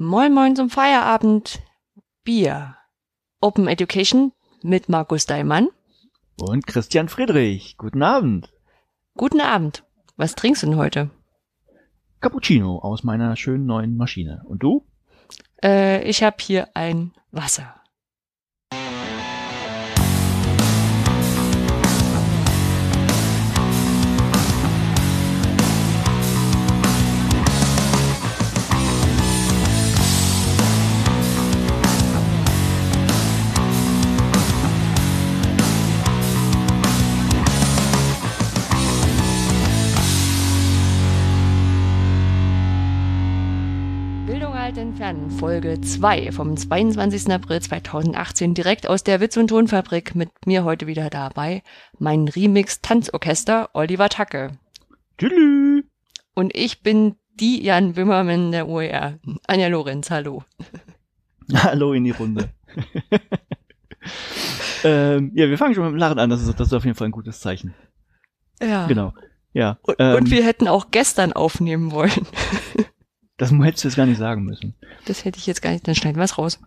Moin Moin zum Feierabend. Bier. Open Education mit Markus Daimann. Und Christian Friedrich. Guten Abend. Guten Abend. Was trinkst du denn heute? Cappuccino aus meiner schönen neuen Maschine. Und du? Äh, ich habe hier ein Wasser. Entfernen, Folge 2 vom 22. April 2018, direkt aus der Witz- und Tonfabrik. Mit mir heute wieder dabei mein Remix-Tanzorchester Oliver Tacke. Tschüss. Und ich bin die Jan Wimmermann der OER. Anja Lorenz, hallo. Hallo in die Runde. ähm, ja, wir fangen schon mit dem Lachen an. Das ist, das ist auf jeden Fall ein gutes Zeichen. Ja. Genau. Ja. Und, ähm, und wir hätten auch gestern aufnehmen wollen. das hättest du jetzt gar nicht sagen müssen. Das hätte ich jetzt gar nicht, dann schneiden wir es raus.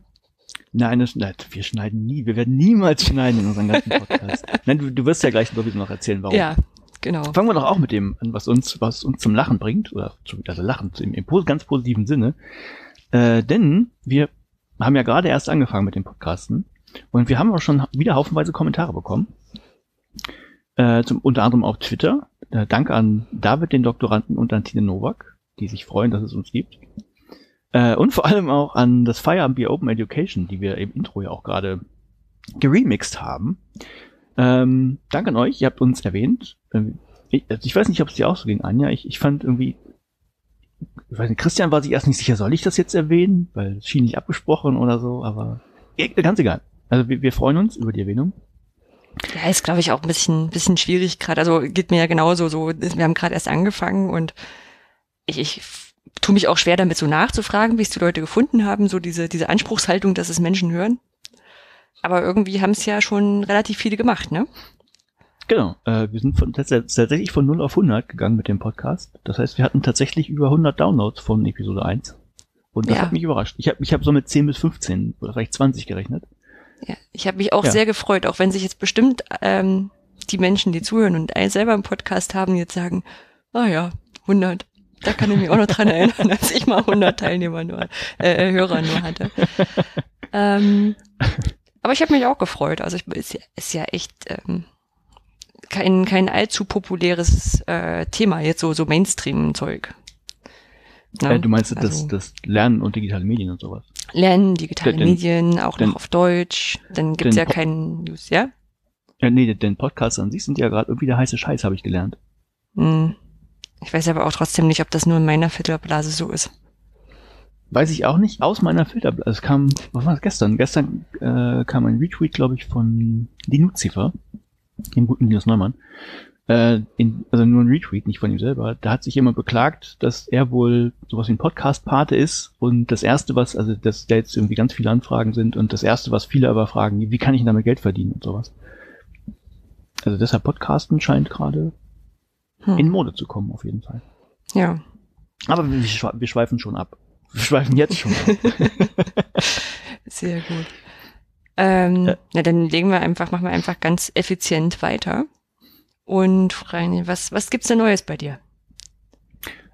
Nein, das, nein, wir schneiden nie. Wir werden niemals schneiden in unserem ganzen Podcast. Nein, du, du wirst ja gleich sowieso noch erzählen, warum. Ja, genau. Fangen wir doch auch mit dem an, was uns, was uns zum Lachen bringt, oder zu, also Lachen im, im ganz positiven Sinne. Äh, denn wir haben ja gerade erst angefangen mit dem Podcasten und wir haben auch schon wieder haufenweise Kommentare bekommen. Äh, zum, unter anderem auf Twitter. Äh, danke an David, den Doktoranden, und an Tine Nowak, die sich freuen, dass es uns gibt. Äh, und vor allem auch an das Feierabend Bier Open Education, die wir im Intro ja auch gerade geremixed haben. Ähm, danke an euch, ihr habt uns erwähnt. Ähm, ich, also ich weiß nicht, ob es dir auch so ging, Anja. Ich, ich fand irgendwie, ich weiß nicht, Christian war sich erst nicht sicher, soll ich das jetzt erwähnen? Weil es schien nicht abgesprochen oder so, aber ganz egal. Also wir, wir freuen uns über die Erwähnung. Ja, ist, glaube ich, auch ein bisschen, bisschen schwierig gerade. Also geht mir ja genauso so. Wir haben gerade erst angefangen und ich, ich tue mich auch schwer damit so nachzufragen, wie es die Leute gefunden haben, so diese, diese Anspruchshaltung, dass es Menschen hören. Aber irgendwie haben es ja schon relativ viele gemacht, ne? Genau, äh, wir sind von, tats- tatsächlich von 0 auf 100 gegangen mit dem Podcast. Das heißt, wir hatten tatsächlich über 100 Downloads von Episode 1. Und das Ja. hat mich überrascht. Ich habe ich hab so mit 10 bis 15 oder vielleicht 20 gerechnet. Ja, ich habe mich auch Ja. sehr gefreut, auch wenn sich jetzt bestimmt ähm, die Menschen, die zuhören und einen selber einen Podcast haben, jetzt sagen, ah ja, 100. Da kann ich mich auch noch dran erinnern, als ich mal 100 Teilnehmer nur, äh, Hörer nur hatte. ähm, aber ich habe mich auch gefreut. Also ich ist ja, ist ja echt ähm, kein kein allzu populäres äh, Thema jetzt so so Mainstream-Zeug. Ne? Äh, du meinst das, Also- das Lernen und digitale Medien und sowas. Lernen, digitale Denn- Medien, auch denn- noch auf Deutsch. Dann gibt's ja keinen News, ja? Ja, nee, denn Podcasts an sich sind ja gerade irgendwie der heiße Scheiß, habe ich gelernt. Hm. Ich weiß aber auch trotzdem nicht, ob das nur in meiner Filterblase so ist. Weiß ich auch nicht, aus meiner Filterblase. Es kam, was war das gestern? Gestern äh, kam ein Retweet, glaube ich, von Linuzifer, dem guten Linus Neumann. Äh, in, also nur ein Retweet, nicht von ihm selber. Da hat sich jemand beklagt, dass er wohl sowas wie ein Podcast-Pate ist und das erste, was, also dass da jetzt irgendwie ganz viele Anfragen sind und das erste, was viele aber fragen, wie kann ich damit Geld verdienen und sowas. Also deshalb Podcasten scheint gerade Hm. in Mode zu kommen, auf jeden Fall. ja. Aber wir, wir schweifen schon ab. Wir schweifen jetzt schon ab. Sehr gut. Ähm, Äh. Na, dann legen wir einfach, machen wir einfach ganz effizient weiter. Und fragen, was, was gibt's denn Neues bei dir?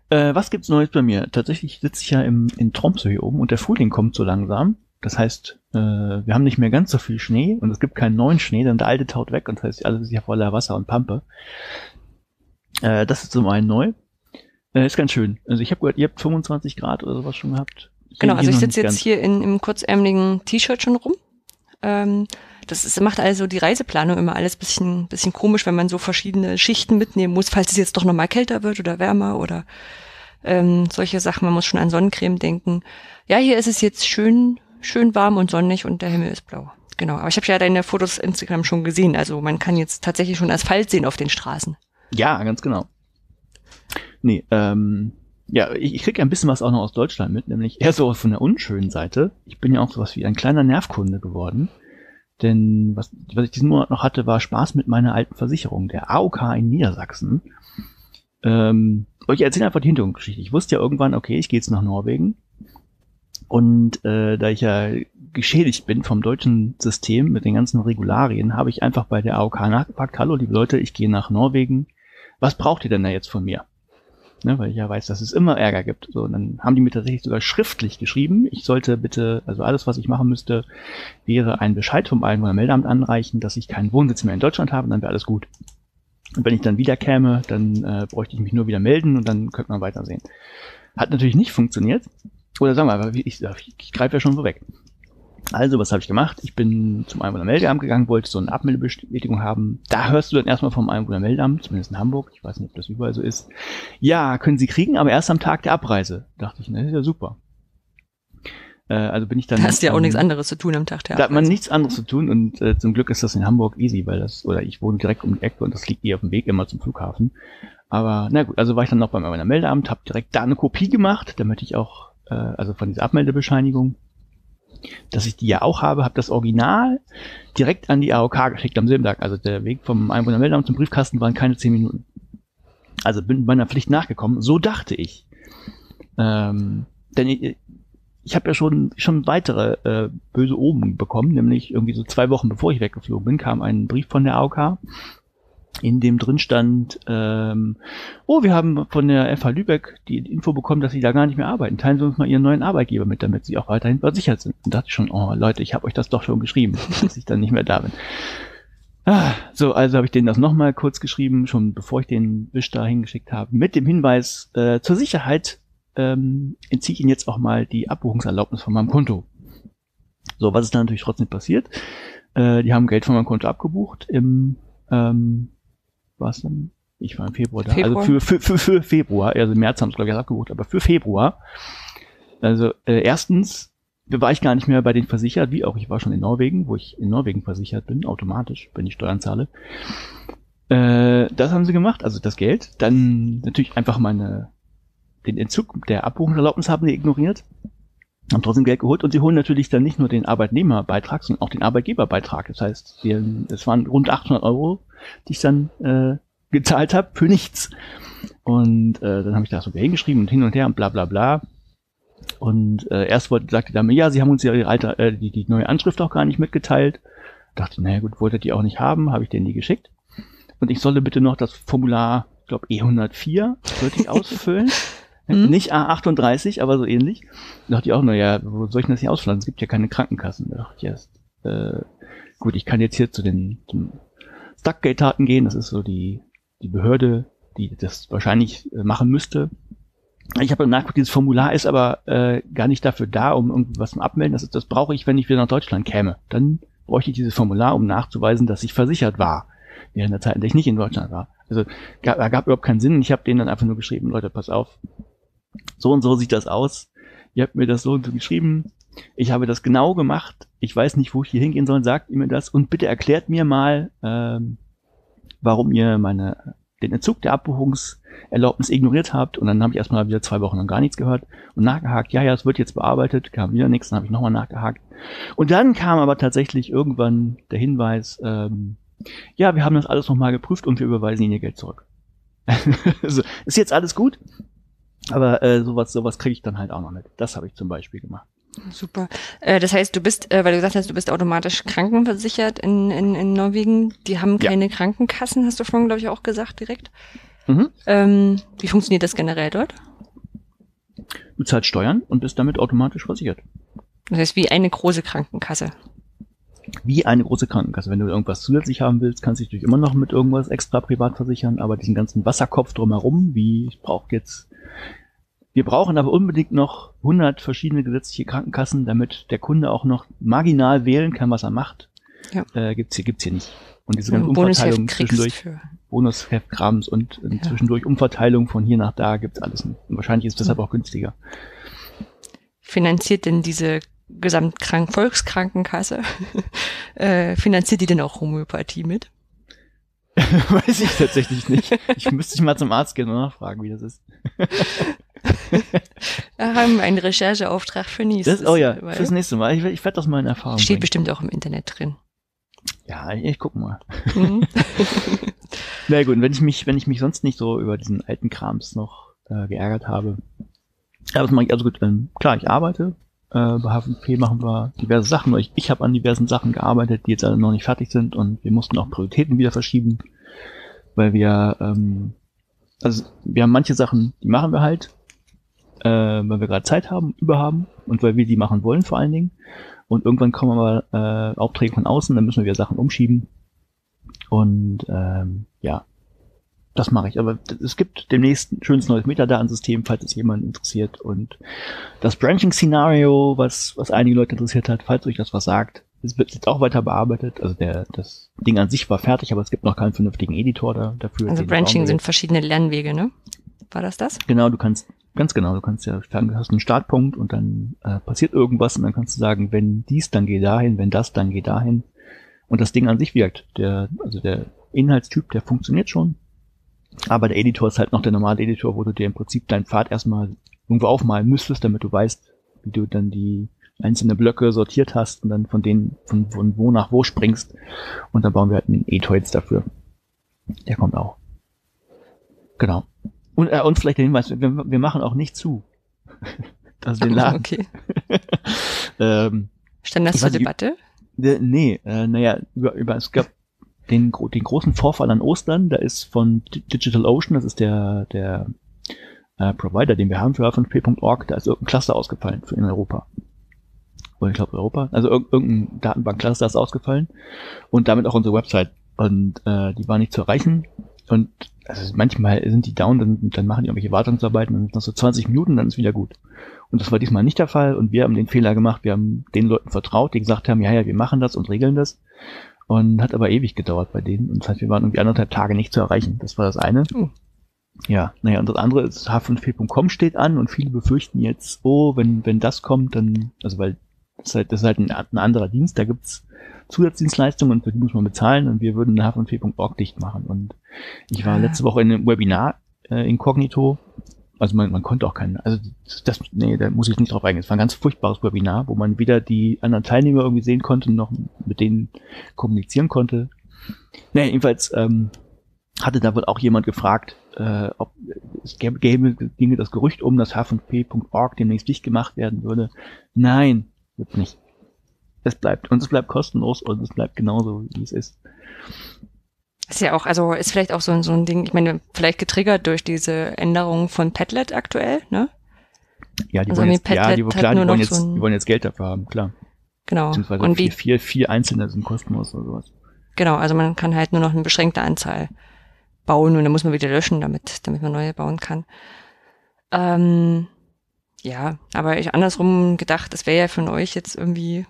Äh, was gibt's Neues bei mir? Tatsächlich sitze ich ja im, in Tromsø hier oben und der Frühling kommt so langsam. Das heißt, äh, wir haben nicht mehr ganz so viel Schnee und es gibt keinen neuen Schnee, denn der alte taut weg und das heißt, alles ist ja voller Wasser und Pampe. Äh, das ist zum einen neu. Äh, ist ganz schön. Also ich habe gehört, ihr habt 25 Grad oder sowas schon gehabt. Genau, Hier also ich sitze jetzt hier in, im kurzärmeligen T-Shirt schon rum. Ähm, das ist, macht also die Reiseplanung immer alles bisschen, bisschen komisch, wenn man so verschiedene Schichten mitnehmen muss, falls es jetzt doch nochmal kälter wird oder wärmer oder ähm, solche Sachen. Man muss schon an Sonnencreme denken. Ja, hier ist es jetzt schön, schön warm und sonnig und der Himmel ist blau. Genau, aber ich habe ja deine Fotos Instagram schon gesehen. Also man kann jetzt tatsächlich schon Asphalt sehen auf den Straßen. Ja, ganz genau. Nee, ähm, ja, ich, ich krieg ja ein bisschen was auch noch aus Deutschland mit, nämlich eher so von der unschönen Seite. Ich bin ja auch sowas wie ein kleiner Nervkunde geworden. Denn was, was ich diesen Monat noch hatte, war Spaß mit meiner alten Versicherung, der AOK in Niedersachsen. Ähm, ich erzähle einfach die Hintergrundgeschichte. Ich wusste ja irgendwann, okay, ich gehe jetzt nach Norwegen. Und äh, da ich ja geschädigt bin vom deutschen System mit den ganzen Regularien, habe ich einfach bei der AOK nachgefragt, hallo liebe Leute, ich gehe nach Norwegen, was braucht ihr denn da jetzt von mir? Ne, weil ich ja weiß, dass es immer Ärger gibt. So, und dann haben die mir tatsächlich sogar schriftlich geschrieben, ich sollte bitte, also alles, was ich machen müsste, wäre ein Bescheid vom Einwohnermeldeamt anreichen, dass ich keinen Wohnsitz mehr in Deutschland habe, und dann wäre alles gut. Und wenn ich dann wieder käme, dann äh, bräuchte ich mich nur wieder melden und dann könnte man weitersehen. Hat natürlich nicht funktioniert. Oder sagen wir mal, ich, ich greife ja schon vorweg. Also, was habe ich gemacht? Ich bin zum Einwohnermeldeamt gegangen, wollte so eine Abmeldebestätigung haben. Da hörst du dann erstmal vom Einwohnermeldeamt, zumindest in Hamburg, ich weiß nicht, ob das überall so ist. Ja, können Sie kriegen, aber erst am Tag der Abreise. Dachte ich, ne, ist ja super. Äh, also bin ich dann. Da hast ja auch ähm, nichts anderes zu tun am Tag der Abreise. Da hat man nichts anderes zu tun und äh, zum Glück ist das in Hamburg easy, weil das, oder ich wohne direkt um die Ecke und das liegt eh auf dem Weg immer zum Flughafen. Aber na gut, also war ich dann noch beim Einwohnermeldeamt, habe direkt da eine Kopie gemacht, damit ich auch, äh, also von dieser Abmeldebescheinigung dass ich die ja auch habe, habe das Original direkt an die AOK geschickt am selben Tag. Also der Weg vom Einwohnermeldeamt zum Briefkasten waren keine zehn Minuten. Also bin meiner Pflicht nachgekommen. So dachte ich. Ähm, denn ich, ich habe ja schon schon weitere äh, böse Oben bekommen, nämlich irgendwie so zwei Wochen bevor ich weggeflogen bin, kam ein Brief von der AOK, in dem drin stand, ähm, oh, wir haben von der FH Lübeck die Info bekommen, dass sie da gar nicht mehr arbeiten. Teilen Sie uns mal Ihren neuen Arbeitgeber mit, damit Sie auch weiterhin versichert sind. Und dachte schon, oh Leute, ich habe euch das doch schon geschrieben, dass ich dann nicht mehr da bin. Ah, so, also habe ich denen das nochmal kurz geschrieben, schon bevor ich den Wisch da hingeschickt habe, mit dem Hinweis, äh, zur Sicherheit ähm, entziehe ich Ihnen jetzt auch mal die Abbuchungserlaubnis von meinem Konto. So, was ist dann natürlich trotzdem passiert? Äh, die haben Geld von meinem Konto abgebucht im ähm, was denn? Ich war im Februar da. Februar? Also für, für, für, für Februar, also im März haben sie glaube ich abgebucht, aber für Februar. Also äh, erstens war ich gar nicht mehr bei denen versichert, wie auch ich war schon in Norwegen, wo ich in Norwegen versichert bin, automatisch, wenn ich Steuern zahle. Äh, das haben sie gemacht, also das Geld. Dann natürlich einfach meine den Entzug der Abbuchungserlaubnis haben sie ignoriert, haben trotzdem Geld geholt und sie holen natürlich dann nicht nur den Arbeitnehmerbeitrag, sondern auch den Arbeitgeberbeitrag. Das heißt, es waren rund 800 Euro, die ich dann äh, gezahlt habe für nichts. Und äh, dann habe ich da so hingeschrieben und hin und her und bla bla bla. Und äh, erst wollte, sagte die Dame, ja, sie haben uns ja ihre alte, äh, die, die neue Anschrift auch gar nicht mitgeteilt. Dachte, naja gut, wollte die auch nicht haben, habe ich denen die geschickt. Und ich solle bitte noch das Formular, ich glaube E104, sollte ich ausfüllen. Mhm. Nicht A38, aber so ähnlich. Da dachte ich auch, naja, wo soll ich das hier ausfüllen? Es gibt ja keine Krankenkassen. Da dachte ich erst, äh, gut, ich kann jetzt hier zu den zum Stuckgate-Taten gehen. Das ist so die, die Behörde, die das wahrscheinlich äh, machen müsste. Ich habe nachgeguckt, dieses Formular ist aber äh, gar nicht dafür da, um irgendwas zu abmelden. Das, ist, das brauche ich, wenn ich wieder nach Deutschland käme. Dann bräuchte ich dieses Formular, um nachzuweisen, dass ich versichert war. Während der Zeit, in der ich nicht in Deutschland war. Also gab, gab überhaupt keinen Sinn. Ich habe denen dann einfach nur geschrieben, Leute, pass auf, so und so sieht das aus. Ihr habt mir das so und so geschrieben. Ich habe das genau gemacht. Ich weiß nicht, wo ich hier hingehen soll. Sagt ihr mir das und bitte erklärt mir mal, ähm, warum ihr meine den Entzug der Abbuchungserlaubnis ignoriert habt. Und dann habe ich erstmal wieder zwei Wochen lang gar nichts gehört und nachgehakt. Ja, ja, es wird jetzt bearbeitet. Kam wieder nichts. Dann habe ich nochmal nachgehakt. Und dann kam aber tatsächlich irgendwann der Hinweis, ähm, ja, wir haben das alles nochmal geprüft und wir überweisen Ihnen Ihr Geld zurück. also, ist jetzt alles gut? Aber äh, sowas, sowas kriege ich dann halt auch noch mit. Das habe ich zum Beispiel gemacht. Super. Äh, das heißt, du bist, äh, weil du gesagt hast, du bist automatisch krankenversichert in, in, in Norwegen. Die haben keine ja. Krankenkassen, hast du vorhin, glaube ich, auch gesagt, direkt. Mhm. Ähm, wie funktioniert das generell dort? Du zahlst Steuern und bist damit automatisch versichert. Das heißt, wie eine große Krankenkasse. Wie eine große Krankenkasse. Wenn du irgendwas zusätzlich haben willst, kannst du dich immer noch mit irgendwas extra privat versichern, aber diesen ganzen Wasserkopf drumherum, wie ich brauche jetzt wir brauchen aber unbedingt noch 100 verschiedene gesetzliche Krankenkassen, damit der Kunde auch noch marginal wählen kann, was er macht. Ja. Äh, gibt's hier gibt's hier nicht. Und diese ganze Umverteilung zwischendurch, Bonusheft-Krams und ja. zwischendurch Umverteilung von hier nach da gibt's alles nicht. Und wahrscheinlich ist es deshalb auch günstiger. Finanziert denn diese Gesamtkrank Volkskrankenkasse, äh, finanziert die denn auch Homöopathie mit? Weiß ich tatsächlich nicht. Ich müsste ich mal zum Arzt gehen und nachfragen, wie das ist. Wir haben einen Rechercheauftrag für nächstes Mal. Oh ja, Mal. fürs nächste Mal. Ich, ich werde das mal in Erfahrung Steht bringen. bestimmt auch im Internet drin. Ja, ich, ich guck mal. Mhm. Na gut, wenn ich mich, wenn ich mich sonst nicht so über diesen alten Krams noch äh, geärgert habe. Ja, das mache ich also gut. Ähm, klar, ich arbeite Äh, bei H5P machen wir diverse Sachen. Ich, ich habe an diversen Sachen gearbeitet, die jetzt alle noch nicht fertig sind und wir mussten auch Prioritäten wieder verschieben, weil wir, ähm, also wir haben manche Sachen, die machen wir halt, äh, weil wir gerade Zeit haben, überhaben und weil wir die machen wollen vor allen Dingen. Und irgendwann kommen aber äh, Aufträge von außen, dann müssen wir wieder Sachen umschieben. Und ähm, ja, das mache ich. Aber es gibt demnächst ein schönes neues Metadatensystem, falls es jemand interessiert. Und das Branching-Szenario, was, was einige Leute interessiert hat, falls euch das was sagt, es wird jetzt auch weiter bearbeitet. Also der, das Ding an sich war fertig, aber es gibt noch keinen vernünftigen Editor da, dafür. Also Branching sind verschiedene Lernwege, ne? War das das? Genau, du kannst, ganz genau, du kannst ja, du hast einen Startpunkt und dann äh, passiert irgendwas und dann kannst du sagen, wenn dies, dann geh dahin, wenn das, dann geh dahin. Und das Ding an sich wirkt. Der, also der Inhaltstyp, der funktioniert schon. Aber der Editor ist halt noch der normale Editor, wo du dir im Prinzip deinen Pfad erstmal irgendwo aufmalen müsstest, damit du weißt, wie du dann die einzelne Blöcke sortiert hast und dann von denen, von, von wo nach wo springst. Und dann bauen wir halt einen Editor jetzt dafür. Der kommt auch. Genau. Und, äh, und vielleicht der Hinweis, wir, wir machen auch nicht zu. ist den Laden. Okay. ähm, Stand das zur Debatte? Nee, äh, naja, über, über, es gab den, den großen Vorfall an Ostern, da ist von DigitalOcean, das ist der, der äh, Provider, den wir haben für h5p.org, da ist irgendein Cluster ausgefallen für in Europa. Oder ich glaube Europa, also irg irgendein Datenbankcluster ist ausgefallen und damit auch unsere Website. Und äh, die war nicht zu erreichen. Und also manchmal sind die down, dann, dann machen die irgendwelche Wartungsarbeiten und noch so 20 Minuten, dann ist wieder gut. Und das war diesmal nicht der Fall und wir haben den Fehler gemacht, wir haben den Leuten vertraut, die gesagt haben, ja, ja, wir machen das und regeln das. Und hat aber ewig gedauert bei denen. Und das heißt, wir waren irgendwie anderthalb Tage nicht zu erreichen. Das war das eine. Oh. Ja, naja, und das andere ist, h5p.com steht an und viele befürchten jetzt, oh, wenn, wenn das kommt, dann, also weil das ist halt, das ist halt ein, ein anderer Dienst, da gibt's Zusatzdienstleistungen und für die muss man bezahlen und wir würden h5p.org dicht machen. Und ich war ah. letzte Woche in einem Webinar äh, inkognito also man, man konnte auch keinen, also das, nee, da muss ich nicht drauf eingehen. Es war ein ganz furchtbares Webinar, wo man weder die anderen Teilnehmer irgendwie sehen konnte, noch mit denen kommunizieren konnte. Nee, jedenfalls ähm, hatte da wohl auch jemand gefragt, äh, ob es gäbe, gäbe ginge das Gerücht um, dass h5p.org demnächst dicht gemacht werden würde. Nein, wird nicht. Es bleibt. Und es bleibt kostenlos und es bleibt genauso, wie es ist. Ist ja auch, also ist vielleicht auch so, so ein Ding, ich meine, vielleicht getriggert durch diese Änderung von Padlet aktuell, ne? Ja, die also wollen jetzt, ja, die, klar, die wollen jetzt, so die wollen jetzt Geld dafür haben, klar. Genau. Beziehungsweise und vier, vier, vier einzelne sind kostenlos oder sowas. Genau, also man kann halt nur noch eine beschränkte Anzahl bauen und dann muss man wieder löschen, damit, damit man neue bauen kann. Ähm, ja, aber ich andersrum gedacht, das wäre ja von euch jetzt irgendwie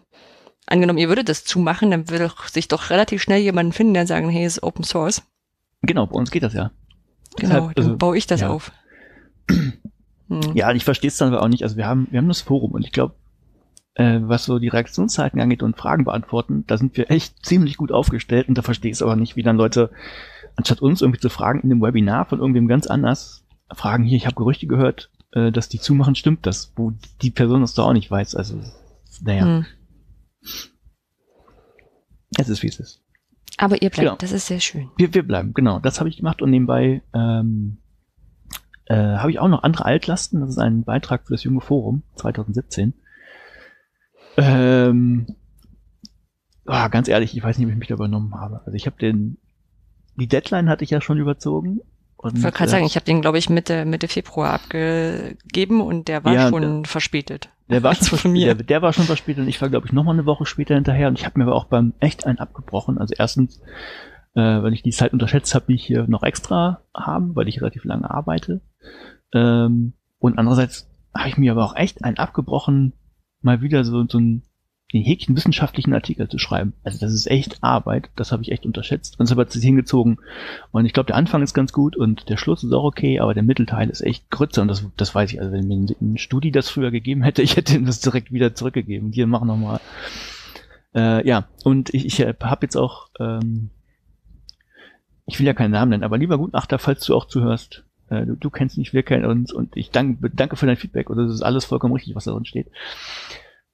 angenommen, ihr würdet das zumachen, dann würde sich doch relativ schnell jemanden finden, der sagen, hey, ist Open Source. Genau, bei uns geht das ja. Genau, Deshalb, dann also, baue ich das ja. auf. Hm. Ja, ich verstehe es dann aber auch nicht. Also wir haben, wir haben das Forum und ich glaube, äh, was so die Reaktionszeiten angeht und Fragen beantworten, da sind wir echt ziemlich gut aufgestellt und da verstehe ich es aber nicht, wie dann Leute, anstatt uns irgendwie zu fragen in dem Webinar von irgendwem ganz anders, fragen hier, ich habe Gerüchte gehört, äh, dass die zumachen, stimmt das, wo die Person das doch auch nicht weiß. Also, naja. Hm. Es ist, wie es ist. Aber ihr bleibt, genau. das ist sehr schön. Wir, wir bleiben, genau. Das habe ich gemacht und nebenbei ähm, äh, habe ich auch noch andere Altlasten. Das ist ein Beitrag für das junge Forum 2017. Ähm, oh, ganz ehrlich, ich weiß nicht, ob ich mich da übernommen habe. Also ich habe den, die Deadline hatte ich ja schon überzogen und, ich wollte gerade sagen, ich habe den, glaube ich, Mitte, Mitte Februar abgegeben und der war ja, schon der, verspätet. Der war schon von mir. Der, der, war schon verspätet und ich war, glaube ich, nochmal eine Woche später hinterher und ich habe mir aber auch beim echt einen abgebrochen. Also erstens, äh, weil ich die Zeit unterschätzt habe, die ich hier noch extra haben, weil ich relativ lange arbeite. Ähm, und andererseits habe ich mir aber auch echt einen abgebrochen, mal wieder so, so ein den Häkchen wissenschaftlichen Artikel zu schreiben. Also das ist echt Arbeit, das habe ich echt unterschätzt. Und es hat sich hingezogen. Und ich glaube, der Anfang ist ganz gut und der Schluss ist auch okay, aber der Mittelteil ist echt Grütze und das, das weiß ich. Also wenn mir ein Studi das früher gegeben hätte, ich hätte ihm das direkt wieder zurückgegeben. Hier, mach nochmal. Äh, ja, und ich, ich habe jetzt auch, ähm, ich will ja keinen Namen nennen, aber lieber Gutachter, falls du auch zuhörst, äh, du, du kennst mich, wir kennen uns und ich danke, danke für dein Feedback und das ist alles vollkommen richtig, was da drin steht.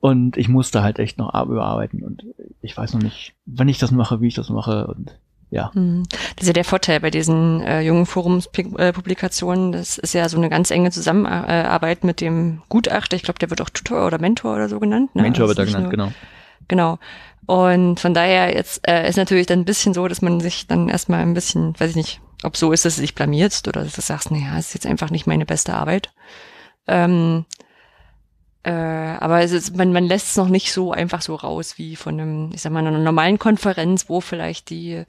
Und ich musste halt echt noch überarbeiten und ich weiß noch nicht, wann ich das mache, wie ich das mache und ja. Hm. Das ist ja der Vorteil bei diesen äh, jungen Forumspublikationen. Das ist ja so eine ganz enge Zusammenarbeit mit dem Gutachter. Ich glaube, der wird auch Tutor oder Mentor oder so genannt. Ne? Mentor also wird er genannt, nur, genau. Genau. Und von daher jetzt äh, ist natürlich dann ein bisschen so, dass man sich dann erstmal ein bisschen, weiß ich nicht, ob so ist, dass du dich blamierst oder dass du sagst, naja, es ist jetzt einfach nicht meine beste Arbeit. Ähm, äh, aber es ist, man, man lässt es noch nicht so einfach so raus wie von einem, ich sag mal, einer normalen Konferenz, wo vielleicht die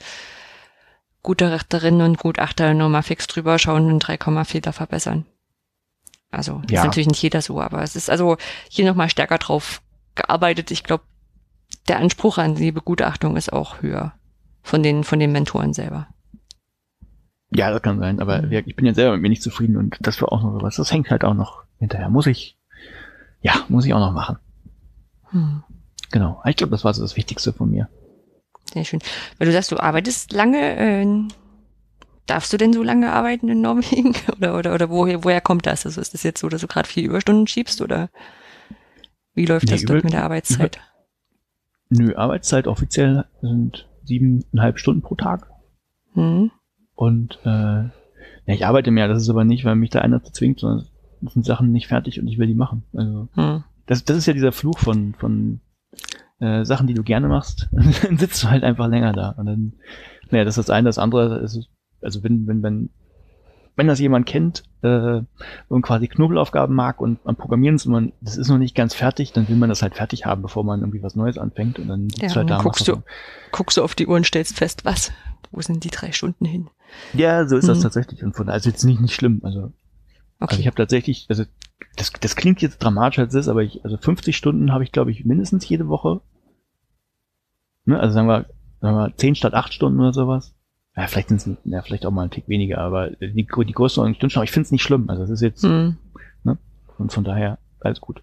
Gutachterinnen und Gutachter nur mal fix drüber schauen und 3, Fehler verbessern. Also ja. ist natürlich nicht jeder so, aber es ist also hier nochmal stärker drauf gearbeitet. Ich glaube, der Anspruch an die Begutachtung ist auch höher von den, von den Mentoren selber. Ja, das kann sein, aber mhm. ich bin ja selber mit mir nicht zufrieden und das war auch noch was. Das hängt halt auch noch hinterher. Muss ich, ja, muss ich auch noch machen. Hm. Genau. Ich glaube, das war so das Wichtigste von mir. Sehr schön. Weil du sagst, du arbeitest lange, äh, darfst du denn so lange arbeiten in Norwegen? Oder, oder, oder woher, woher kommt das? Also ist das jetzt so, dass du gerade viel Überstunden schiebst oder wie läuft nee, das dort mit der Arbeitszeit? Nö, Arbeitszeit offiziell sind siebeneinhalb Stunden pro Tag. Hm. Und äh, ja, ich arbeite mehr, das ist aber nicht, weil mich da einer zwingt, sondern sind Sachen nicht fertig und ich will die machen. Also hm. das, das ist ja dieser Fluch von, von äh, Sachen, die du gerne machst. dann sitzt du halt einfach länger da. Und dann, naja, das ist das eine, das andere ist, also wenn, wenn, wenn wenn das jemand kennt äh, und quasi Knobelaufgaben mag und man programmieren ist und man, das ist noch nicht ganz fertig, dann will man das halt fertig haben, bevor man irgendwie was Neues anfängt und dann ja, halt da guckst du, guckst du auf die Uhr und stellst fest, was? Wo sind die drei Stunden hin? Ja, so ist mhm. das tatsächlich und von also jetzt nicht nicht schlimm. Also, also okay. also ich habe tatsächlich, also das, das klingt jetzt dramatisch als ist, aber ich, also 50 Stunden habe ich glaube ich mindestens jede Woche. Ne? Also sagen wir, sagen wir 10 statt 8 Stunden oder sowas. Ja, vielleicht sind es ja, vielleicht auch mal ein Tick weniger, aber die, die Größenordnung stimmt schon, aber ich finde es nicht schlimm. Also es ist jetzt, mhm. ne? Und von daher, alles gut.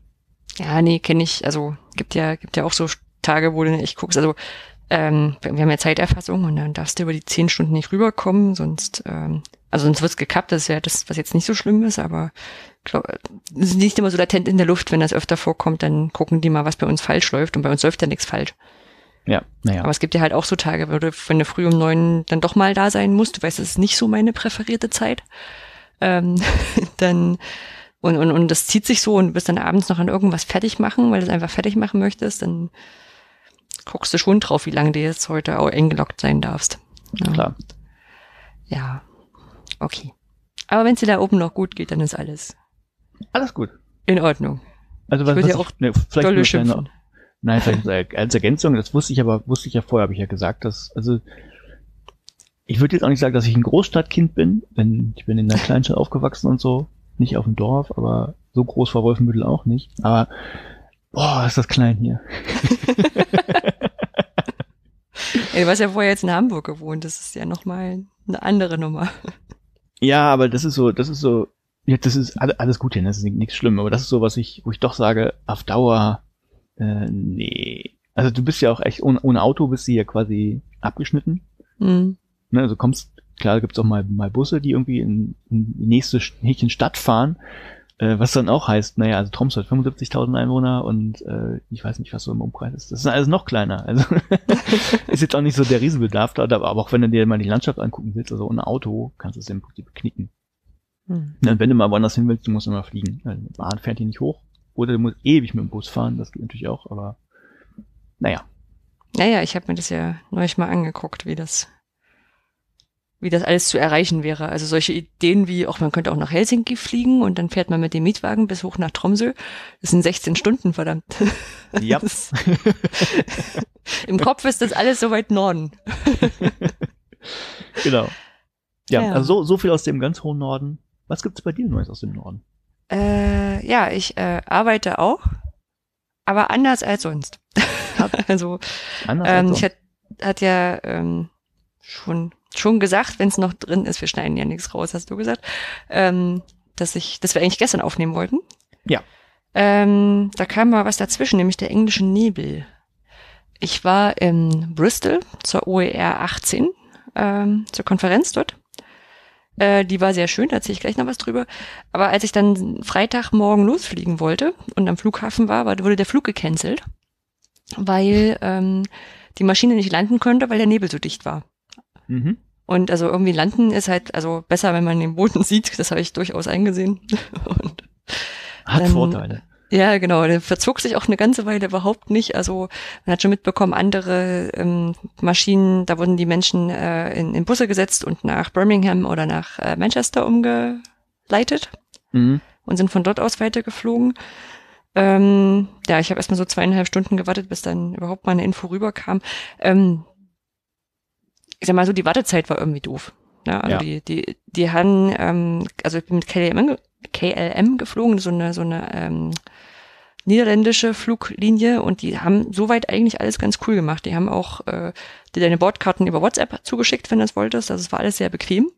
Ja, nee, kenne ich. Also gibt ja, gibt ja auch so Tage, wo du echt guckst. Also ähm, wir haben ja Zeiterfassung und dann darfst du über die zehn Stunden nicht rüberkommen, sonst, ähm, also sonst wird's gekappt, das ist ja das, was jetzt nicht so schlimm ist, aber glaub, es ist nicht immer so latent in der Luft, wenn das öfter vorkommt, dann gucken die mal, was bei uns falsch läuft und bei uns läuft ja nichts falsch. Ja, naja. Aber es gibt ja halt auch so Tage, wo du, wenn du früh um neun dann doch mal da sein musst, du weißt, das ist nicht so meine präferierte Zeit, ähm, dann und, und, und das zieht sich so und du bist dann abends noch an irgendwas fertig machen, weil du es einfach fertig machen möchtest, dann guckst du schon drauf, wie lange du jetzt heute auch eingeloggt sein darfst. Ja. Klar. Ja, okay. Aber wenn es dir da oben noch gut geht, dann ist alles. Alles gut. In Ordnung. Also was, ich was ja auch ne, vielleicht dolle schimpfen. Nein, vielleicht als Ergänzung, das wusste ich aber, wusste ich ja vorher, habe ich ja gesagt, dass, also ich würde jetzt auch nicht sagen, dass ich ein Großstadtkind bin, denn ich bin in einer Kleinstadt aufgewachsen und so, nicht auf dem Dorf, aber so groß war Wolfenbüttel auch nicht. Aber boah, ist das klein hier. Ey, du hast ja vorher jetzt in Hamburg gewohnt, das ist ja nochmal eine andere Nummer. Ja, aber das ist so, das ist so, ja, das ist alles gut hier, ne? das ist nichts schlimm, aber das ist so, was ich, wo ich doch sage, auf Dauer äh, nee. Also du bist ja auch echt, ohne, ohne Auto bist du ja quasi abgeschnitten. Mhm. Ne, also kommst, klar gibt's auch mal, mal Busse, die irgendwie in, in die nächste Häkchen Stadt fahren. Äh, was dann auch heißt, naja, also Troms hat 75.000 Einwohner und äh, ich weiß nicht, was so im Umkreis ist. Das ist alles noch kleiner. Also ist jetzt auch nicht so der Riesenbedarf da, aber auch wenn du dir mal die Landschaft angucken willst, also ohne Auto, kannst du es im Prinzip knicken. Mhm. Und wenn du mal woanders hin willst, du musst immer fliegen. Also, die Bahn fährt hier nicht hoch. Oder du musst ewig mit dem Bus fahren, das geht natürlich auch, aber naja. Naja, ich habe mir das ja neulich mal angeguckt, wie das, wie das alles zu erreichen wäre. Also solche Ideen wie, auch man könnte auch nach Helsinki fliegen und dann fährt man mit dem Mietwagen bis hoch nach Tromsø. Das sind 16 Stunden, verdammt. Ja. Im Kopf ist das alles so weit Norden. genau. Ja, ja, also so, so viel aus dem ganz hohen Norden. Was gibt's bei dir Neues aus dem Norden? Äh, ja, ich äh, arbeite auch, aber anders als sonst. also anders ähm, als ich hat, hat ja ähm, schon schon gesagt, wenn es noch drin ist, wir schneiden ja nichts raus, hast du gesagt, ähm, dass ich, dass wir eigentlich gestern aufnehmen wollten. Ja. Ähm, da kam mal was dazwischen, nämlich der englische Nebel. Ich war in Bristol zur OER 18, ähm, zur Konferenz dort. Äh, die war sehr schön, da erzähle ich gleich noch was drüber. Aber als ich dann Freitagmorgen losfliegen wollte und am Flughafen war, wurde der Flug gecancelt, weil ähm, die Maschine nicht landen konnte, weil der Nebel so dicht war. Mhm. Und also irgendwie landen ist halt also besser, wenn man den Boden sieht. Das habe ich durchaus eingesehen. Und Hat Dann- Vorteile. ja, genau. Der verzog sich auch eine ganze Weile überhaupt nicht. Also man hat schon mitbekommen, andere ähm, Maschinen, da wurden die Menschen äh, in, in Busse gesetzt und nach Birmingham oder nach äh, Manchester umgeleitet Mhm. und sind von dort aus weitergeflogen. Ähm, ja, ich habe erstmal so zweieinhalb Stunden gewartet, bis dann überhaupt mal eine Info rüberkam. Ähm, ich sag mal so, die Wartezeit war irgendwie doof. Ja, also Ja. die, die, die haben, ähm, also ich bin mit KLM, KLM geflogen, so eine, so eine ähm, niederländische Fluglinie und die haben soweit eigentlich alles ganz cool gemacht. Die haben auch äh, dir deine Bordkarten über WhatsApp zugeschickt, wenn du das wolltest. Also es war alles sehr bequem.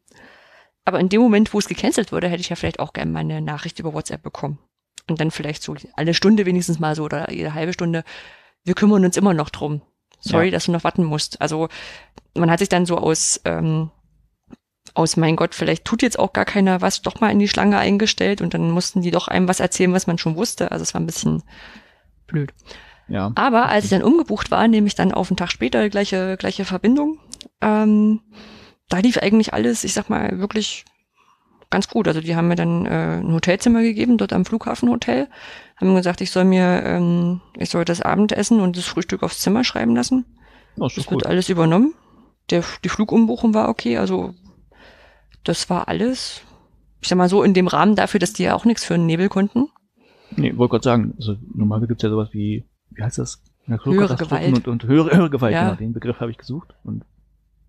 Aber in dem Moment, wo es gecancelt wurde, hätte ich ja vielleicht auch gerne mal eine Nachricht über WhatsApp bekommen. Und dann vielleicht so alle Stunde wenigstens mal so oder jede halbe Stunde. Wir kümmern uns immer noch drum. Sorry, Ja. dass du noch warten musst. Also man hat sich dann so aus, ähm, aus mein Gott, vielleicht tut jetzt auch gar keiner was, doch mal in die Schlange eingestellt und dann mussten die doch einem was erzählen, was man schon wusste. Also es war ein bisschen blöd. Ja. Aber als ich dann umgebucht war, nehme ich dann auf einen Tag später gleiche, gleiche Verbindung. Ähm, da lief eigentlich alles, ich sag mal, wirklich ganz gut. Also die haben mir dann äh, ein Hotelzimmer gegeben, dort am Flughafenhotel. Haben gesagt, ich soll mir, ähm, ich soll das Abendessen und das Frühstück aufs Zimmer schreiben lassen. Oh, ist Das doch wird gut. alles übernommen. Der, die Flugumbuchung war okay, also das war alles, ich sag mal so, in dem Rahmen dafür, dass die ja auch nichts für einen Nebel konnten. Nee, wollte gerade sagen, also normalerweise gibt's ja sowas wie, wie heißt das? Höhere Gewalt. Und, und höhere, höhere Gewalt, Ja. genau, den Begriff habe ich gesucht. Und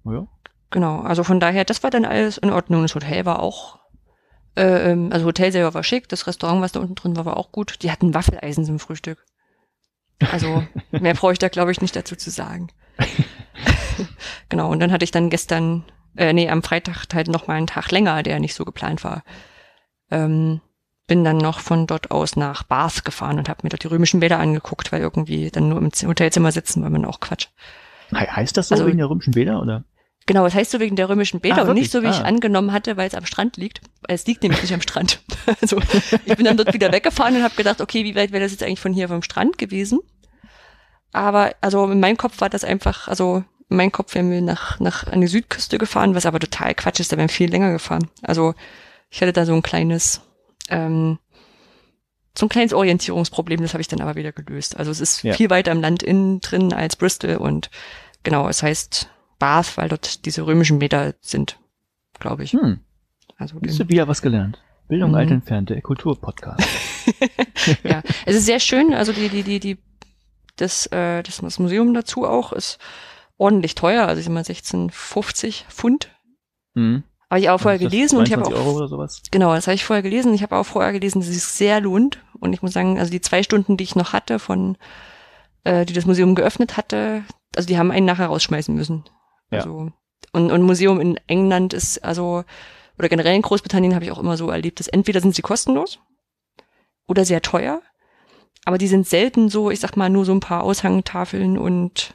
oh ja. Genau, also von daher, das war dann alles in Ordnung. Das Hotel war auch, äh, ähm, also Hotel selber war schick, das Restaurant, was da unten drin war, war auch gut. Die hatten Waffeleisen zum Frühstück. Also mehr brauche ich da, glaube ich, nicht dazu zu sagen. genau, und dann hatte ich dann gestern, äh, nee, am Freitag halt noch mal einen Tag länger, der nicht so geplant war. Ähm, bin dann noch von dort aus nach Bath gefahren und habe mir dort die römischen Bäder angeguckt, weil irgendwie dann nur im Hotelzimmer sitzen, weil man auch Quatsch. He heißt das so Also- wegen der römischen Bäder, oder? Genau, es heißt so wegen der römischen Bäder Ah, und nicht so, wie wirklich? ich Ah. angenommen hatte, weil es am Strand liegt. Es liegt nämlich nicht am Strand. Also ich bin dann dort wieder weggefahren und habe gedacht, okay, wie weit wäre das jetzt eigentlich von hier vom Strand gewesen? Aber also in meinem Kopf war das einfach, also in meinem Kopf wären wir nach, nach an die Südküste gefahren, was aber total Quatsch ist, da wären wir viel länger gefahren. Also ich hatte da so ein kleines, ähm, so ein kleines Orientierungsproblem, das habe ich dann aber wieder gelöst. Also es ist Ja. viel weiter im Land innen drin als Bristol und genau, es heißt Bath, weil dort diese römischen Meter sind, glaube ich. Hm, Also hast du wieder was gelernt. Bildung Mhm. alt entfernt, der Kulturpodcast. ja, es ist sehr schön. Also die, die, die, die, das, äh, das, das Museum dazu auch ist ordentlich teuer. Also ich sag mal 16,50 Pfund. Hm. Habe ich auch vorher gelesen und ich habe 22 auch Euro oder sowas. Genau, das habe ich vorher gelesen. Ich habe auch vorher gelesen, dass es sich sehr lohnt. Und ich muss sagen, also die zwei Stunden, die ich noch hatte, von äh, die das Museum geöffnet hatte, also die haben einen nachher rausschmeißen müssen. Ja. Also, und, und Museum in England ist also, oder generell in Großbritannien habe ich auch immer so erlebt, dass entweder sind sie kostenlos oder sehr teuer, aber die sind selten so, ich sag mal, nur so ein paar Aushangtafeln und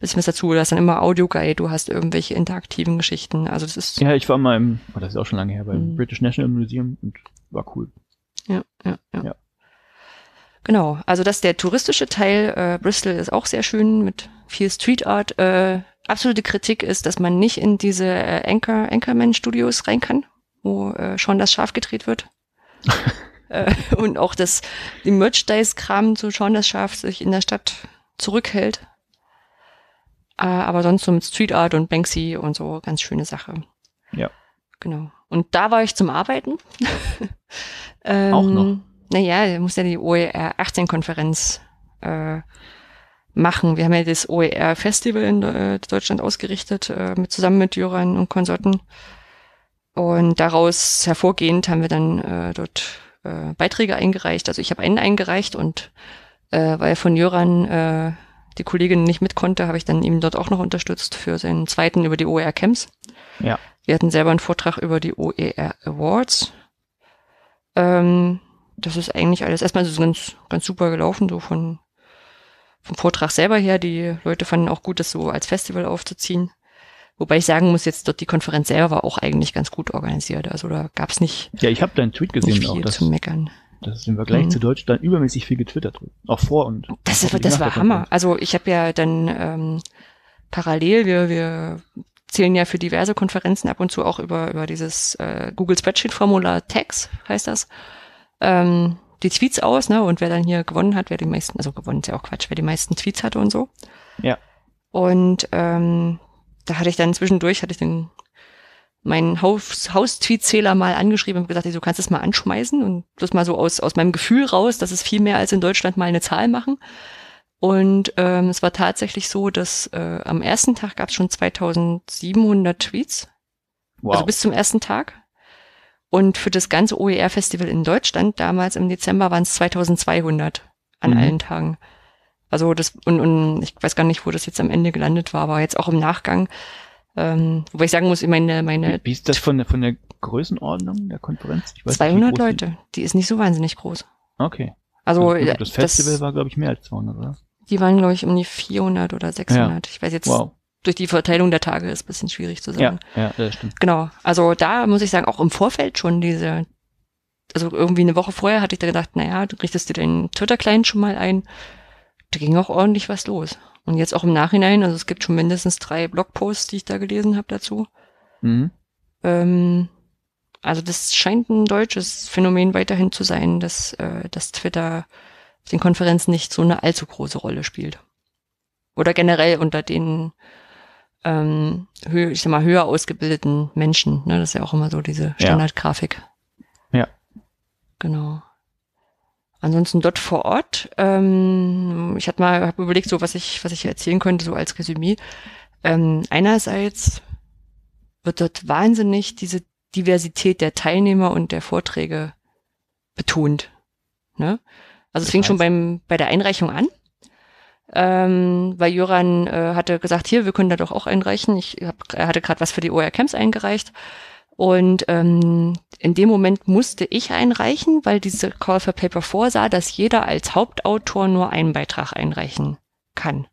bisschen was dazu. Du hast dann immer Audioguide, du hast irgendwelche interaktiven Geschichten. Also das ist Ja, ich war mal im, oh, das ist auch schon lange her, beim Mhm. British National Museum und war cool. Ja, ja, ja. Ja. Genau, also das ist der touristische Teil. Äh, Bristol ist auch sehr schön mit viel Street Art. Äh, absolute Kritik ist, dass man nicht in diese äh, Anchor, Anchorman Studios rein kann, wo äh, schon das Schaf gedreht wird. äh, und auch das, die Merchandise-Kram zu Sean das Schaf sich in der Stadt zurückhält. Äh, aber sonst so mit Street Art und Banksy und so ganz schöne Sache. Ja. Genau. Und da war ich zum Arbeiten. ähm, Auch noch? Naja, er muss ja die OER 18 Konferenz äh, machen. Wir haben ja das OER Festival in äh, Deutschland ausgerichtet, äh, mit, zusammen mit Jöran und Konsorten. Und daraus hervorgehend haben wir dann äh, dort äh, Beiträge eingereicht. Also ich habe einen eingereicht und äh, weil von Jöran äh, die Kollegin nicht mit konnte, habe ich dann ihm dort auch noch unterstützt für seinen zweiten über die OER Camps. Ja. Wir hatten selber einen Vortrag über die OER Awards. Ähm, das ist eigentlich alles erstmal so ganz, ganz super gelaufen, so von vom Vortrag selber her. Die Leute fanden auch gut, das so als Festival aufzuziehen. Wobei ich sagen muss, jetzt dort die Konferenz selber war auch eigentlich ganz gut organisiert. Also da gab es nicht, Ja, ich habe deinen Tweet nicht gesehen auch, viel dass, zu meckern. Dass im Vergleich Mhm. zu Deutschland übermäßig viel getwittert. Auch vor und Das, hoffentlich das war Hammer. Also ich habe ja dann ähm, parallel, wir, wir zählen ja für diverse Konferenzen ab und zu auch über, über dieses äh, Google Spreadsheet-Formular Tags, heißt das, ähm, die Tweets aus, ne? Und wer dann hier gewonnen hat, wer die meisten, also gewonnen ist ja auch Quatsch, wer die meisten Tweets hatte und so. Ja. Und ähm, da hatte ich dann zwischendurch, hatte ich den meinen Haus, Haustweetzähler mal angeschrieben und gesagt, du kannst es mal anschmeißen und bloß mal so aus, aus meinem Gefühl raus, dass es viel mehr als in Deutschland mal eine Zahl machen. Und ähm, es war tatsächlich so, dass äh, am ersten Tag gab es schon 2700 Tweets. Wow. Also bis zum ersten Tag. Und für das ganze OER-Festival in Deutschland damals im Dezember waren es 2200 an Mhm. allen Tagen. Also das, und, und ich weiß gar nicht, wo das jetzt am Ende gelandet war, aber jetzt auch im Nachgang. Ähm, wobei ich sagen muss, meine, meine Wie, ist das von der, von der Größenordnung der Konferenz? Ich weiß nicht, wie 200 groß Leute, die ist nicht so wahnsinnig groß. Die, okay. Also Ja, äh, das Festival war, glaube ich, mehr als 200, oder? die waren, glaube ich, um die 400 oder 600. Ich weiß jetzt, Wow. durch die Verteilung der Tage ist ein bisschen schwierig zu sagen. Ja, ja, das stimmt. Genau. Also da muss ich sagen, auch im Vorfeld schon diese, also irgendwie eine Woche vorher hatte ich da gedacht, naja, du richtest dir deinen Twitter-Client schon mal ein. Da ging auch ordentlich was los. Und jetzt auch im Nachhinein, also es gibt schon mindestens drei Blogposts, die ich da gelesen habe dazu. Mhm. Ähm, also das scheint ein deutsches Phänomen weiterhin zu sein, dass, äh, dass Twitter auf den Konferenzen nicht so eine allzu große Rolle spielt. Oder generell unter den ähm, hö ich sag mal, höher ausgebildeten Menschen. Ne? Das ist ja auch immer so diese Ja. Standardgrafik. Ja. Genau. Ansonsten dort vor Ort, ähm, ich hatte mal hab überlegt, so was ich, was ich erzählen könnte, so als Resümee. Ähm, einerseits wird dort wahnsinnig diese Diversität der Teilnehmer und der Vorträge betont. Ne? Also es fing schon beim, bei der Einreichung an. Ähm, weil Jöran äh, hatte gesagt, hier, wir können da doch auch einreichen. Ich hab, er hatte gerade was für die OR Camps eingereicht. Und ähm, in dem Moment musste ich einreichen, weil diese Call for Paper vorsah, dass jeder als Hauptautor nur einen Beitrag einreichen kann.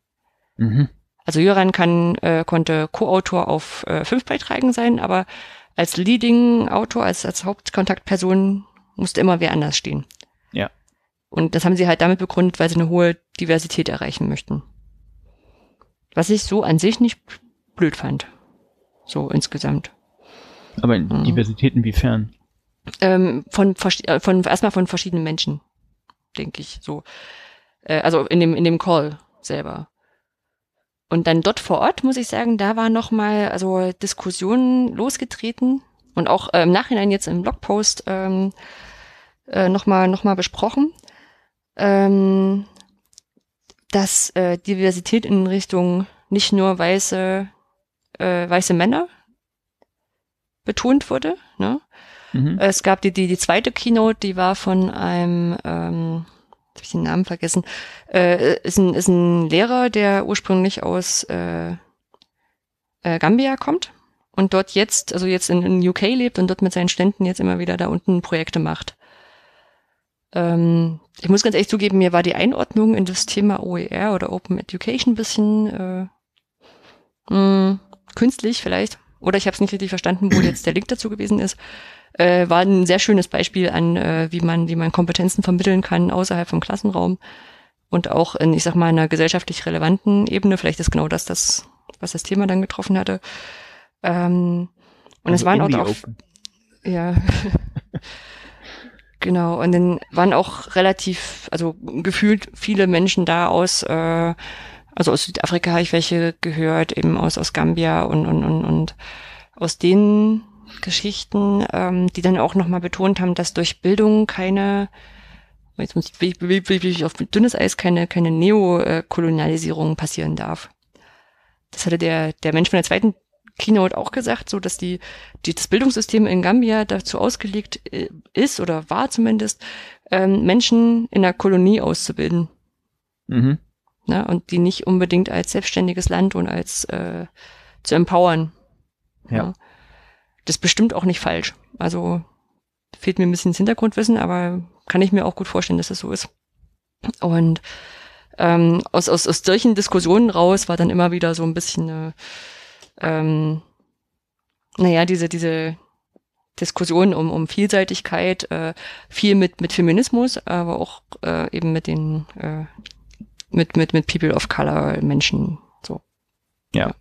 Mhm. Also Jöran kann, äh, konnte Co-Autor auf äh, fünf Beiträgen sein, aber als Leading-Autor, als, als Hauptkontaktperson musste immer wer anders stehen. Ja. Und das haben sie halt damit begründet, weil sie eine hohe Diversität erreichen möchten. Was ich so an sich nicht blöd fand. So insgesamt. Aber in Mhm. Diversität inwiefern? Ähm, von, äh, von erstmal von verschiedenen Menschen, denke ich. So. Äh, also in dem, in dem Call selber. Und dann dort vor Ort, muss ich sagen, da war noch mal also Diskussionen losgetreten und auch äh, im Nachhinein jetzt im Blogpost ähm, äh, noch mal noch mal besprochen, ähm, dass äh, Diversität in Richtung nicht nur weiße äh, weiße Männer betont wurde, ne? Mhm. Es gab die, die, die zweite Keynote, die war von einem, ähm, jetzt hab ich den Namen vergessen, äh, ist, ein, ist ein Lehrer, der ursprünglich aus äh, äh, Gambia kommt und dort jetzt, also jetzt in, in UK lebt und dort mit seinen Ständen jetzt immer wieder da unten Projekte macht. Ähm, ich muss ganz ehrlich zugeben, mir war die Einordnung in das Thema OER oder Open Education ein bisschen äh, mh, künstlich vielleicht. Oder ich habe es nicht richtig verstanden, wo jetzt der Link dazu gewesen ist. Äh, war ein sehr schönes Beispiel an, äh, wie man, wie man Kompetenzen vermitteln kann außerhalb vom Klassenraum und auch in, ich sag mal, einer gesellschaftlich relevanten Ebene. Vielleicht ist genau das, das was das Thema dann getroffen hatte. Ähm, und es Also waren auch, auch ja. genau. Und dann waren auch relativ, also gefühlt viele Menschen da aus, äh, also aus Südafrika habe ich welche gehört, eben aus, aus Gambia und, und, und, und aus den Geschichten, ähm, die dann auch nochmal betont haben, dass durch Bildung keine, jetzt muss ich, ich auf dünnes Eis, keine, keine Neokolonialisierung passieren darf. Das hatte der, der Mensch von der zweiten Keynote auch gesagt, so dass die, die das Bildungssystem in Gambia dazu ausgelegt äh, ist oder war zumindest, ähm, Menschen in der Kolonie auszubilden Mhm. Ne? und die nicht unbedingt als selbstständiges Land und als äh, zu empowern. Ja. Das ist bestimmt auch nicht falsch. Also fehlt mir ein bisschen das Hintergrundwissen, aber kann ich mir auch gut vorstellen, dass das so ist. Und ähm, aus, aus, aus solchen Diskussionen raus war dann immer wieder so ein bisschen, äh, ähm, naja, diese, diese Diskussion um, um Vielseitigkeit, äh, viel mit, mit Feminismus, aber auch äh, eben mit den, äh, mit, mit, mit People of Color Menschen, so. Ja.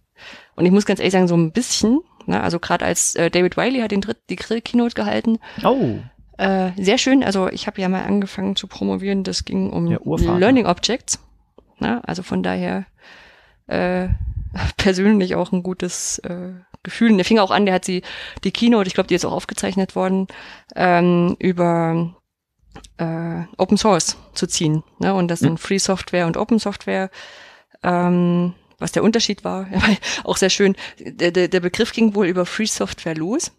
Und ich muss ganz ehrlich sagen, so ein bisschen, ne, also gerade als äh, David Wiley hat den dritt, die Keynote gehalten. Oh. Äh, sehr schön. Also ich habe ja mal angefangen zu promovieren. Das ging um Ja. Learning Objects. Ne? Also von daher äh, persönlich auch ein gutes äh, Gefühl. Und der fing auch an, der hat sie die Keynote, ich glaube, die ist auch aufgezeichnet worden, ähm, über äh, Open Source zu ziehen. Ne? Und das Mhm. sind Free Software und Open Software. Ähm, was der Unterschied war, auch sehr schön. Der, der, der Begriff ging wohl über Free Software los.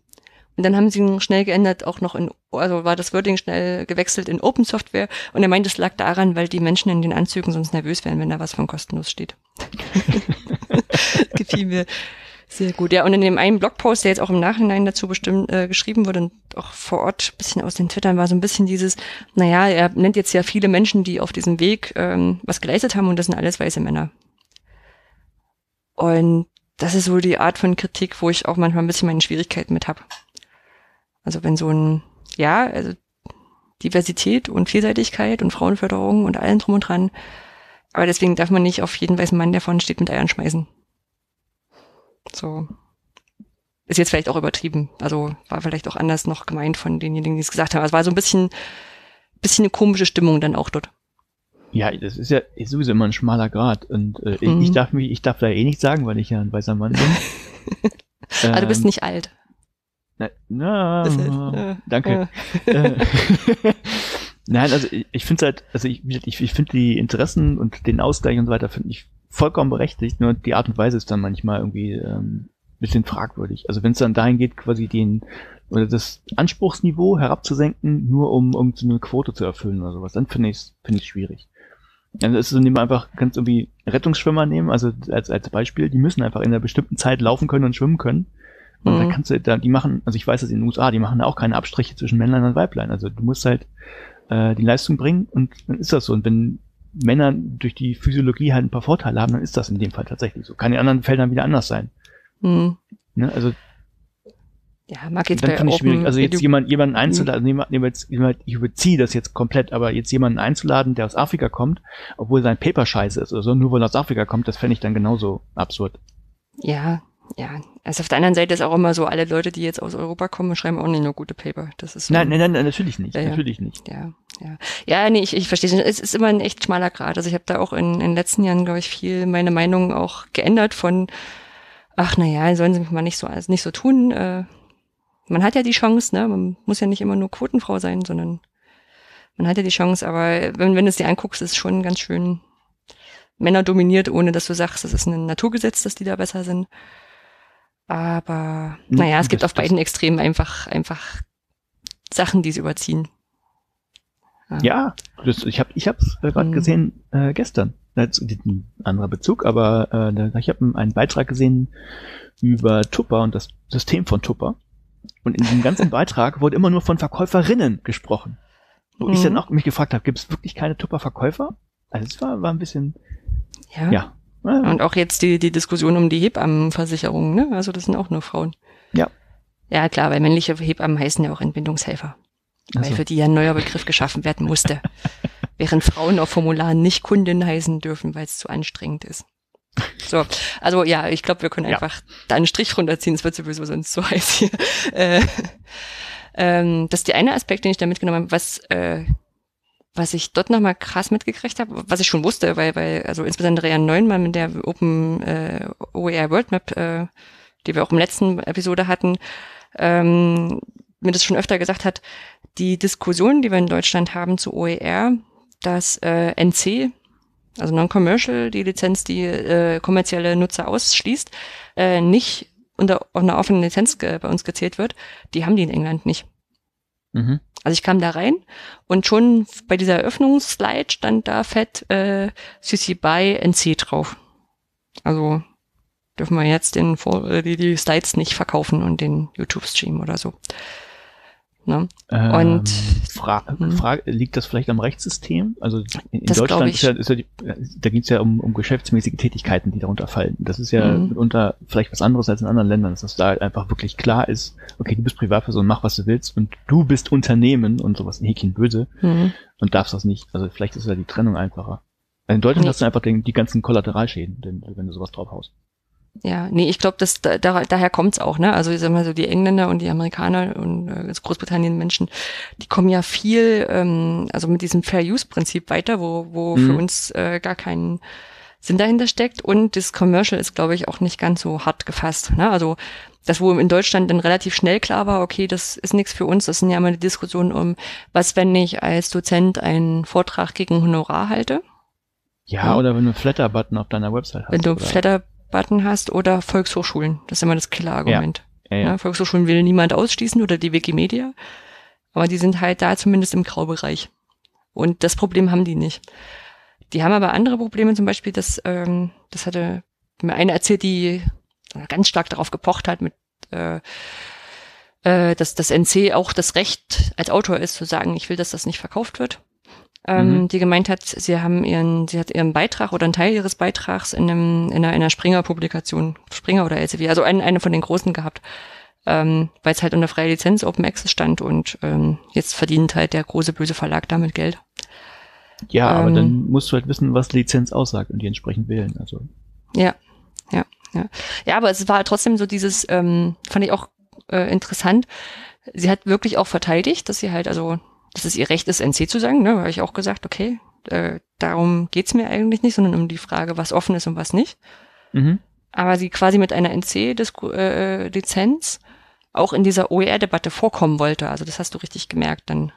Und dann haben sie ihn schnell geändert, auch noch in, also war das Wording schnell gewechselt in Open Software. Und er meint, es lag daran, weil die Menschen in den Anzügen sonst nervös wären, wenn da was von kostenlos steht. Gefiel mir sehr gut. Ja, und in dem einen Blogpost, der jetzt auch im Nachhinein dazu bestimmt äh, geschrieben wurde und auch vor Ort bisschen aus den Twittern war so ein bisschen dieses, naja, er nennt jetzt ja viele Menschen, die auf diesem Weg ähm, was geleistet haben und das sind alles weiße Männer. Und das ist so die Art von Kritik, wo ich auch manchmal ein bisschen meine Schwierigkeiten mit habe. Also wenn so ein, ja, also Diversität und Vielseitigkeit und Frauenförderung und allem drum und dran. Aber deswegen darf man nicht auf jeden weißen Mann, der vorne steht, mit Eiern schmeißen. So. Ist jetzt vielleicht auch übertrieben. Also war vielleicht auch anders noch gemeint von denjenigen, die es gesagt haben. Also es war so ein bisschen, bisschen eine komische Stimmung dann auch dort. Ja, das ist ja ist sowieso immer ein schmaler Grad. Und äh, Mhm. ich darf mich, ich darf da eh nichts sagen, weil ich ja ein weißer Mann bin. Aber du bist Ähm, nicht alt. Na, na, heißt, äh, danke. Äh, Nein, also ich, ich finde halt, also ich, ich, ich finde die Interessen und den Ausgleich und so weiter finde ich vollkommen berechtigt, nur die Art und Weise ist dann manchmal irgendwie ähm, bisschen fragwürdig. Also wenn es dann dahin geht, quasi den oder das Anspruchsniveau herabzusenken, nur um, um so eine Quote zu erfüllen oder sowas, dann finde ich finde ich schwierig. Also es ist so, nehmen wir einfach, kannst irgendwie Rettungsschwimmer nehmen, also als, als Beispiel, die müssen einfach in einer bestimmten Zeit laufen können und schwimmen können. Und Mhm. da kannst du, da, die machen, also ich weiß das in den USA, die machen da auch keine Abstriche zwischen Männlein und Weiblein. Also du musst halt äh, die Leistung bringen und dann ist das so. Und wenn Männer durch die Physiologie halt ein paar Vorteile haben, dann ist das in dem Fall tatsächlich so. Kann in anderen Feldern wieder anders sein. Hm. Ne? Also Ja, mag jetzt dann bei finde ich Open schwierig. Also jetzt jemand, jemanden einzuladen, nehmen wir- nehmen jetzt, nehmen wir- ich überziehe das jetzt komplett, aber jetzt jemanden einzuladen, der aus Afrika kommt, obwohl sein Paper scheiße ist oder so, nur weil er aus Afrika kommt, das fände ich dann genauso absurd. Ja, ja. Also auf der anderen Seite ist auch immer so, alle Leute, die jetzt aus Europa kommen, schreiben auch nicht nur gute Paper. Das ist so, Nein, nein, nein, natürlich nicht. Ja. Natürlich nicht. Ja, ja. Ja, nee, ich, ich verstehe schon. Es ist immer ein echt schmaler Grad. Also ich habe da auch in, in den letzten Jahren, glaube ich, viel meine Meinung auch geändert von, ach na ja, sollen sie mich mal nicht so also nicht so tun. Äh, man hat ja die Chance, ne? Man muss ja nicht immer nur Quotenfrau sein, sondern man hat ja die Chance, aber wenn, wenn du es dir anguckst, ist es schon ganz schön Männer dominiert, ohne dass du sagst, das ist ein Naturgesetz, dass die da besser sind. Aber naja, es gibt das- auf beiden Extremen einfach, einfach Sachen, die es überziehen. Ja, das, ich habe ich hab's äh, gerade Mhm. gesehen äh, gestern. Das ist ein anderer Bezug, aber äh, ich habe einen Beitrag gesehen über Tupper und das System von Tupper. Und in dem ganzen Beitrag wurde immer nur von Verkäuferinnen gesprochen. Wo ich Mhm. dann auch mich gefragt habe, gibt es wirklich keine Tupper-Verkäufer? Also es war, war ein bisschen, Ja. ja. Und auch jetzt die, die Diskussion um die Hebammenversicherung, ne? Also das sind auch nur Frauen. Ja. Ja, klar, weil männliche Hebammen heißen ja auch Entbindungshelfer. Weil Also. für die ja ein neuer Begriff geschaffen werden musste. Während Frauen auf Formularen nicht Kundin heißen dürfen, weil es zu anstrengend ist. So, also ja, ich glaube, wir können Ja. einfach da einen Strich runterziehen, es wird sowieso sonst so heiß hier. Äh, ähm, das ist der eine Aspekt, den ich da mitgenommen habe, was, äh, was ich dort nochmal krass mitgekriegt habe, was ich schon wusste, weil, weil, also insbesondere Jan Neumann mit der Open äh, OER World Map, äh, die wir auch im letzten Episode hatten, ähm, mir das schon öfter gesagt hat, die Diskussion, die wir in Deutschland haben zu OER, dass äh, NC, also Non-Commercial, die Lizenz, die äh, kommerzielle Nutzer ausschließt, äh, nicht unter einer offenen Lizenz bei uns gezählt wird, die haben die in England nicht. Mhm. Also ich kam da rein und schon bei dieser Eröffnungsslide stand da fett äh, CC BY NC drauf. Also dürfen wir jetzt den äh, die, die Slides nicht verkaufen und den YouTube-Stream oder so. Ne? Ähm, Und- Fra Hm. Frage, liegt das vielleicht am Rechtssystem? Also in, in Deutschland ist ja, ist ja die, da geht es ja um, um geschäftsmäßige Tätigkeiten, die darunter fallen. Das ist ja Mhm. mitunter vielleicht was anderes als in anderen Ländern, dass das da halt einfach wirklich klar ist, okay, du bist Privatperson, mach was du willst und du bist Unternehmen und sowas in Häkchen böse Mhm. und darfst das nicht. Also vielleicht ist ja die Trennung einfacher. Also in Deutschland Nee. hast du einfach den, die ganzen Kollateralschäden, wenn, wenn du sowas drauf haust. Ja, nee, ich glaube, dass da, da, daher kommt's auch, ne? Also ich sag mal so, die Engländer und die Amerikaner und äh, Großbritannien Menschen, die kommen ja viel, ähm, also mit diesem Fair Use Prinzip weiter, wo, wo mhm. für uns äh, gar kein Sinn dahinter steckt. Und das Commercial ist, glaube ich, auch nicht ganz so hart gefasst. Ne? Also das, wo in Deutschland dann relativ schnell klar war, okay, das ist nichts für uns, das sind ja immer die Diskussionen um, was, wenn ich als Dozent einen Vortrag gegen Honorar halte. Ja, ja. oder wenn du einen Flatter-Button auf deiner Website hast. Wenn du einen Flatter-Button hast oder Volkshochschulen, das ist immer das Killer-Argument. Ja. Ja, ja. Volkshochschulen will niemand ausschließen oder die Wikimedia, aber die sind halt da zumindest im Graubereich. Und das Problem haben die nicht. Die haben aber andere Probleme, zum Beispiel, dass, ähm, das hatte mir eine erzählt, die ganz stark darauf gepocht hat, mit, äh, äh, dass das NC auch das Recht als Autor ist, zu sagen, ich will, dass das nicht verkauft wird. Ähm, mhm. Die gemeint hat, sie haben ihren, sie hat ihren Beitrag oder einen Teil ihres Beitrags in einem, in einer, in einer Springer-Publikation, Springer oder LCW, also eine, eine von den großen gehabt, ähm, weil es halt unter freier Lizenz Open Access stand und ähm, jetzt verdient halt der große böse Verlag damit Geld. Ja, aber dann ähm, musst du halt wissen, was Lizenz aussagt und die entsprechend wählen. Also. Ja, ja, ja. Ja, aber es war trotzdem so dieses, ähm, fand ich auch äh, interessant. Sie hat wirklich auch verteidigt, dass sie halt, also, dass es ihr Recht ist, NC zu sagen, ne, habe ich auch gesagt, okay, äh, darum geht's mir eigentlich nicht, sondern um die Frage, was offen ist und was nicht. Mhm. Aber sie quasi mit einer NC-Lizenz äh, auch in dieser OER-Debatte vorkommen wollte. Also das hast du richtig gemerkt dann.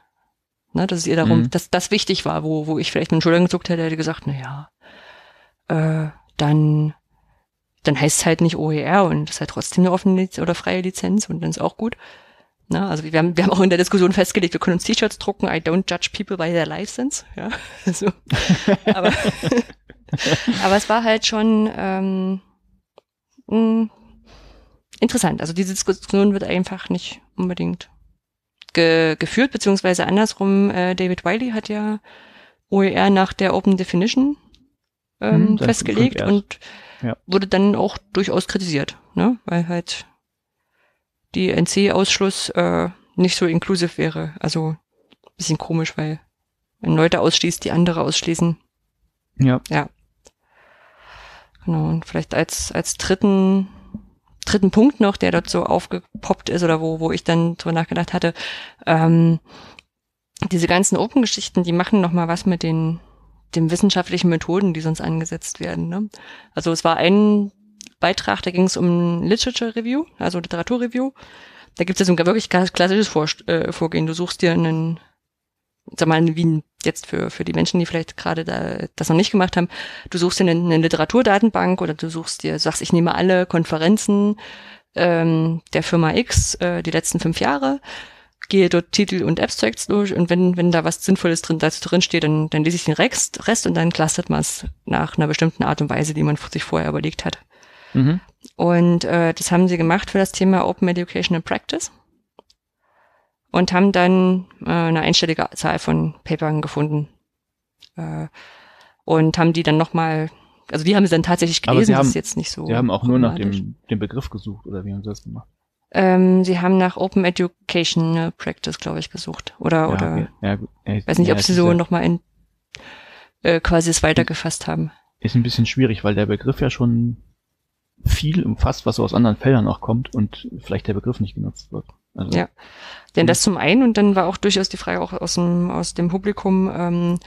Ne, dass es ihr darum, mhm. dass das wichtig war, wo, wo ich vielleicht mit den Schultern gezuckt hätte, hätte gesagt, na ja, äh, dann, dann heißt es halt nicht OER und es ist halt trotzdem eine offene oder freie Lizenz und dann ist auch gut. Na, also wir haben, wir haben auch in der Diskussion festgelegt, wir können uns T-Shirts drucken, I don't judge people by their license. Ja, so. aber, aber es war halt schon ähm, mh, hm, interessant. Also diese Diskussion wird einfach nicht unbedingt ge geführt, beziehungsweise andersrum, äh, David Wiley hat ja OER nach der Open Definition ähm, hm, festgelegt und ja. wurde dann auch durchaus kritisiert, ne? weil halt die NC-Ausschluss äh, nicht so inklusiv wäre. Also bisschen komisch, weil wenn Leute ausschließt, die andere ausschließen. Ja. Ja. Genau, und vielleicht als, als dritten dritten Punkt noch, der dort so aufgepoppt ist oder wo, wo ich dann drüber nachgedacht hatte, ähm, diese ganzen Open-Geschichten, die machen noch mal was mit den, den wissenschaftlichen Methoden, die sonst angesetzt werden. Ne? Also es war ein Beitrag, da ging es um Literature Review, also Literatur Review. Da gibt es ja ein wirklich klassisches Vor äh, Vorgehen. Du suchst dir einen sag mal, wie jetzt für, für die Menschen, die vielleicht gerade da, das noch nicht gemacht haben, du suchst dir eine, eine Literaturdatenbank oder du suchst dir, sagst, ich nehme alle Konferenzen ähm, der Firma X äh, die letzten fünf Jahre, gehe dort Titel und Abstracts durch und wenn, wenn da was Sinnvolles drin, dazu drin steht, dann, dann lese ich den Rest, Rest und dann clustert man es nach einer bestimmten Art und Weise, die man sich vorher überlegt hat. Mhm. Und äh, das haben sie gemacht für das Thema Open Educational Practice und haben dann äh, eine einstellige Zahl von Papern gefunden. Äh, und haben die dann nochmal, also die haben sie dann tatsächlich gelesen, Aber sie haben, das ist jetzt nicht so. Sie haben auch nur nach dem, dem Begriff gesucht, oder wie haben sie das gemacht? Ähm, sie haben nach Open Education Practice, glaube ich, gesucht. Oder, ja, oder, okay. ja, gut. Ja, weiß nicht, ja, ob sie so ja, nochmal in, äh, quasi es weitergefasst haben. Ist ein bisschen schwierig, weil der Begriff ja schon viel umfasst, was so aus anderen Feldern auch kommt und vielleicht der Begriff nicht genutzt wird. Also, ja, denn das zum einen und dann war auch durchaus die Frage auch aus dem, aus dem Publikum, ähm,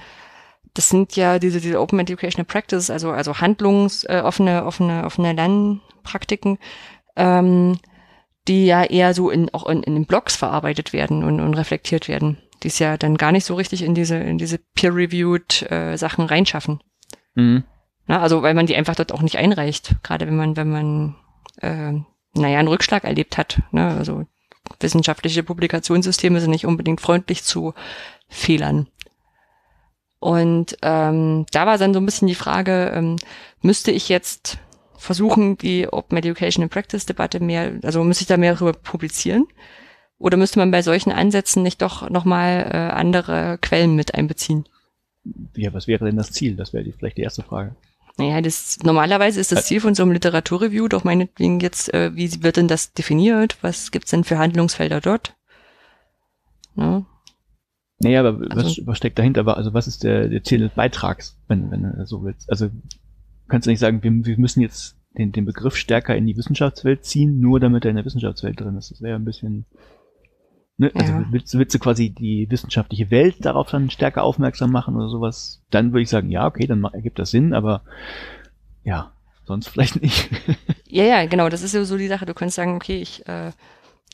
das sind ja diese, diese Open Educational Practice, also, also handlungs, äh, offene, offene, offene Lernpraktiken, ähm, die ja eher so in, auch in, in den Blogs verarbeitet werden und, und reflektiert werden, die es ja dann gar nicht so richtig in diese, in diese peer-reviewed äh, Sachen reinschaffen. Mhm. Na, also weil man die einfach dort auch nicht einreicht, gerade wenn man, wenn man äh, naja, einen Rückschlag erlebt hat. Ne? Also wissenschaftliche Publikationssysteme sind nicht unbedingt freundlich zu Fehlern. Und ähm, da war dann so ein bisschen die Frage, ähm, müsste ich jetzt versuchen, die Open Education and Practice Debatte mehr, also müsste ich da mehr darüber publizieren? Oder müsste man bei solchen Ansätzen nicht doch nochmal äh, andere Quellen mit einbeziehen? Ja, was wäre denn das Ziel? Das wäre vielleicht die erste Frage. Naja, das, normalerweise ist das Ziel von so einem Literaturreview doch meinetwegen jetzt, äh, wie wird denn das definiert? Was gibt's denn für Handlungsfelder dort? Ne? Naja, aber also, was, was steckt dahinter? Also was ist der, der Ziel des Beitrags, wenn, wenn du so willst? Also kannst du nicht sagen, wir, wir müssen jetzt den, den Begriff stärker in die Wissenschaftswelt ziehen, nur damit er in der Wissenschaftswelt drin ist. Das wäre ein bisschen, ne? Also Ja. willst, du- willst du quasi die wissenschaftliche Welt darauf dann stärker aufmerksam machen oder sowas? Dann würde ich sagen, ja, okay, dann ergibt das Sinn, aber ja, sonst vielleicht nicht. Ja, ja, genau, das ist ja so die Sache. Du könntest sagen, okay, ich, äh,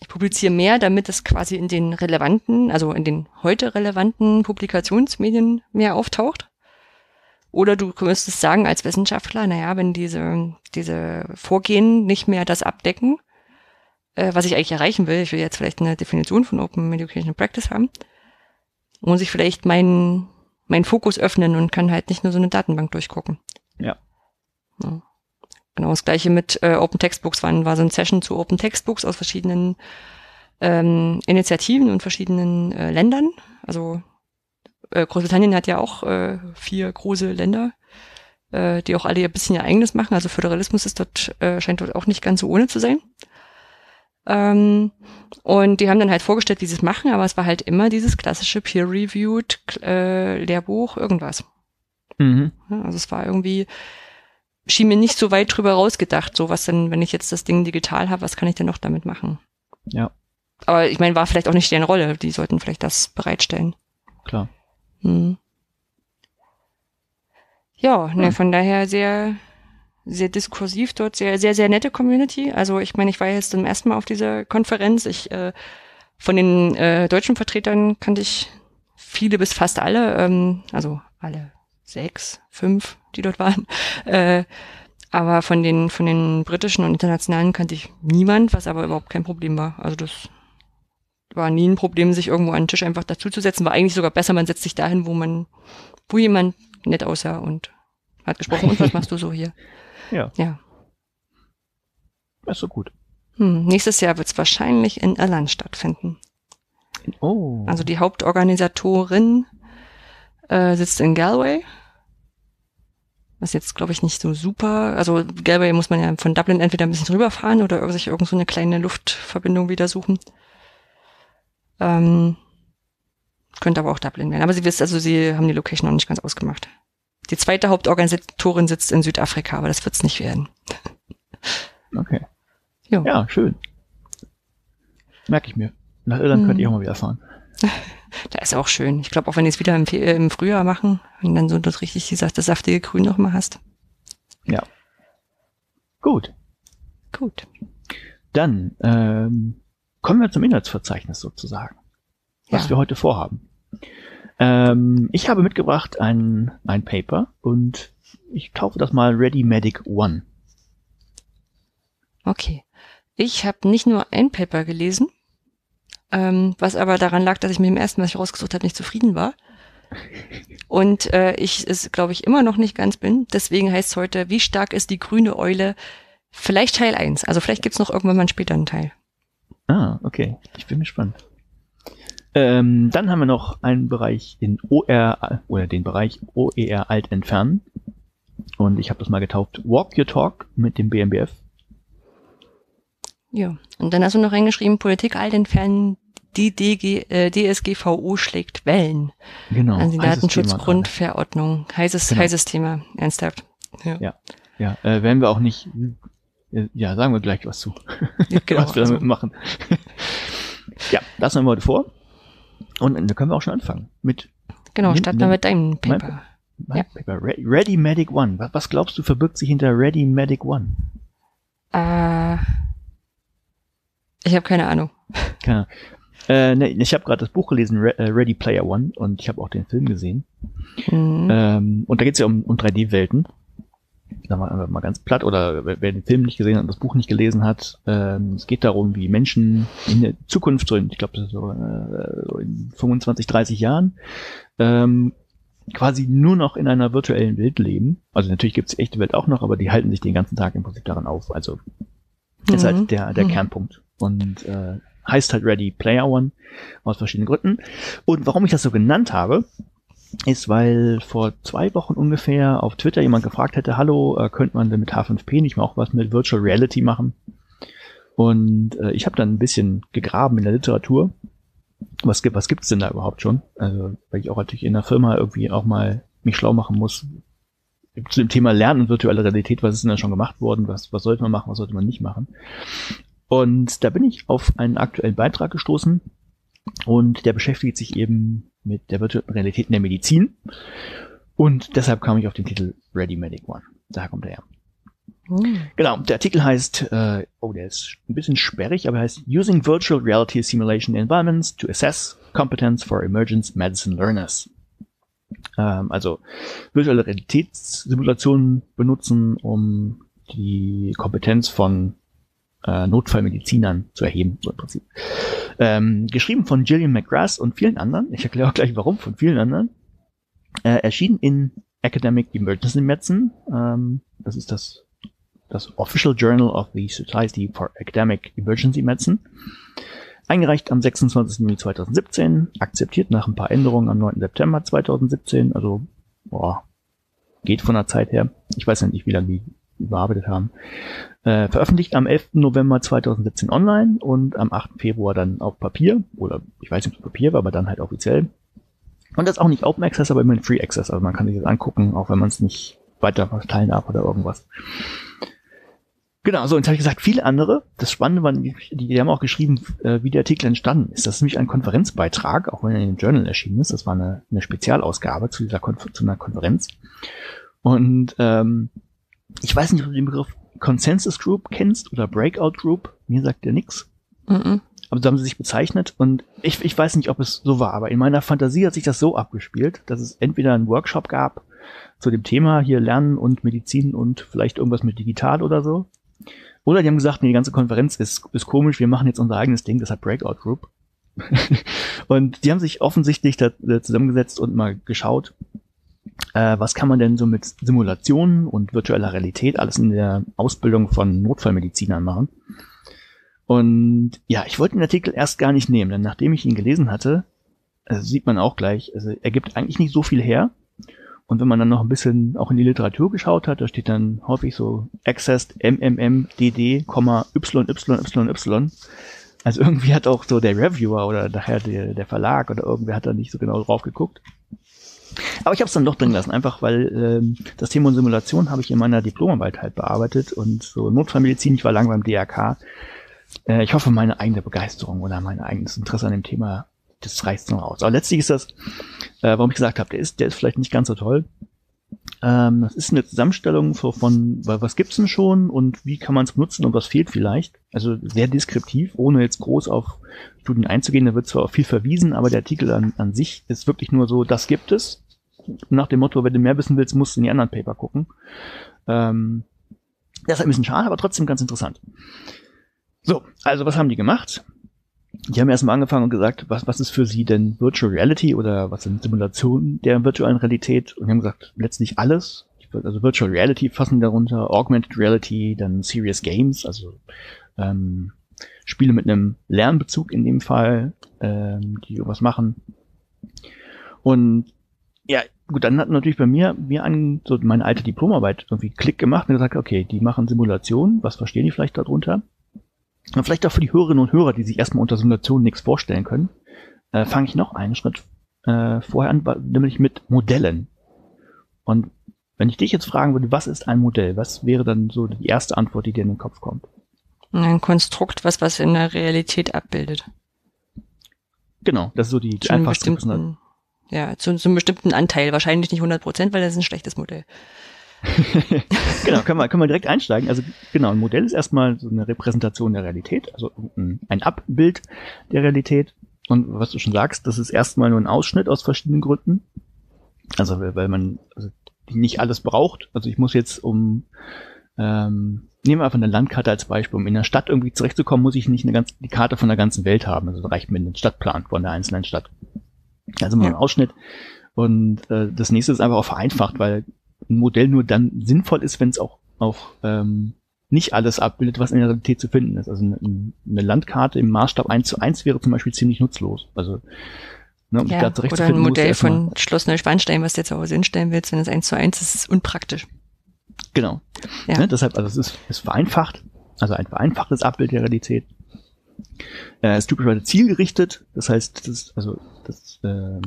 ich publiziere mehr, damit es quasi in den relevanten, also in den heute relevanten Publikationsmedien mehr auftaucht. Oder du müsstest sagen als Wissenschaftler, naja, wenn diese, diese Vorgehen nicht mehr das abdecken, äh, was ich eigentlich erreichen will, ich will jetzt vielleicht eine Definition von Open Educational Practice haben, muss ich vielleicht meinen meinen Fokus öffnen und kann halt nicht nur so eine Datenbank durchgucken. Ja. ja. Genau, das gleiche mit äh, Open Textbooks war, war so ein Session zu Open Textbooks aus verschiedenen ähm, Initiativen und verschiedenen äh, Ländern. Also äh, Großbritannien hat ja auch äh, vier große Länder, äh, die auch alle ihr bisschen ihr eigenes machen. Also Föderalismus ist dort, äh, scheint dort auch nicht ganz so ohne zu sein. Ähm, und die haben dann halt vorgestellt, wie sie es machen, aber es war halt immer dieses klassische peer-reviewed äh, Lehrbuch, irgendwas. mhm. Also es war irgendwie, schien mir nicht so weit drüber rausgedacht, so was denn, wenn ich jetzt das Ding digital habe, was kann ich denn noch damit machen? Ja, Aber ich meine, war vielleicht auch nicht deren Rolle, die sollten vielleicht das bereitstellen. klar. Hm. Ja, ne, Hm. von daher sehr, sehr diskursiv dort, sehr, sehr, sehr nette Community. Also ich meine, ich war jetzt zum ersten Mal auf dieser Konferenz. Ich äh, von den äh, deutschen Vertretern kannte ich viele bis fast alle, ähm, also alle sechs, fünf, die dort waren. Äh, aber von den von den britischen und internationalen kannte ich niemand, was aber überhaupt kein Problem war. Also das war nie ein Problem, sich irgendwo an den Tisch einfach dazuzusetzen. War eigentlich sogar besser, man setzt sich dahin, wo man, wo jemand nett aussah und hat gesprochen. Und was machst du so hier? Ja, Ja. ist so gut. Hm, nächstes Jahr wird es wahrscheinlich in Irland stattfinden. Oh. Also die Hauptorganisatorin äh, sitzt in Galway. Was jetzt, glaube ich, nicht so super. Also Galway muss man ja von Dublin entweder ein bisschen rüberfahren oder sich irgend so eine kleine Luftverbindung wieder suchen. Ähm, könnte aber auch Dublin werden. Aber sie wisst, also sie haben die Location noch nicht ganz ausgemacht. Die zweite Hauptorganisatorin sitzt in Südafrika, aber das wird's nicht werden. okay. Jo. Ja, schön. Merke ich mir. Nach Irland Mhm. könnt ihr auch mal wieder fahren. Da ist auch schön. Ich glaube, auch wenn die es wieder im, äh, im Frühjahr machen, wenn dann so das richtig dieses, das saftige Grün noch mal hast. Ja. Gut. Gut. Dann ähm, kommen wir zum Inhaltsverzeichnis sozusagen, was Ja. wir heute vorhaben. Ähm, ich habe mitgebracht ein, ein Paper und ich taufe das mal Ready Medic One. Okay. Ich habe nicht nur ein Paper gelesen, ähm, was aber daran lag, dass ich mit dem ersten, was ich rausgesucht habe, nicht zufrieden war. Und äh, ich es, glaube ich, immer noch nicht ganz bin. Deswegen heißt es heute, wie stark ist die grüne Eule? Vielleicht Teil 1. Also vielleicht gibt's noch irgendwann mal später einen Teil. Ah, okay. Ich bin gespannt. Ähm, dann haben wir noch einen Bereich in OR oder den Bereich OER alt entfernen. Und ich habe das mal getauft Walk Your Talk mit dem BMBF. Ja. Und dann hast du noch reingeschrieben, Politik alt entfernen, die DG, äh, DSGVO schlägt Wellen. Genau. also die Datenschutzgrundverordnung. Heißes, Genau. heißes Thema. Ernsthaft. Ja. Ja. Ja, äh, werden wir auch nicht. äh, Ja, sagen wir gleich was zu. Genau, was wir also- damit machen. ja, das haben wir heute vor. Und dann können wir auch schon anfangen mit Genau, starten wir mit deinem Paper. mein Ja. Paper. Re Ready Medic One. Was, was glaubst du verbirgt sich hinter Ready Medic One? Äh, ich habe keine Ahnung. Keine Ahnung. Äh, ne, ich habe gerade das Buch gelesen, Re äh, Ready Player One, und ich habe auch den Film gesehen. Mhm. Ähm, und da geht es ja um, um 3D-Welten. Sagen wir mal ganz platt, oder wer, den Film nicht gesehen hat und das Buch nicht gelesen hat, ähm, es geht darum, wie Menschen in der Zukunft, so in, ich glaube, das ist so, äh, so in 25, 30 Jahren, ähm, quasi nur noch in einer virtuellen Welt leben. Also natürlich gibt es die echte Welt auch noch, aber die halten sich den ganzen Tag im Prinzip daran auf. Also ist Mhm. halt der, der Mhm. Kernpunkt. Und äh, heißt halt Ready Player One aus verschiedenen Gründen. Und warum ich das so genannt habe, ist, weil vor zwei Wochen ungefähr auf Twitter jemand gefragt hätte, hallo, äh, könnte man denn mit H5P nicht mal auch was mit Virtual Reality machen? Und äh, ich habe dann ein bisschen gegraben in der Literatur. Was gibt was gibt's denn da überhaupt schon? Also, weil ich auch natürlich in der Firma irgendwie auch mal mich schlau machen muss, zu dem Thema Lernen und virtuelle Realität, was ist denn da schon gemacht worden, was, was sollte man machen, was sollte man nicht machen. Und da bin ich auf einen aktuellen Beitrag gestoßen und der beschäftigt sich eben mit der virtuellen Realität in der Medizin. Und deshalb kam ich auf den Titel Ready Medic One. Daher kommt er her. Hm. Genau, der Artikel heißt, äh, oh, der ist ein bisschen sperrig, aber er heißt Using Virtual Reality Simulation Environments to Assess Competence for Emergence Medicine Learners. Ähm, also virtuelle Realitätssimulationen benutzen, um die Kompetenz von äh, Notfallmedizinern zu erheben, so im Prinzip. Ähm, geschrieben von Gillian McGrath und vielen anderen, ich erkläre auch gleich warum, von vielen anderen, äh, erschienen in Academic Emergency Medicine, ähm, das ist das, das Official Journal of the Society for Academic Emergency Medicine, eingereicht am 26. Juni 2017, akzeptiert nach ein paar Änderungen am 9. September 2017, also boah, geht von der Zeit her. Ich weiß ja nicht, wie lange die überarbeitet haben. Äh, veröffentlicht am 11. November 2017 online und am 8. Februar dann auf Papier, oder ich weiß nicht, ob es Papier war, aber dann halt offiziell. Und das ist auch nicht Open Access, aber immerhin Free Access, also man kann sich das angucken, auch wenn man es nicht weiter verteilen darf oder irgendwas. Genau, so, jetzt habe ich gesagt, viele andere. Das Spannende war, die, die haben auch geschrieben, äh, wie der Artikel entstanden ist. Das ist nämlich ein Konferenzbeitrag, auch wenn er in dem Journal erschienen ist. Das war eine, eine Spezialausgabe zu dieser Konfer zu einer Konferenz. Und ähm, ich weiß nicht, ob du den Begriff Consensus Group kennst oder Breakout Group. Mir sagt der nix. Mm -mm. Aber so haben sie sich bezeichnet und ich, ich weiß nicht, ob es so war, aber in meiner Fantasie hat sich das so abgespielt, dass es entweder einen Workshop gab zu dem Thema hier Lernen und Medizin und vielleicht irgendwas mit digital oder so. Oder die haben gesagt, nee, die ganze Konferenz ist, ist komisch, wir machen jetzt unser eigenes Ding, das hat Breakout Group. und die haben sich offensichtlich da, da zusammengesetzt und mal geschaut, äh, was kann man denn so mit Simulationen und virtueller Realität alles in der Ausbildung von Notfallmedizinern machen? Und ja, ich wollte den Artikel erst gar nicht nehmen, denn nachdem ich ihn gelesen hatte, also sieht man auch gleich, also er gibt eigentlich nicht so viel her. Und wenn man dann noch ein bisschen auch in die Literatur geschaut hat, da steht dann häufig so accessed mmmdd, yyyy. Also irgendwie hat auch so der Reviewer oder daher der, der Verlag oder irgendwer hat da nicht so genau drauf geguckt. Aber ich habe es dann doch drin lassen, einfach weil ähm, das Thema Simulation habe ich in meiner Diplomarbeit halt bearbeitet und so Notfallmedizin, ich war lange beim DRK. Äh, ich hoffe, meine eigene Begeisterung oder mein eigenes Interesse an dem Thema, das reißt noch aus. Aber letztlich ist das, äh, warum ich gesagt habe, der ist, der ist vielleicht nicht ganz so toll. Ähm, das ist eine Zusammenstellung von, was gibt's denn schon und wie kann man es benutzen und was fehlt vielleicht. Also sehr deskriptiv, ohne jetzt groß auf Studien einzugehen. Da wird zwar auch viel verwiesen, aber der Artikel an, an sich ist wirklich nur so, das gibt es. Nach dem Motto, wenn du mehr wissen willst, musst du in die anderen Paper gucken. Ähm, das ist ein bisschen schade, aber trotzdem ganz interessant. So, also was haben die gemacht? Die haben erstmal angefangen und gesagt, was, was ist für sie denn Virtual Reality oder was sind Simulationen der virtuellen Realität? Und die haben gesagt, letztlich alles. Also Virtual Reality fassen darunter, Augmented Reality, dann Serious Games, also ähm, Spiele mit einem Lernbezug in dem Fall, ähm, die was machen. Und ja, gut, dann hat natürlich bei mir, mir an, so meine alte Diplomarbeit irgendwie Klick gemacht und gesagt, okay, die machen Simulationen, was verstehen die vielleicht darunter? Und vielleicht auch für die Hörerinnen und Hörer, die sich erstmal unter Simulationen nichts vorstellen können, äh, fange ich noch einen Schritt äh, vorher an, nämlich mit Modellen. Und wenn ich dich jetzt fragen würde, was ist ein Modell, was wäre dann so die erste Antwort, die dir in den Kopf kommt? Ein Konstrukt, was was in der Realität abbildet. Genau, das ist so die, die einfachste Ja, zu, zu einem bestimmten Anteil, wahrscheinlich nicht 100 Prozent, weil das ist ein schlechtes Modell. genau, können wir, können wir direkt einsteigen. Also genau, ein Modell ist erstmal so eine Repräsentation der Realität, also ein Abbild der Realität. Und was du schon sagst, das ist erstmal nur ein Ausschnitt aus verschiedenen Gründen. Also weil man also nicht alles braucht. Also ich muss jetzt um ähm, nehmen wir einfach eine Landkarte als Beispiel. Um in der Stadt irgendwie zurechtzukommen, muss ich nicht eine ganze, die Karte von der ganzen Welt haben. Also reicht mir ein Stadtplan von der einzelnen Stadt. Also mal ja. ein Ausschnitt. Und äh, das nächste ist einfach auch vereinfacht, weil ein Modell nur dann sinnvoll ist, wenn es auch, auch ähm, nicht alles abbildet, was in der Realität zu finden ist. Also eine, eine Landkarte im Maßstab 1 zu 1 wäre zum Beispiel ziemlich nutzlos. Also ne, um ja, da oder ein Modell von Schloss Neuschwanstein, was du jetzt auch hinstellen willst, wenn es 1 zu 1 ist, ist unpraktisch. Genau. Ja. Ne, deshalb, also es ist, ist vereinfacht, also ein vereinfachtes Abbild der Realität. Äh, ist typischerweise zielgerichtet, das heißt, das, also das äh,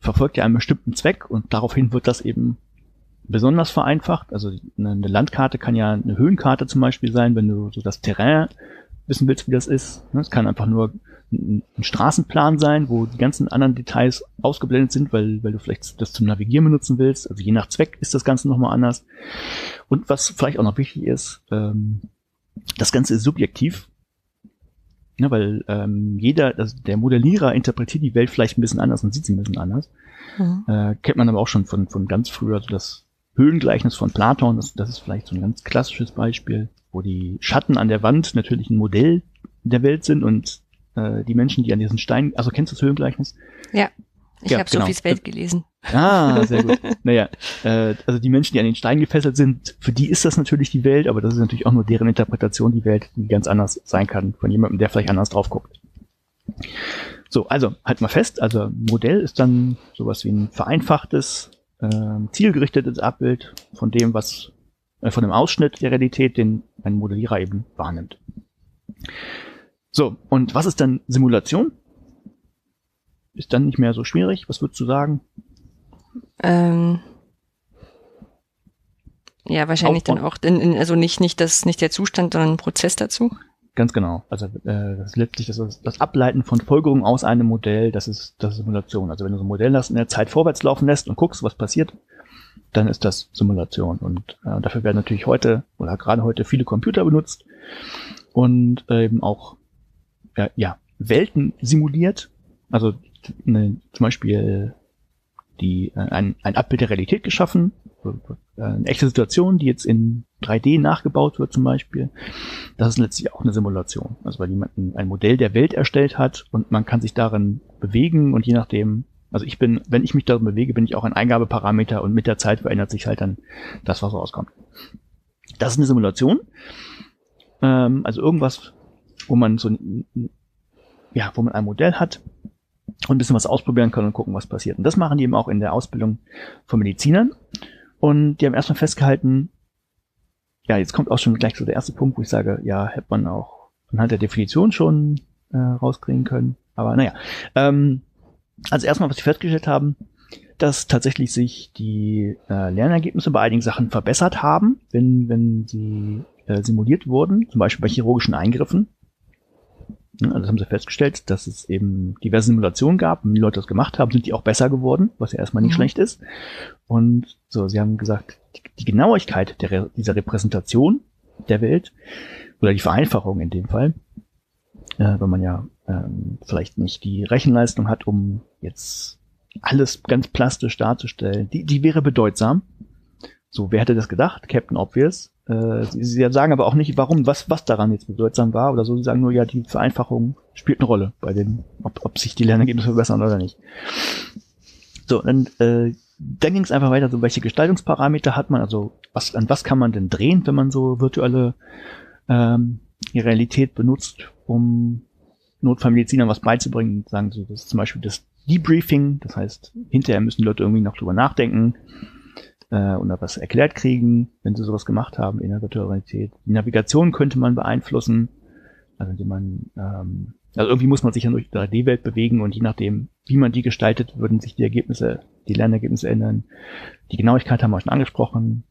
verfolgt ja einen bestimmten Zweck und daraufhin wird das eben besonders vereinfacht. Also eine Landkarte kann ja eine Höhenkarte zum Beispiel sein, wenn du so das Terrain wissen willst, wie das ist. Ne, es kann einfach nur ein, Straßenplan sein, wo die ganzen anderen Details ausgeblendet sind, weil, weil du vielleicht das zum Navigieren benutzen willst. Also je nach Zweck ist das Ganze nochmal anders. Und was vielleicht auch noch wichtig ist, ähm, das Ganze ist subjektiv. Ja, weil ähm, jeder, also der Modellierer interpretiert die Welt vielleicht ein bisschen anders und sieht sie ein bisschen anders. Mhm. Äh, kennt man aber auch schon von, von ganz früher, also das Höhlengleichnis von Platon, das, das ist vielleicht so ein ganz klassisches Beispiel, wo die Schatten an der Wand natürlich ein Modell der Welt sind und äh, die Menschen, die an diesen Stein, also kennst du das Höhlengleichnis? Ja. Ich ja, habe genau. Sophies Welt gelesen. Ah, sehr gut. naja, äh, also die Menschen, die an den Stein gefesselt sind, für die ist das natürlich die Welt, aber das ist natürlich auch nur deren Interpretation die Welt, die ganz anders sein kann von jemandem, der vielleicht anders drauf guckt. So, also halt mal fest, also Modell ist dann sowas wie ein vereinfachtes, äh, zielgerichtetes Abbild von dem, was äh, von dem Ausschnitt der Realität, den ein Modellierer eben wahrnimmt. So, und was ist dann Simulation? Ist dann nicht mehr so schwierig? Was würdest du sagen? Ähm, ja, wahrscheinlich Aufbau. dann auch, in, in, also nicht, nicht, das, nicht der Zustand, sondern ein Prozess dazu. Ganz genau. Also äh, das ist letztlich das, das Ableiten von Folgerungen aus einem Modell, das ist, das ist Simulation. Also wenn du so ein Modell hast in der Zeit vorwärts laufen lässt und guckst, was passiert, dann ist das Simulation. Und äh, dafür werden natürlich heute oder gerade heute viele Computer benutzt und äh, eben auch ja, ja, Welten simuliert. Also eine, zum Beispiel die, äh, ein, ein Abbild der Realität geschaffen, eine echte Situation, die jetzt in 3D nachgebaut wird zum Beispiel. Das ist letztlich auch eine Simulation. Also weil jemand ein, ein Modell der Welt erstellt hat und man kann sich darin bewegen und je nachdem, also ich bin, wenn ich mich darin bewege, bin ich auch ein Eingabeparameter und mit der Zeit verändert sich halt dann das, was rauskommt. Das ist eine Simulation. Ähm, also irgendwas, wo man so ja, wo man ein Modell hat, und ein bisschen was ausprobieren können und gucken, was passiert. Und das machen die eben auch in der Ausbildung von Medizinern. Und die haben erstmal festgehalten, ja, jetzt kommt auch schon gleich so der erste Punkt, wo ich sage, ja, hätte man auch anhand der Definition schon äh, rauskriegen können. Aber naja. Ähm, also erstmal, was sie festgestellt haben, dass tatsächlich sich die äh, Lernergebnisse bei einigen Sachen verbessert haben, wenn, wenn sie äh, simuliert wurden, zum Beispiel bei chirurgischen Eingriffen. Also das haben sie festgestellt, dass es eben diverse Simulationen gab und die Leute das gemacht haben, sind die auch besser geworden, was ja erstmal nicht mhm. schlecht ist. Und so, sie haben gesagt, die, die Genauigkeit der, dieser Repräsentation der Welt oder die Vereinfachung in dem Fall, äh, wenn man ja ähm, vielleicht nicht die Rechenleistung hat, um jetzt alles ganz plastisch darzustellen, die, die wäre bedeutsam. So, wer hätte das gedacht? Captain Obvious. Äh, sie, sie sagen aber auch nicht, warum, was, was daran jetzt bedeutsam war oder so. Sie sagen nur, ja, die Vereinfachung spielt eine Rolle bei dem, ob, ob sich die Lernergebnisse verbessern oder nicht. So, dann, äh, dann ging es einfach weiter, so welche Gestaltungsparameter hat man, also was, an was kann man denn drehen, wenn man so virtuelle ähm, Realität benutzt, um Notfallmedizinern was beizubringen. Sagen sie, das ist zum Beispiel das Debriefing, das heißt, hinterher müssen Leute irgendwie noch drüber nachdenken, äh, oder was erklärt kriegen, wenn sie sowas gemacht haben in der Virtualität. Die Navigation könnte man beeinflussen, also indem man, ähm, also irgendwie muss man sich ja durch die 3D-Welt bewegen und je nachdem, wie man die gestaltet, würden sich die Ergebnisse, die Lernergebnisse ändern. Die Genauigkeit haben wir schon angesprochen.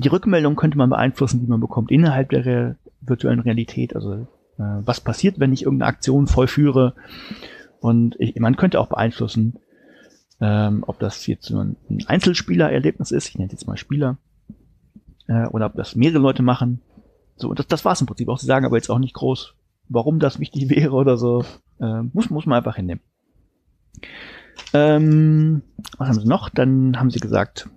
Die Rückmeldung könnte man beeinflussen, die man bekommt innerhalb der Re virtuellen Realität. Also äh, was passiert, wenn ich irgendeine Aktion vollführe? Und ich, man könnte auch beeinflussen, ähm, ob das jetzt nur ein Einzelspielererlebnis ist, ich nenne es jetzt mal Spieler, äh, oder ob das mehrere Leute machen. So, das, das war es im Prinzip auch. Sie sagen aber jetzt auch nicht groß, warum das wichtig wäre oder so. Äh, muss, muss man einfach hinnehmen. Ähm, was haben sie noch? Dann haben sie gesagt,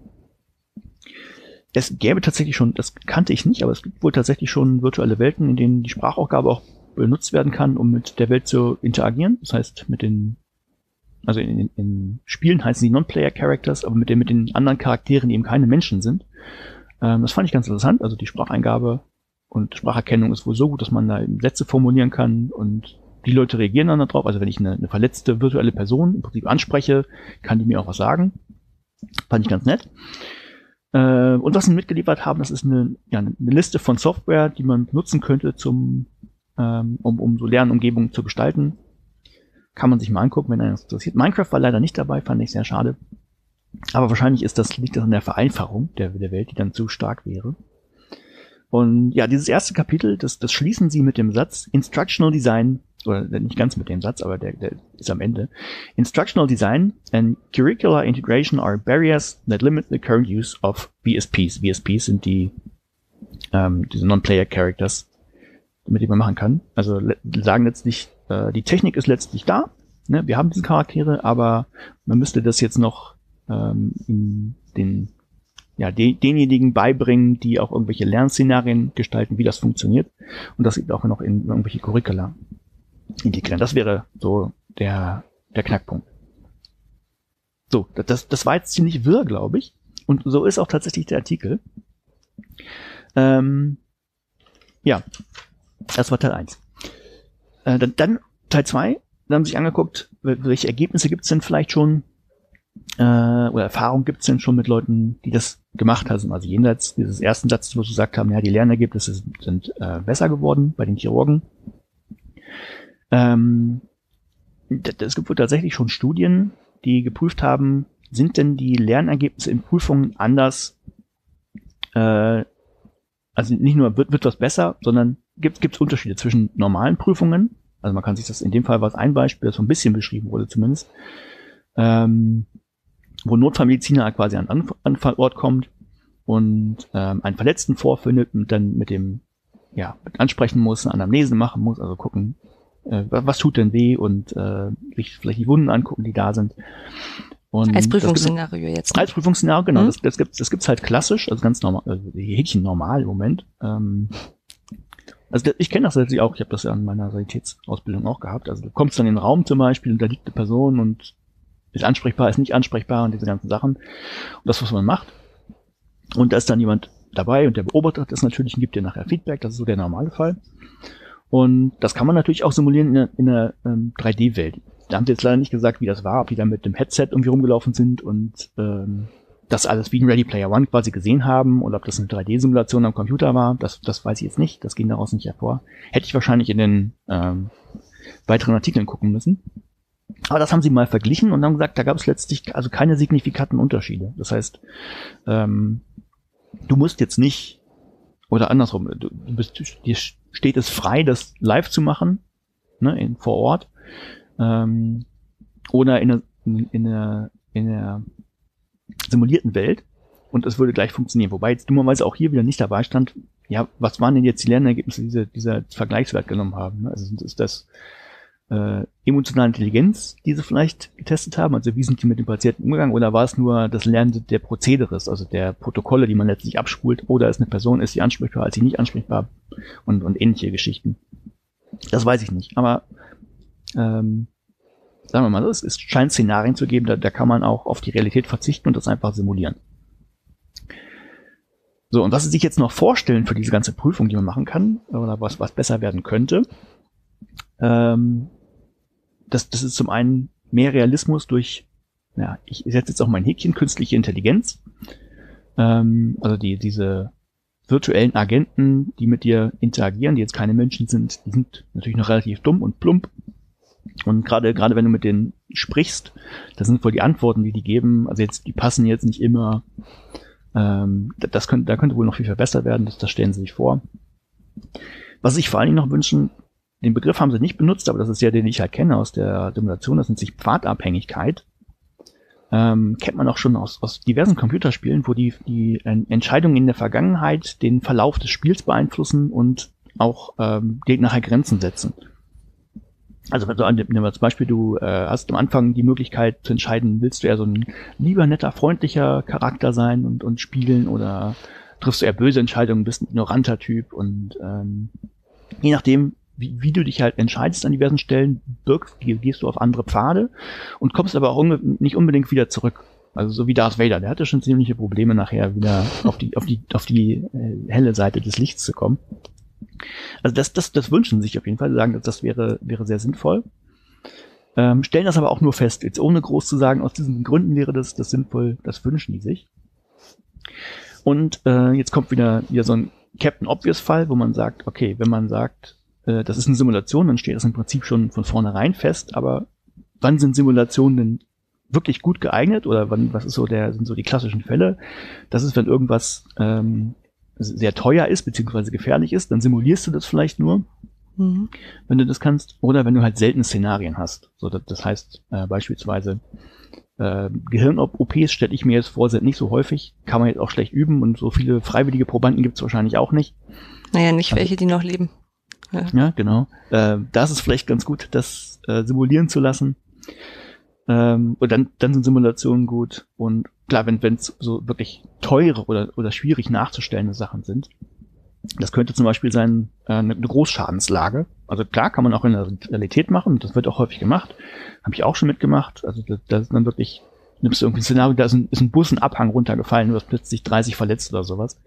es gäbe tatsächlich schon, das kannte ich nicht, aber es gibt wohl tatsächlich schon virtuelle Welten, in denen die Sprachaufgabe auch benutzt werden kann, um mit der Welt zu interagieren. Das heißt, mit den also in, in Spielen heißen die Non-Player-Characters, aber mit den, mit den anderen Charakteren, die eben keine Menschen sind. Ähm, das fand ich ganz interessant. Also die Spracheingabe und Spracherkennung ist wohl so gut, dass man da Sätze formulieren kann und die Leute reagieren dann darauf. Also wenn ich eine, eine verletzte virtuelle Person im Prinzip anspreche, kann die mir auch was sagen. Fand ich ganz nett. Äh, und was sie mitgeliefert haben, das ist eine, ja, eine Liste von Software, die man nutzen könnte, zum, ähm, um, um so Lernumgebungen zu gestalten. Kann man sich mal angucken, wenn einer das interessiert. Minecraft war leider nicht dabei, fand ich sehr schade. Aber wahrscheinlich ist das, liegt das an der Vereinfachung der, der Welt, die dann zu stark wäre. Und ja, dieses erste Kapitel, das, das schließen sie mit dem Satz Instructional Design, oder nicht ganz mit dem Satz, aber der, der ist am Ende. Instructional Design and Curricular Integration are barriers that limit the current use of VSPs. VSPs sind die ähm, diese Non-Player Characters, mit denen man machen kann. Also sagen letztlich, äh, die Technik ist letztlich da. Ne? Wir haben diese Charaktere, aber man müsste das jetzt noch ähm, in den ja, de denjenigen beibringen, die auch irgendwelche Lernszenarien gestalten, wie das funktioniert. Und das eben auch noch in irgendwelche Curricula integrieren. Das wäre so der, der Knackpunkt. So, das, das war jetzt ziemlich wirr, glaube ich. Und so ist auch tatsächlich der Artikel. Ähm, ja, das war Teil 1. Äh, dann, dann Teil 2, da haben sie sich angeguckt, welche Ergebnisse gibt es denn vielleicht schon äh, oder Erfahrung gibt es denn schon mit Leuten, die das gemacht haben. Also jenseits dieses ersten Satzes, wo sie gesagt haben, ja, die Lernergebnisse sind, sind äh, besser geworden bei den Chirurgen. Ähm, es gibt wohl tatsächlich schon Studien, die geprüft haben, sind denn die Lernergebnisse in Prüfungen anders äh, also nicht nur wird, wird was besser, sondern gibt es Unterschiede zwischen normalen Prüfungen. Also man kann sich das in dem Fall war es ein Beispiel, das so ein bisschen beschrieben wurde zumindest, ähm, wo Notfallmediziner quasi an einen Anfallort kommt und ähm, einen Verletzten vorfindet und dann mit dem ja ansprechen muss, eine Anamnese machen muss, also gucken, äh, was tut denn weh und äh, sich vielleicht die Wunden angucken, die da sind. Und als Prüfungsszenario jetzt. Ne? Als Prüfungsszenario, genau. Mhm. Das, das gibt's, das gibt's halt klassisch, also ganz normal, also Häkchen normal im Moment. Ähm, also ich kenne das natürlich auch, ich habe das ja in meiner Sanitätsausbildung auch gehabt. Also du kommst dann in den Raum zum Beispiel und da liegt eine Person und ist ansprechbar, ist nicht ansprechbar und diese ganzen Sachen. Und das, was man macht. Und da ist dann jemand dabei und der beobachtet das natürlich und gibt dir nachher Feedback, das ist so der normale Fall. Und das kann man natürlich auch simulieren in einer, in einer ähm, 3D-Welt da haben sie jetzt leider nicht gesagt, wie das war, ob die da mit dem Headset irgendwie rumgelaufen sind und ähm, das alles wie in Ready Player One quasi gesehen haben oder ob das eine 3D-Simulation am Computer war, das, das weiß ich jetzt nicht, das ging daraus nicht hervor. Hätte ich wahrscheinlich in den ähm, weiteren Artikeln gucken müssen. Aber das haben sie mal verglichen und haben gesagt, da gab es letztlich also keine signifikanten Unterschiede. Das heißt, ähm, du musst jetzt nicht, oder andersrum, du bist, dir steht es frei, das live zu machen, ne, in, vor Ort ähm, oder in einer, in, einer, in einer simulierten Welt und es würde gleich funktionieren. Wobei jetzt dummerweise auch hier wieder nicht dabei stand, ja, was waren denn jetzt die Lernergebnisse, die diese, dieser Vergleichswert genommen haben? Ne? Also ist das äh, emotionale Intelligenz, die sie vielleicht getestet haben? Also wie sind die mit dem Patienten umgegangen? Oder war es nur das Lernen der Prozederes, also der Protokolle, die man letztlich abspult? Oder es eine Person ist, die ansprechbar, als sie nicht ansprechbar und, und ähnliche Geschichten? Das weiß ich nicht. Aber ähm, sagen wir mal so, es scheint Szenarien zu geben, da, da kann man auch auf die Realität verzichten und das einfach simulieren. So, und was Sie sich jetzt noch vorstellen für diese ganze Prüfung, die man machen kann, oder was, was besser werden könnte, ähm, das, das ist zum einen mehr Realismus durch, ja, ich setze jetzt auch mein Häkchen, künstliche Intelligenz. Ähm, also die, diese virtuellen Agenten, die mit dir interagieren, die jetzt keine Menschen sind, die sind natürlich noch relativ dumm und plump, und gerade gerade wenn du mit denen sprichst, das sind wohl die Antworten, die die geben. Also jetzt die passen jetzt nicht immer. Ähm, das könnte da könnte wohl noch viel verbessert werden. Das, das stellen sie sich vor. Was ich vor allen Dingen noch wünschen, den Begriff haben sie nicht benutzt, aber das ist ja den ich halt kenne aus der Simulation. Das nennt sich Pfadabhängigkeit. Ähm, kennt man auch schon aus, aus diversen Computerspielen, wo die, die Entscheidungen in der Vergangenheit den Verlauf des Spiels beeinflussen und auch ähm, nachher Grenzen setzen. Also wenn du an dem als Beispiel, du äh, hast am Anfang die Möglichkeit zu entscheiden, willst du eher so ein lieber, netter, freundlicher Charakter sein und, und spielen oder triffst du eher böse Entscheidungen, bist ein ignoranter Typ und ähm, je nachdem, wie, wie du dich halt entscheidest an diversen Stellen, birgst, gehst du auf andere Pfade und kommst aber auch nicht unbedingt wieder zurück. Also so wie Darth Vader, der hatte schon ziemliche Probleme nachher wieder auf die auf die auf die äh, helle Seite des Lichts zu kommen. Also das, das, das wünschen sich auf jeden Fall. Sie sagen, das wäre, wäre sehr sinnvoll. Ähm, stellen das aber auch nur fest. Jetzt ohne groß zu sagen, aus diesen Gründen wäre das, das sinnvoll, das wünschen die sich. Und äh, jetzt kommt wieder, wieder so ein Captain Obvious Fall, wo man sagt, okay, wenn man sagt, äh, das ist eine Simulation, dann steht das im Prinzip schon von vornherein fest, aber wann sind Simulationen denn wirklich gut geeignet oder wann, was ist so der, sind so die klassischen Fälle? Das ist, wenn irgendwas ähm, sehr teuer ist, beziehungsweise gefährlich ist, dann simulierst du das vielleicht nur, mhm. wenn du das kannst, oder wenn du halt seltene Szenarien hast. So, das, das heißt äh, beispielsweise äh, Gehirn-OPs stelle ich mir jetzt vor, sind nicht so häufig, kann man jetzt auch schlecht üben und so viele freiwillige Probanden gibt es wahrscheinlich auch nicht. Naja, nicht also, welche, die noch leben. Ja, ja genau. Äh, da ist es vielleicht ganz gut, das äh, simulieren zu lassen. Ähm, und dann, dann sind Simulationen gut. Und klar, wenn es so wirklich teure oder, oder schwierig nachzustellende Sachen sind, das könnte zum Beispiel sein äh, eine Großschadenslage. Also klar, kann man auch in der Realität machen. Das wird auch häufig gemacht. Habe ich auch schon mitgemacht. Also das, das ist dann wirklich, nimmst du irgendwie ein Szenario, da ist ein, ist ein Bus, ein Abhang runtergefallen, du hast plötzlich 30 verletzt oder sowas.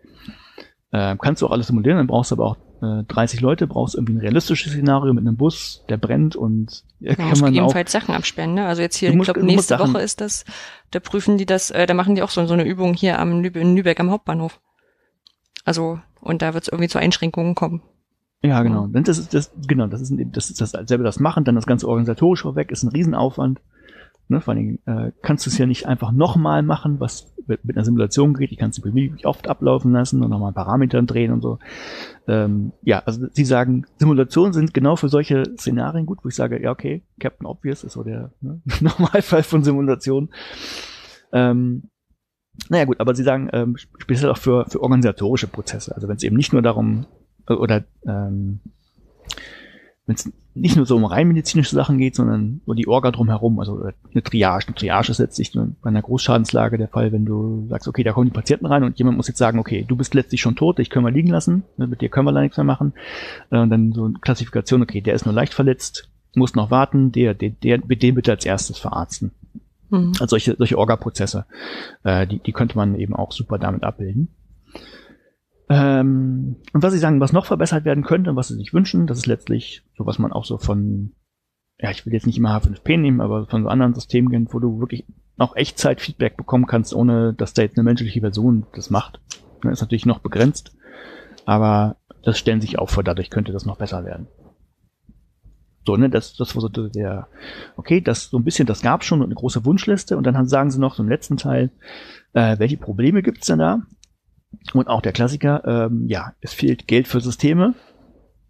Äh, kannst du auch alles simulieren, dann brauchst du aber auch äh, 30 Leute, brauchst irgendwie ein realistisches Szenario mit einem Bus, der brennt und ja, kann man ebenfalls auch, Sachen absperren, ne? Also jetzt hier, ich glaube, nächste Woche ist das, da prüfen die das, äh, da machen die auch so, so eine Übung hier am Lübe, in Lübeck am Hauptbahnhof. Also, und da wird es irgendwie zu Einschränkungen kommen. Ja, genau. Das ist das, genau, das ist, das ist das selber das machen, dann das ganze organisatorisch vorweg, ist ein Riesenaufwand. Ne, vor allem äh, kannst du es ja nicht einfach nochmal machen, was mit, mit einer Simulation geht. Ich kann es beliebig oft ablaufen lassen und nochmal Parameter drehen und so. Ähm, ja, also sie sagen, Simulationen sind genau für solche Szenarien gut, wo ich sage, ja, okay, Captain Obvious ist so der ne, Normalfall von Simulation. Ähm, naja gut, aber sie sagen, ähm, speziell auch für, für organisatorische Prozesse. Also wenn es eben nicht nur darum, äh, oder ähm, wenn es nicht nur so um rein medizinische Sachen geht, sondern so die Orga drumherum, also eine Triage. Eine Triage ist letztlich bei einer Großschadenslage der Fall, wenn du sagst, okay, da kommen die Patienten rein und jemand muss jetzt sagen, okay, du bist letztlich schon tot, dich können wir liegen lassen, ne, mit dir können wir da nichts mehr machen. Äh, und dann so eine Klassifikation, okay, der ist nur leicht verletzt, muss noch warten, der, der, der, den bitte als erstes verarzten. Mhm. Also solche, solche Orga-Prozesse, äh, die, die könnte man eben auch super damit abbilden. Ähm, und was sie sagen, was noch verbessert werden könnte und was sie sich wünschen, das ist letztlich so, was man auch so von, ja, ich will jetzt nicht immer H5P nehmen, aber von so anderen Systemen gehen, wo du wirklich auch Echtzeit-Feedback bekommen kannst, ohne dass da jetzt eine menschliche Person das macht. Das ne, ist natürlich noch begrenzt, aber das stellen sich auch vor, dadurch könnte das noch besser werden. So, ne, das, das war so der, okay, das so ein bisschen, das gab schon eine große Wunschliste und dann sagen sie noch so im letzten Teil, äh, welche Probleme gibt's denn da? Und auch der Klassiker, ähm, ja, es fehlt Geld für Systeme.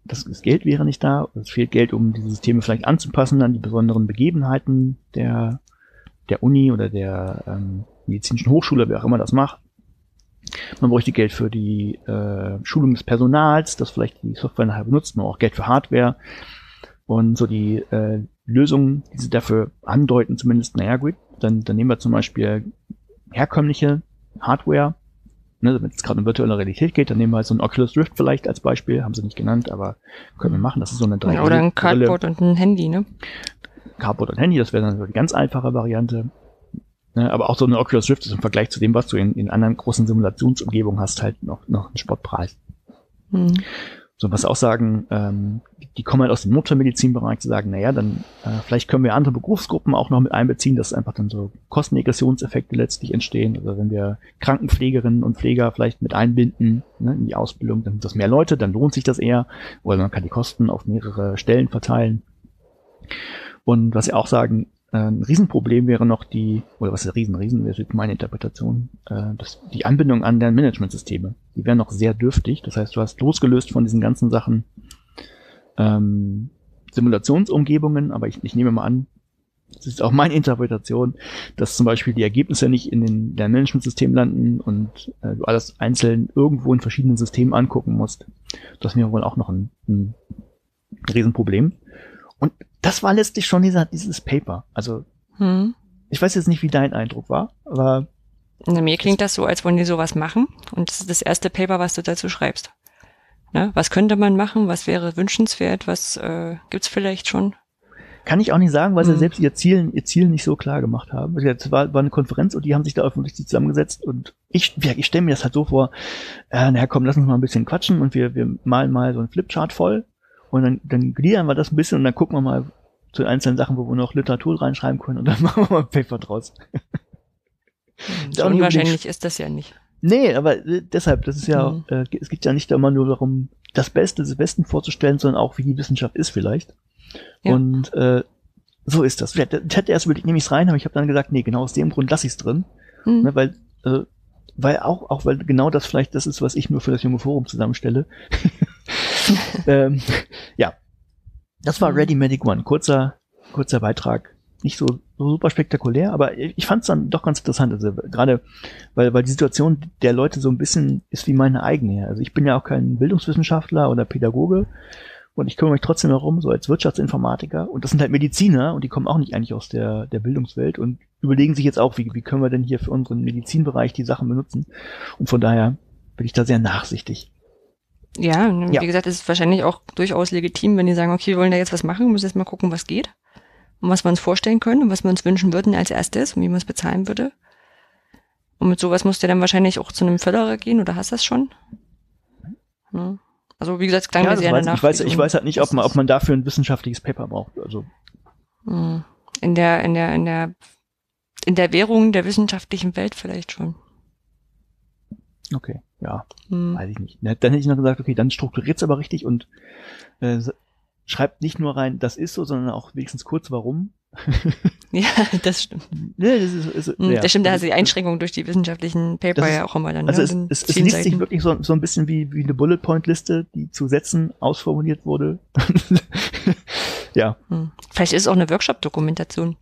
Das, das Geld wäre nicht da. Es fehlt Geld, um diese Systeme vielleicht anzupassen an die besonderen Begebenheiten der, der Uni oder der ähm, medizinischen Hochschule, wer auch immer das macht. Man bräuchte Geld für die äh, Schulung des Personals, das vielleicht die Software nachher benutzt, nur auch Geld für Hardware. Und so die äh, Lösungen, die sie dafür andeuten, zumindest, naja gut, dann, dann nehmen wir zum Beispiel herkömmliche Hardware, ne, wenn es gerade um virtuelle Realität geht, dann nehmen wir halt so ein Oculus Rift vielleicht als Beispiel, haben sie nicht genannt, aber können wir machen. Das ist so eine 3 Oder ein Cardboard und ein Handy, ne? Cardboard und Handy, das wäre dann so die ganz einfache Variante. Ne, aber auch so eine Oculus Rift ist im Vergleich zu dem, was du in, in anderen großen Simulationsumgebungen hast, halt noch, noch ein Sportpreis. Mhm. So, was auch sagen, ähm, die kommen halt aus dem Notfallmedizinbereich zu sagen, naja, dann äh, vielleicht können wir andere Berufsgruppen auch noch mit einbeziehen, dass einfach dann so Kostennegressionseffekte letztlich entstehen. Also wenn wir Krankenpflegerinnen und Pfleger vielleicht mit einbinden ne, in die Ausbildung, dann sind das mehr Leute, dann lohnt sich das eher, oder man kann die Kosten auf mehrere Stellen verteilen. Und was sie auch sagen, äh, ein Riesenproblem wäre noch die, oder was ist Riesen, Riesen wäre jetzt meine Interpretation, äh, das, die Anbindung an deren Managementsysteme. Die wären noch sehr dürftig. Das heißt, du hast losgelöst von diesen ganzen Sachen ähm, Simulationsumgebungen, aber ich, ich nehme mal an, das ist auch meine Interpretation, dass zum Beispiel die Ergebnisse nicht in den Lernmanagementsystem landen und äh, du alles einzeln irgendwo in verschiedenen Systemen angucken musst. Das wäre wohl auch noch ein, ein Riesenproblem. Und das war letztlich schon dieser, dieses Paper. Also, hm. ich weiß jetzt nicht, wie dein Eindruck war, aber. Na, mir klingt das so, als wollen die sowas machen. Und das ist das erste Paper, was du dazu schreibst. Ne? Was könnte man machen? Was wäre wünschenswert? Was äh, gibt's vielleicht schon? Kann ich auch nicht sagen, weil sie selbst ihr Ziel, ihr Ziel nicht so klar gemacht haben. Es war, war eine Konferenz und die haben sich da öffentlich zusammengesetzt und ich, ja, ich stelle mir das halt so vor, äh, naja, komm, lass uns mal ein bisschen quatschen und wir, wir malen mal so ein Flipchart voll und dann, dann gliedern wir das ein bisschen und dann gucken wir mal zu einzelnen Sachen, wo wir noch Literatur reinschreiben können und dann machen wir mal ein Paper draus. So unwahrscheinlich ist das ja nicht. Nee, aber äh, deshalb, das ist ja, mhm. äh, es geht ja nicht immer nur darum, das Beste des Besten vorzustellen, sondern auch, wie die Wissenschaft ist vielleicht. Ja. Und äh, so ist das. Ich hätte erst überlegt, nehme ich es rein, aber ich habe dann gesagt, nee, genau aus dem Grund lasse ich es drin. Mhm. Ne, weil, äh, weil auch, auch weil genau das vielleicht das ist, was ich nur für das junge Forum zusammenstelle. ähm, ja. Das war mhm. Ready Medic One. Kurzer, kurzer Beitrag. Nicht so, so super spektakulär, aber ich fand es dann doch ganz interessant. Also gerade, weil, weil die Situation der Leute so ein bisschen ist wie meine eigene. Also ich bin ja auch kein Bildungswissenschaftler oder Pädagoge und ich kümmere mich trotzdem herum, so als Wirtschaftsinformatiker. Und das sind halt Mediziner und die kommen auch nicht eigentlich aus der, der Bildungswelt und überlegen sich jetzt auch, wie, wie können wir denn hier für unseren Medizinbereich die Sachen benutzen. Und von daher bin ich da sehr nachsichtig. Ja, wie ja. gesagt, es ist wahrscheinlich auch durchaus legitim, wenn die sagen, okay, wir wollen da jetzt was machen, müssen jetzt mal gucken, was geht. Und was wir uns vorstellen können und was wir uns wünschen würden als erstes und wie man es bezahlen würde. Und mit sowas musst du dann wahrscheinlich auch zu einem Förderer gehen oder hast das schon? Ja. Also wie gesagt, es klang ja, mir sehr weiß, ich weiß, ich weiß halt nicht, ob man, ob man dafür ein wissenschaftliches Paper braucht. Also hm. in der in der in der in der Währung der wissenschaftlichen Welt vielleicht schon. Okay, ja, hm. weiß ich nicht. Dann hätte ich noch gesagt, okay, dann strukturiert es aber richtig und äh, schreibt nicht nur rein, das ist so, sondern auch wenigstens kurz, warum. ja, das stimmt. Ja, das, ist, ist, hm, ja. das stimmt, da hast du die Einschränkung durch die wissenschaftlichen Paper ist, ja auch immer dann. Also ne, es, es, es liest sich wirklich so, so ein bisschen wie, wie eine Bullet Point Liste, die zu Sätzen ausformuliert wurde. ja. Hm. Vielleicht ist es auch eine Workshop-Dokumentation.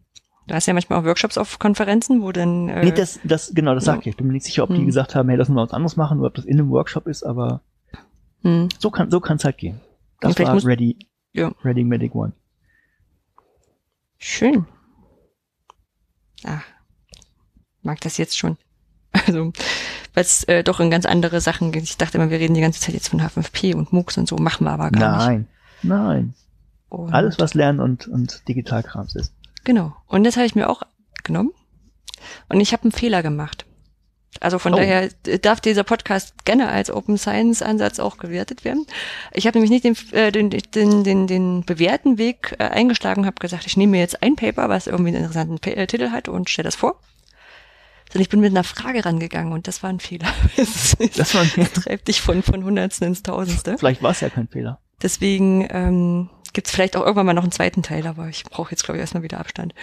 Du hast ja manchmal auch Workshops auf Konferenzen, wo dann. Äh, nee, das, das, genau, das ja. sag ich. Ich bin mir nicht sicher, ob hm. die gesagt haben, hey, lassen wir was anderes machen oder ob das in einem Workshop ist, aber hm. so kann so kann es halt gehen. Das war muss, Ready, ja. Ready Medic One. Schön. Ach, mag das jetzt schon. Also, weil es äh, doch in ganz andere Sachen geht. Ich dachte immer, wir reden die ganze Zeit jetzt von H5P und MOOCs und so, machen wir aber gar nein, nicht. Nein, nein. Alles, was Lernen und, und Digitalkrams ist. Genau. Und das habe ich mir auch genommen. Und ich habe einen Fehler gemacht. Also von oh. daher darf dieser Podcast gerne als Open Science Ansatz auch gewertet werden. Ich habe nämlich nicht den, äh, den, den, den, den bewährten Weg äh, eingeschlagen und habe gesagt, ich nehme mir jetzt ein Paper, was irgendwie einen interessanten P äh, Titel hat und stelle das vor. Sondern ich bin mit einer Frage rangegangen und das war ein Fehler. das, das war ein Fehler. treibt dich von, von Hundertsten ins Tausendste. Vielleicht war es ja kein Fehler. Deswegen ähm, gibt es vielleicht auch irgendwann mal noch einen zweiten Teil, aber ich brauche jetzt, glaube ich, erstmal wieder Abstand.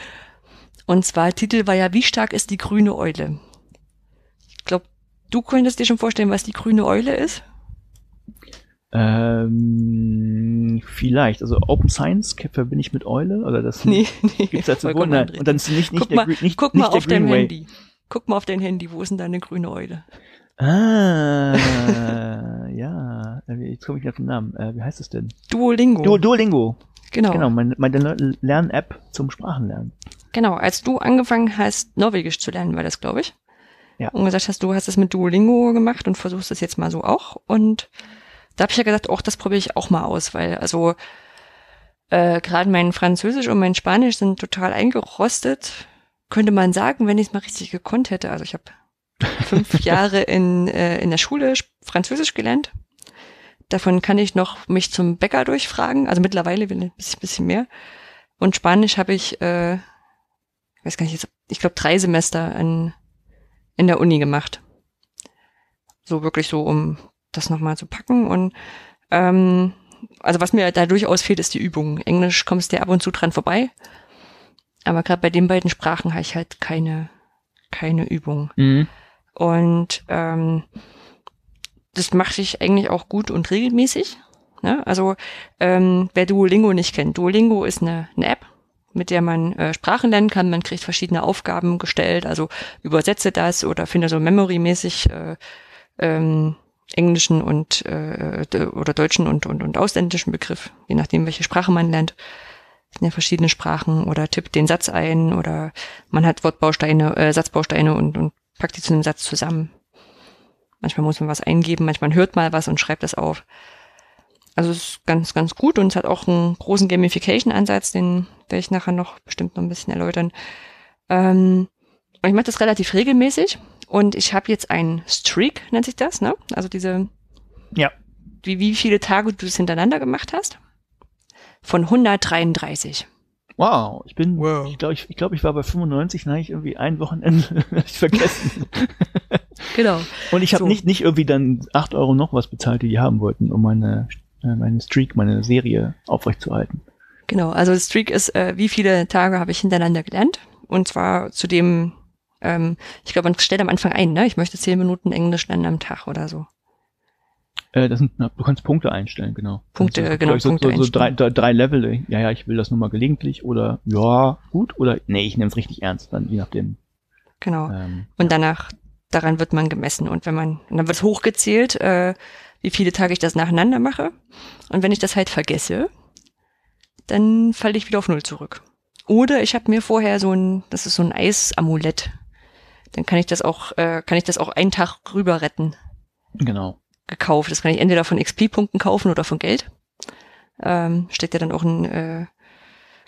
Und zwar, Titel war ja, wie stark ist die grüne Eule? Du könntest dir schon vorstellen, was die grüne Eule ist? Ähm, vielleicht. Also Open Science verbinde ich mit Eule oder das nee, nee, gibt's dazu wohl, nein. Und dann ist nicht, nicht guck der, mal, nicht, guck nicht mal auf dein Handy. Guck mal auf dein Handy, wo ist denn deine grüne Eule? Ah, ja. Jetzt komme ich nicht auf den Namen. Äh, wie heißt es denn? Duolingo. Du, Duolingo. Genau. Genau, meine, meine Lern-App zum Sprachenlernen. Genau, als du angefangen hast, Norwegisch zu lernen, war das, glaube ich ja. und gesagt hast, du hast es mit Duolingo gemacht und versuchst es jetzt mal so auch. Und da habe ich ja gesagt, auch das probiere ich auch mal aus, weil also äh, gerade mein Französisch und mein Spanisch sind total eingerostet. Könnte man sagen, wenn ich es mal richtig gekonnt hätte. Also ich habe fünf Jahre in, äh, in der Schule Französisch gelernt. Davon kann ich noch mich zum Bäcker durchfragen. Also mittlerweile ein bisschen, bisschen mehr. Und Spanisch habe ich, äh, ich weiß gar nicht, ich glaube drei Semester an in der Uni gemacht. So wirklich so, um das nochmal zu packen. Und ähm, also was mir da durchaus fehlt, ist die Übung. Englisch kommst du ab und zu dran vorbei. Aber gerade bei den beiden Sprachen habe ich halt keine, keine Übung. Mhm. Und ähm, das mache ich eigentlich auch gut und regelmäßig. Ne? Also ähm, wer Duolingo nicht kennt, Duolingo ist eine, eine App, mit der man äh, Sprachen lernen kann. Man kriegt verschiedene Aufgaben gestellt, also übersetze das oder finde so memory-mäßig äh, ähm, englischen und äh, oder deutschen und, und, und ausländischen Begriff, je nachdem, welche Sprache man lernt. Das sind ja verschiedene Sprachen oder tippt den Satz ein oder man hat Wortbausteine, äh, Satzbausteine und, und packt die zu einem Satz zusammen. Manchmal muss man was eingeben, manchmal hört mal was und schreibt das auf. Also es ist ganz, ganz gut und es hat auch einen großen Gamification-Ansatz, den werde ich nachher noch bestimmt noch ein bisschen erläutern. Ähm, und ich mache das relativ regelmäßig und ich habe jetzt einen Streak, nennt sich das, ne? Also diese, ja. wie, wie viele Tage du es hintereinander gemacht hast? Von 133. Wow, ich bin, wow. ich glaube, ich, ich, glaub, ich war bei 95, nein, ich irgendwie ein Wochenende ich vergessen. genau. Und ich habe so. nicht, nicht irgendwie dann acht Euro noch was bezahlt, die die haben wollten, um meine äh, meine Streak, meine Serie aufrechtzuerhalten. Genau, also Streak ist, äh, wie viele Tage habe ich hintereinander gelernt. Und zwar zu dem, ähm, ich glaube, man stellt am Anfang ein, ne? Ich möchte zehn Minuten Englisch lernen am Tag oder so. Äh, das sind, na, du kannst Punkte einstellen, genau. Punkte, also, genau, so, Punkte so, so drei, drei, drei Level. Ja, ja, ich will das nur mal gelegentlich oder ja, gut oder nee, ich nehme es richtig ernst, dann je nachdem. Genau. Ähm, Und danach, daran wird man gemessen. Und wenn man, und dann wird hochgezählt, äh, wie viele Tage ich das nacheinander mache. Und wenn ich das halt vergesse, dann falle ich wieder auf Null zurück. Oder ich habe mir vorher so ein, das ist so ein Eisamulett. Dann kann ich das auch, äh, kann ich das auch einen Tag rüber retten. genau. Gekauft. Das kann ich entweder von XP-Punkten kaufen oder von Geld. Ähm, steckt ja dann auch ein äh,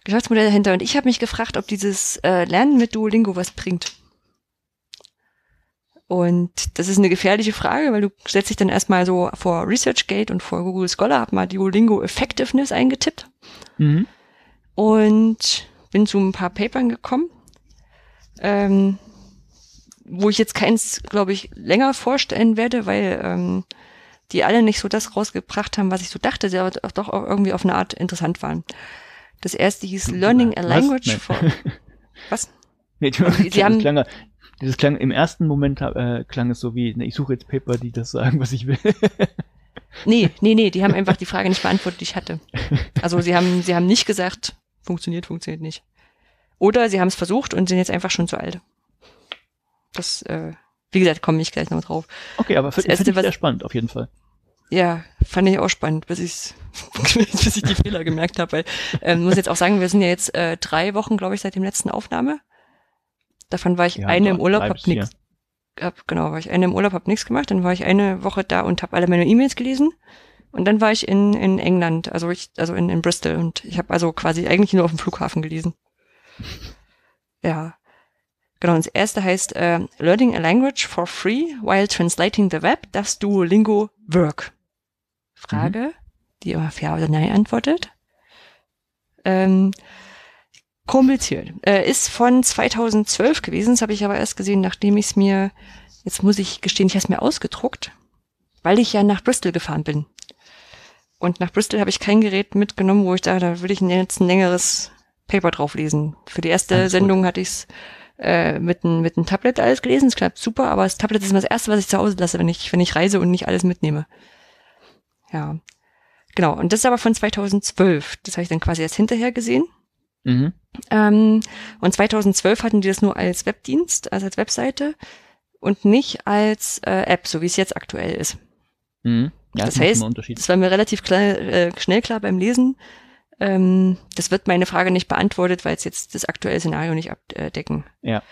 Geschäftsmodell dahinter. Und ich habe mich gefragt, ob dieses äh, Lernen mit Duolingo was bringt. Und das ist eine gefährliche Frage, weil du setzt dich dann erstmal so vor ResearchGate und vor Google Scholar, hab mal Duolingo Effectiveness eingetippt Mhm. und bin zu ein paar Papern gekommen, ähm, wo ich jetzt keins, glaube ich, länger vorstellen werde, weil ähm, die alle nicht so das rausgebracht haben, was ich so dachte, die aber doch auch irgendwie auf eine Art interessant waren. Das erste hieß Learning a Was? Language Nein. for... Was? Nee, du, Sie haben- dieses klang im ersten Moment äh, klang es so wie, ne, ich suche jetzt Paper, die das sagen, was ich will. Nee, nee, nee, die haben einfach die Frage nicht beantwortet, die ich hatte. Also sie haben, sie haben nicht gesagt, funktioniert, funktioniert nicht. Oder sie haben es versucht und sind jetzt einfach schon zu alt. Das, äh, wie gesagt, komme ich gleich noch drauf. Okay, aber Das finde erste, was- sehr spannend, auf jeden Fall. Ja, fand ich auch spannend, bis, ich's, bis ich die Fehler gemerkt habe. Weil, ähm, muss jetzt auch sagen, wir sind ja jetzt äh, drei Wochen, glaube ich, seit dem letzten Aufnahme. Davon war ich Ja, eine im Urlaub, hab nix, hab, genau, war ich eine im Urlaub, hab nichts gemacht, dann war ich eine Woche da und habe alle meine E-Mails gelesen. Und dann war ich in, in England, also ich, also in, in Bristol und ich habe also quasi eigentlich nur auf dem Flughafen gelesen. Ja. Genau, und das erste heißt äh, Learning a Language for free while translating the web, does Duolingo work? Frage, die auf Ja oder Nein antwortet. Ähm, kompliziert. Äh, ist von 2012 gewesen, das habe ich aber erst gesehen, nachdem ich es mir, jetzt muss ich gestehen, ich habe es mir ausgedruckt, weil ich ja nach Bristol gefahren bin. Und nach Bristol habe ich kein Gerät mitgenommen, wo ich dachte, da will ich jetzt ein längeres Paper drauf lesen. Für die erste Alles gut. Sendung hatte ich es äh, mit einem mit einem Tablet alles gelesen. Es klappt super, aber das Tablet ist immer das erste, was ich zu Hause lasse, wenn ich, wenn ich reise und nicht alles mitnehme. Ja. Genau. Und das ist aber von 2012. Das habe ich dann quasi erst hinterher gesehen. Mhm. Ähm, und 2012 hatten die das nur als Webdienst, also als Webseite und nicht als äh, App, so wie es jetzt aktuell ist. Mhm. Ja, Das ein heißt. Das war mir relativ klar, äh, schnell klar beim Lesen. Ähm, das wird meine Frage nicht beantwortet, weil es jetzt das aktuelle Szenario nicht abdecken. Ja.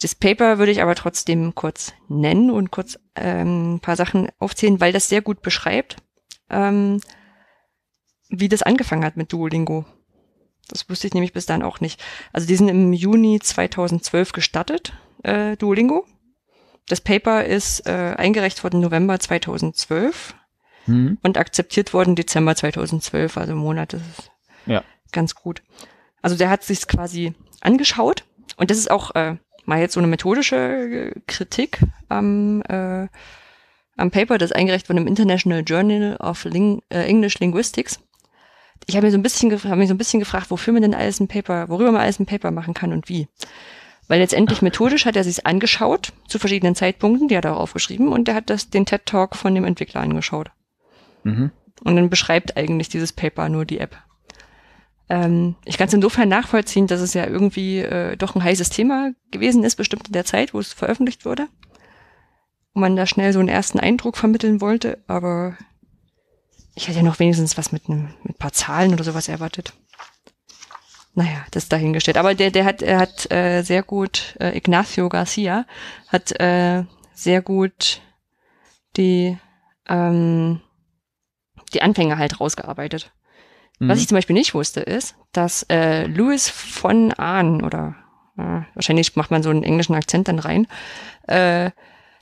Das Paper würde ich aber trotzdem kurz nennen und kurz ähm, ein paar Sachen aufzählen, weil das sehr gut beschreibt, ähm, wie das angefangen hat mit Duolingo. Das wusste ich nämlich bis dann auch nicht. Also die sind im Juni 2012 gestartet, äh, Duolingo. Das Paper ist äh, eingereicht worden November 2012 Mhm. und akzeptiert worden Dezember 2012, also im Monat. Das ist Ja. ganz gut. Also der hat sich quasi angeschaut und das ist auch äh, mal jetzt so eine methodische äh, Kritik am, äh, am Paper, das eingereicht worden im International Journal of Ling äh, English Linguistics. Ich habe mir so ein bisschen hab mich so ein bisschen gefragt, wofür man denn alles ein Paper, worüber man alles ein Paper machen kann und wie. Weil letztendlich methodisch hat er sich angeschaut zu verschiedenen Zeitpunkten, die hat er auch aufgeschrieben und er hat das den TED Talk von dem Entwickler angeschaut. Mhm. Und dann beschreibt eigentlich dieses Paper nur die App. Ähm, ich kann es insofern nachvollziehen, dass es ja irgendwie äh, doch ein heißes Thema gewesen ist, bestimmt in der Zeit, wo es veröffentlicht wurde. Und man da schnell so einen ersten Eindruck vermitteln wollte, aber ich hätte ja noch wenigstens was mit, einem, mit ein paar Zahlen oder sowas erwartet. Naja, das dahingestellt. Aber der, der hat, er hat äh, sehr gut, äh, Ignacio Garcia hat äh, sehr gut die, ähm, die Anfänge halt rausgearbeitet. Mhm. Was ich zum Beispiel nicht wusste, ist, dass äh, Louis von Ahn oder äh, wahrscheinlich macht man so einen englischen Akzent dann rein, äh,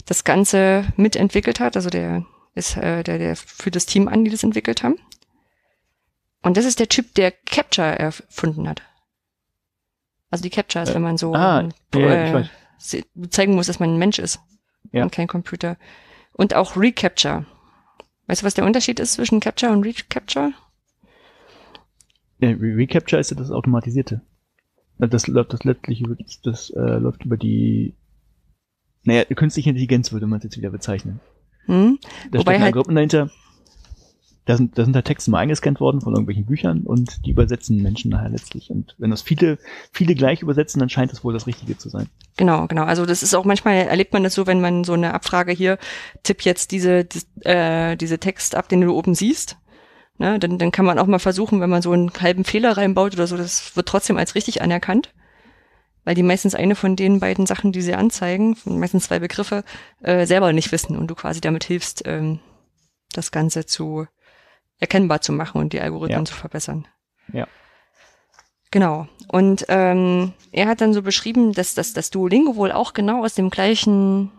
das Ganze mitentwickelt hat. Also der ist äh, der, der für das Team an, die das entwickelt haben. Und das ist der Typ, der Capture erfunden hat. Also die Capture ist, Äh, wenn man so ah, ähm, ja, ja, zeigen muss, dass man ein Mensch ist Ja. und kein Computer. Und auch Recapture. Weißt du, was der Unterschied ist zwischen Capture und Recapture? Ja, Re Recapture ist ja das Automatisierte. Das läuft das letztlich über, das, das äh, läuft über die, naja, künstliche Intelligenz würde man es jetzt wieder bezeichnen. Hm? Da Wobei stecken halt- Gruppen dahinter. Da sind, da sind da Texte mal eingescannt worden von irgendwelchen Büchern und die übersetzen Menschen nachher letztlich. Und wenn das viele, viele gleich übersetzen, dann scheint es wohl das Richtige zu sein. Genau, genau. Also das ist auch manchmal erlebt man das so, wenn man so eine Abfrage hier tipp jetzt diese die, äh, diese Text ab, den du oben siehst. Ne, dann, dann kann man auch mal versuchen, wenn man so einen halben Fehler reinbaut oder so, das wird trotzdem als richtig anerkannt. Weil die meistens eine von den beiden Sachen, die sie anzeigen, meistens zwei Begriffe, äh, selber nicht wissen und du quasi damit hilfst, ähm, das Ganze zu erkennbar zu machen und die Algorithmen Ja. zu verbessern. Ja. Genau. Und ähm, er hat dann so beschrieben, dass, dass das Duolingo wohl auch genau aus dem gleichen,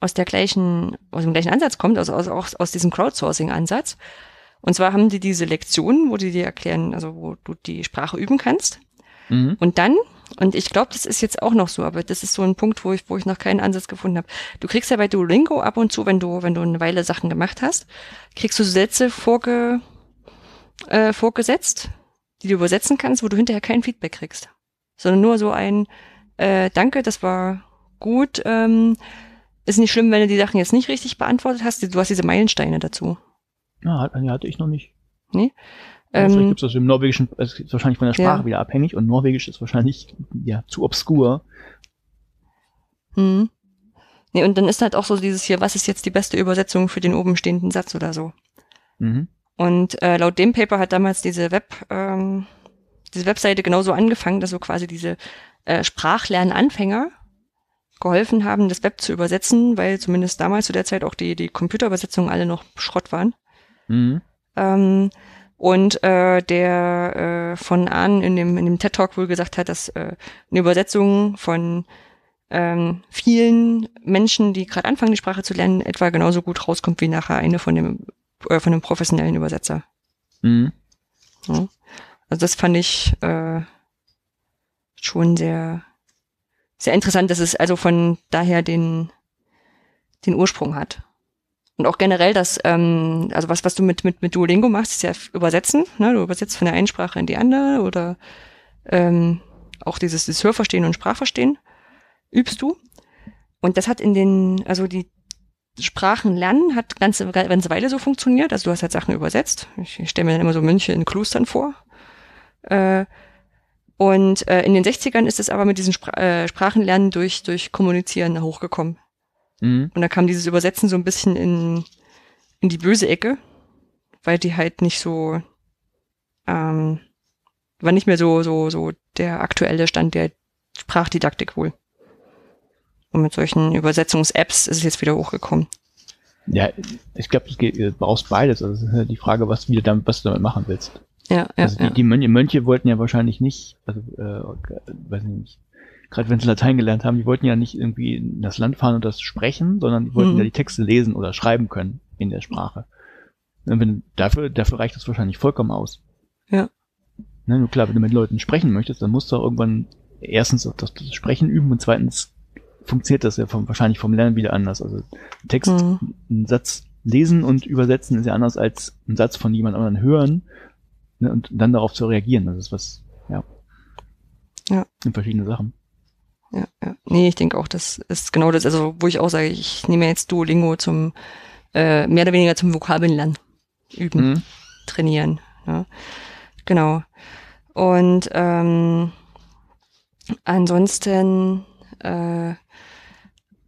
aus der gleichen, aus dem gleichen Ansatz kommt, also aus, aus, aus diesem Crowdsourcing-Ansatz. Und zwar haben die diese Lektionen, wo die dir erklären, also wo du die Sprache üben kannst. Mhm. Und dann, und ich glaube, das ist jetzt auch noch so, aber das ist so ein Punkt, wo ich, wo ich noch keinen Ansatz gefunden habe. Du kriegst ja bei Duolingo ab und zu, wenn du, wenn du eine Weile Sachen gemacht hast, kriegst du Sätze vorge, äh, vorgesetzt, die du übersetzen kannst, wo du hinterher kein Feedback kriegst. Sondern nur so ein äh, Danke, das war gut. Ähm, ist nicht schlimm, wenn du die Sachen jetzt nicht richtig beantwortet hast. Du hast diese Meilensteine dazu. Ja, ja, hatte ich noch nicht. Nee? Vielleicht Ähm, gibt es das im Norwegischen, es ist wahrscheinlich von der Sprache Ja. wieder abhängig und Norwegisch ist wahrscheinlich ja zu obskur. Mhm. Nee, und dann ist halt auch so dieses hier, was ist jetzt die beste Übersetzung für den oben stehenden Satz oder so. Mhm. Und äh, laut dem Paper hat damals diese Web, ähm, diese Webseite genauso angefangen, dass so quasi diese äh, Sprachlernanfänger geholfen haben, das Web zu übersetzen, weil zumindest damals zu der Zeit auch die, die Computerübersetzungen alle noch Schrott waren. Mhm. Ähm, und äh, der äh, von Ahn in dem, in dem TED Talk wohl gesagt hat, dass äh, eine Übersetzung von ähm, vielen Menschen, die gerade anfangen, die Sprache zu lernen, etwa genauso gut rauskommt wie nachher eine von dem äh, von einem professionellen Übersetzer. Mhm. Ja. Also das fand ich äh, schon sehr sehr interessant, dass es also von daher den den Ursprung hat. Und auch generell das, ähm, also was, was du mit, mit, mit Duolingo machst, ist ja übersetzen. Ne? Du übersetzt von der einen Sprache in die andere oder ähm, auch dieses, dieses Hörverstehen und Sprachverstehen übst du. Und das hat in den, also die Sprachen lernen hat ganze, ganze Weile so funktioniert. Also du hast halt Sachen übersetzt. Ich, ich stelle mir dann immer so Mönche in Klostern vor. Äh, und äh, in den 60ern ist es aber mit diesen Spra äh, Sprachenlernen durch, durch Kommunizieren hochgekommen. Mhm. Und da kam dieses Übersetzen so ein bisschen in, in die böse Ecke, weil die halt nicht so, ähm, war nicht mehr so, so, so der aktuelle Stand der Sprachdidaktik wohl. Und mit solchen Übersetzungs-Apps ist es jetzt wieder hochgekommen. Ja, ich glaube, du brauchst beides. Also es ist ja die Frage, was, wie du damit, was du damit machen willst. Ja, ja, also die, ja. die Mönche, Mönche wollten ja wahrscheinlich nicht, also äh, weiß ich nicht, gerade wenn sie Latein gelernt haben, die wollten ja nicht irgendwie in das Land fahren und das sprechen, sondern die wollten Mhm. ja die Texte lesen oder schreiben können in der Sprache. Wenn, dafür, dafür reicht das wahrscheinlich vollkommen aus. Ja. Ne, nur klar, wenn du mit Leuten sprechen möchtest, dann musst du auch irgendwann erstens das, das Sprechen üben und zweitens funktioniert das ja vom, wahrscheinlich vom Lernen wieder anders. Also Text, Mhm. einen Satz lesen und übersetzen ist ja anders als einen Satz von jemand anderem hören ne, und dann darauf zu reagieren. Das ist was, ja. Ja. Sind verschiedene Sachen. Ja, ja. Nee, ich denke auch, das ist genau das, also wo ich auch sage, ich nehme jetzt Duolingo zum, äh, mehr oder weniger zum Vokabeln üben. Mhm. trainieren. Ja. Genau. Und ähm, ansonsten äh,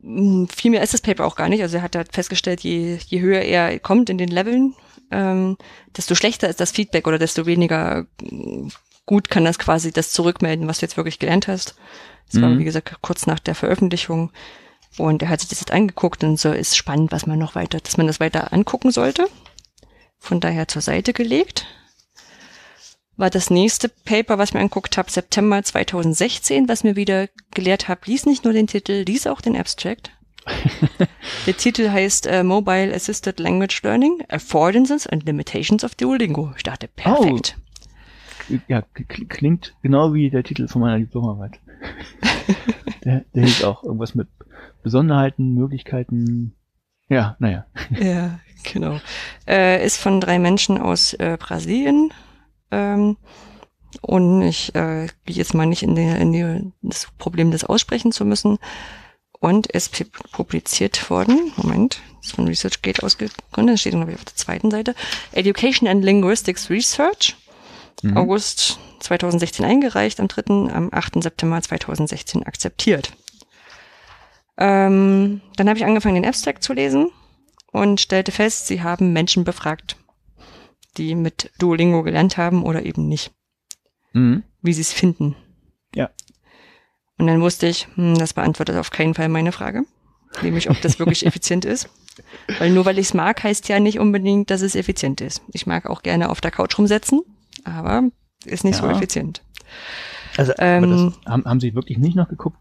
viel mehr ist das Paper auch gar nicht. Also er hat halt festgestellt, je, je höher er kommt in den Leveln, ähm, desto schlechter ist das Feedback oder desto weniger gut kann das quasi das zurückmelden, was du jetzt wirklich gelernt hast. Das war, Mhm. wie gesagt, kurz nach der Veröffentlichung. Und er hat sich das jetzt angeguckt und so ist spannend, was man noch weiter, dass man das weiter angucken sollte. Von daher zur Seite gelegt. War das nächste Paper, was ich mir angeguckt habe, September 2016, was mir wieder gelehrt habe, lies nicht nur den Titel, lies auch den Abstract. Der Titel heißt äh, Mobile Assisted Language Learning, Affordances and Limitations of Duolingo. Ich dachte, perfekt. Ja, k- klingt genau wie der Titel von meiner Diplomarbeit. der, der hieß auch irgendwas mit Besonderheiten, Möglichkeiten. Ja, naja. Ja, genau. Äh, ist von drei Menschen aus äh, Brasilien. Ähm, Und ich äh, gehe jetzt mal nicht in, die, in die, das Problem des Aussprechen zu müssen. Und ist publiziert worden, Moment, ist von ResearchGate ausgegründet, steht glaube ich auf der zweiten Seite, Education and Linguistics Research, mhm. August 2016 eingereicht, am 3., am 8. September 2016 akzeptiert. Ähm, dann habe ich angefangen, den Abstract zu lesen und stellte fest, sie haben Menschen befragt, die mit Duolingo gelernt haben oder eben nicht. Mhm. Wie sie es finden. Ja. Und dann wusste ich, hm, das beantwortet auf keinen Fall meine Frage. Nämlich, ob das wirklich effizient ist. Weil nur weil ich es mag, heißt ja nicht unbedingt, dass es effizient ist. Ich mag auch gerne auf der Couch rumsetzen, aber ist nicht ja. so effizient. Also, ähm, das, haben, haben Sie wirklich nicht noch geguckt?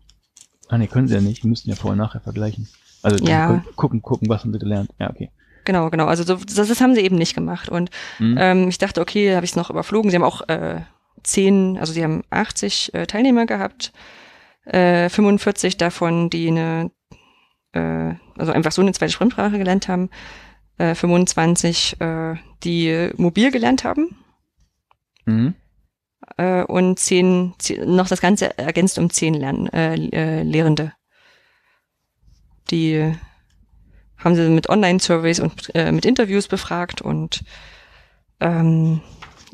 Ah, nee, können Sie ja nicht. Wir müssten ja vorher nachher vergleichen. Also ja. gucken, gucken, was haben Sie gelernt. Ja, okay. Genau, genau. Also so, das, das haben sie eben nicht gemacht. Und mhm. ähm, ich dachte, okay, habe ich es noch überflogen. Sie haben auch äh, zehn, also sie haben 80 äh, Teilnehmer gehabt, äh, 45 davon, die eine, äh, also einfach so eine zweite Fremdsprache gelernt haben, äh, 25, äh, die mobil gelernt haben. Mhm. Äh, und zehn, zehn, noch das Ganze ergänzt um zehn Lern, äh, äh, Lehrende, die haben sie mit Online-Surveys und äh, mit Interviews befragt und ähm,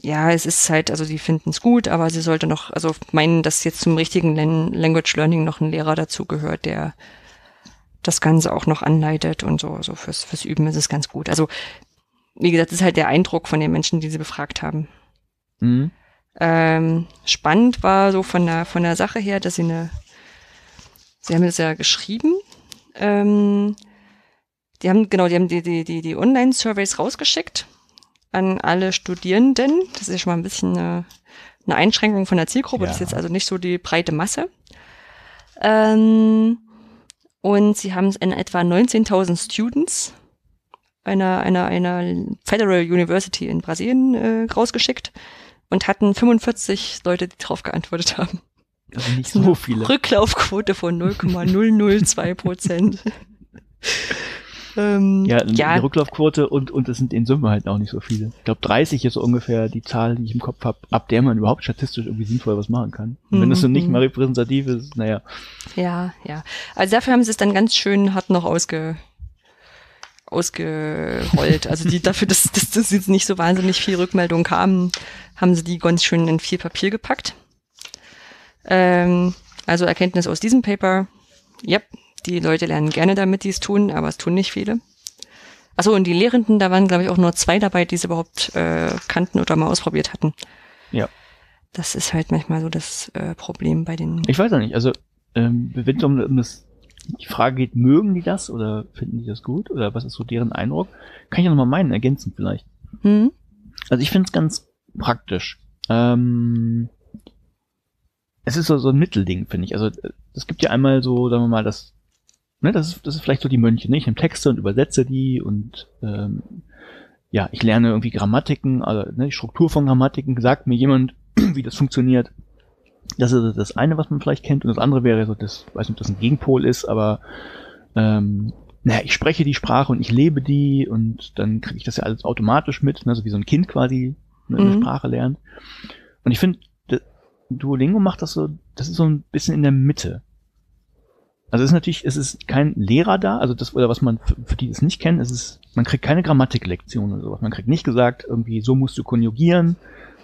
ja, es ist halt, also sie finden es gut, aber sie sollte noch, also meinen, dass jetzt zum richtigen Language Learning noch ein Lehrer dazu gehört, der das Ganze auch noch anleitet und so, so fürs, fürs Üben ist es ganz gut. Also, wie gesagt, ist halt der Eindruck von den Menschen, die sie befragt haben. Mhm. Ähm, spannend war so von der, von der Sache her, dass sie eine, sie haben es ja geschrieben, ähm, die haben, genau, die haben die, die, die, die Online-Surveys rausgeschickt an alle Studierenden. Das ist schon mal ein bisschen eine, eine Einschränkung von der Zielgruppe. Ja. Das ist jetzt also nicht so die breite Masse. Ähm, und sie haben es in etwa 19.000 Students einer, einer, einer Federal University in Brasilien äh, rausgeschickt und hatten 45 Leute, die drauf geantwortet haben. Also nicht so viele. Rücklaufquote von 0,002 Prozent. Ähm, ja, ja, die Rücklaufquote und, und es sind in Summe halt auch nicht so viele. Ich glaube, 30 ist so ungefähr die Zahl, die ich im Kopf habe, ab der man überhaupt statistisch irgendwie sinnvoll was machen kann. Und wenn das so nicht mhm. mal repräsentativ ist, naja. Ja, ja. Also dafür haben sie es dann ganz schön hart noch ausge, ausgerollt. Also die dafür, dass, dass, dass jetzt nicht so wahnsinnig viel Rückmeldung kamen, haben sie die ganz schön in viel Papier gepackt. Ähm, also Erkenntnis aus diesem Paper. Yep, die Leute lernen gerne damit, die es tun, aber es tun nicht viele. Achso, und die Lehrenden, da waren, glaube ich, auch nur zwei dabei, die es überhaupt äh, kannten oder mal ausprobiert hatten. Ja. Das ist halt manchmal so das äh, Problem bei den. Ich weiß auch nicht. Also, ähm, wenn es um das, die Frage geht, mögen die das oder finden die das gut oder was ist so deren Eindruck, kann ich ja nochmal meinen ergänzen vielleicht. Mhm. Also ich finde es ganz praktisch. Ähm, es ist so, so ein Mittelding, finde ich. Also es gibt ja einmal so, sagen wir mal, das ne, das ist, das ist vielleicht so die Mönche, ne? Ich nehme Texte und übersetze die und ähm, ja, ich lerne irgendwie Grammatiken, also ne, die Struktur von Grammatiken, sagt mir jemand, wie das funktioniert. Das ist das eine, was man vielleicht kennt, und das andere wäre so, das, weiß nicht, ob das ein Gegenpol ist, aber ähm, naja, ich spreche die Sprache und ich lebe die und dann kriege ich das ja alles automatisch mit, ne, so wie so ein Kind quasi ne, eine mhm. Sprache lernt. Und ich finde, Duolingo macht das so, das ist so ein bisschen in der Mitte. Also es ist natürlich, es ist kein Lehrer da, also das, oder was man, für, für die es nicht kennen, es ist, man kriegt keine Grammatiklektion oder sowas. Man kriegt nicht gesagt, irgendwie, so musst du konjugieren,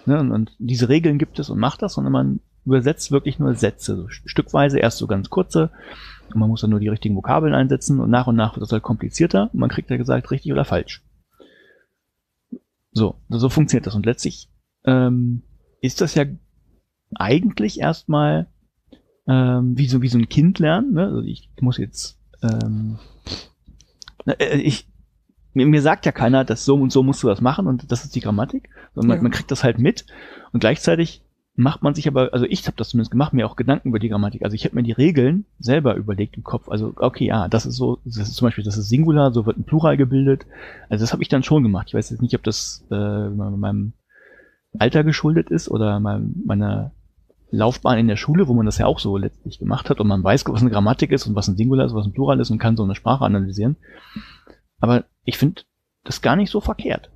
ne, und, und diese Regeln gibt es und macht das, sondern man übersetzt wirklich nur Sätze, so stückweise, erst so ganz kurze, und man muss dann nur die richtigen Vokabeln einsetzen und nach und nach wird das halt komplizierter und man kriegt ja gesagt, richtig oder falsch. So, so funktioniert das. Und letztlich ähm, ist das ja eigentlich erstmal ähm, wie so wie so ein Kind lernen. Ne? Also ich muss jetzt ähm, äh, ich mir, mir sagt ja keiner, dass so und so musst du das machen und das ist die Grammatik, sondern man, ja. man kriegt das halt mit und gleichzeitig macht man sich aber, also ich habe das zumindest gemacht, mir auch Gedanken über die Grammatik. Also ich habe mir die Regeln selber überlegt im Kopf. Also okay, ja, das ist so, das ist zum Beispiel, das ist Singular, so wird ein Plural gebildet. Also das habe ich dann schon gemacht. Ich weiß jetzt nicht, ob das äh, meinem Alter geschuldet ist oder meinem, meiner Laufbahn in der Schule, wo man das ja auch so letztlich gemacht hat und man weiß, was eine Grammatik ist und was ein Singular ist, was ein Plural ist und kann so eine Sprache analysieren. Aber ich finde das gar nicht so verkehrt.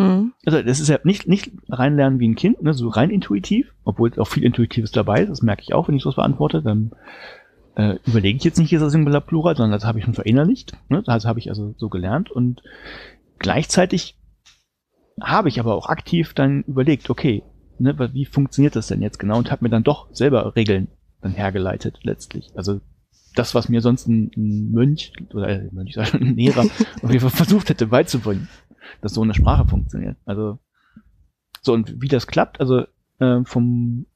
Mhm. Also das ist ja nicht, nicht reinlernen wie ein Kind, ne, so rein intuitiv, obwohl auch viel Intuitives dabei ist, das merke ich auch, wenn ich sowas beantworte, dann äh, überlege ich jetzt nicht, ist das Singular Plural, sondern das habe ich schon verinnerlicht, ne, das habe ich also so gelernt und gleichzeitig habe ich aber auch aktiv dann überlegt, okay, ne, wie funktioniert das denn jetzt genau und habe mir dann doch selber Regeln dann hergeleitet letztlich. Also das, was mir sonst ein, Mönch oder äh, Mönch, ein Lehrer auf jeden Fall versucht hätte beizubringen, dass so eine Sprache funktioniert. Also so und wie das klappt, also äh, vom,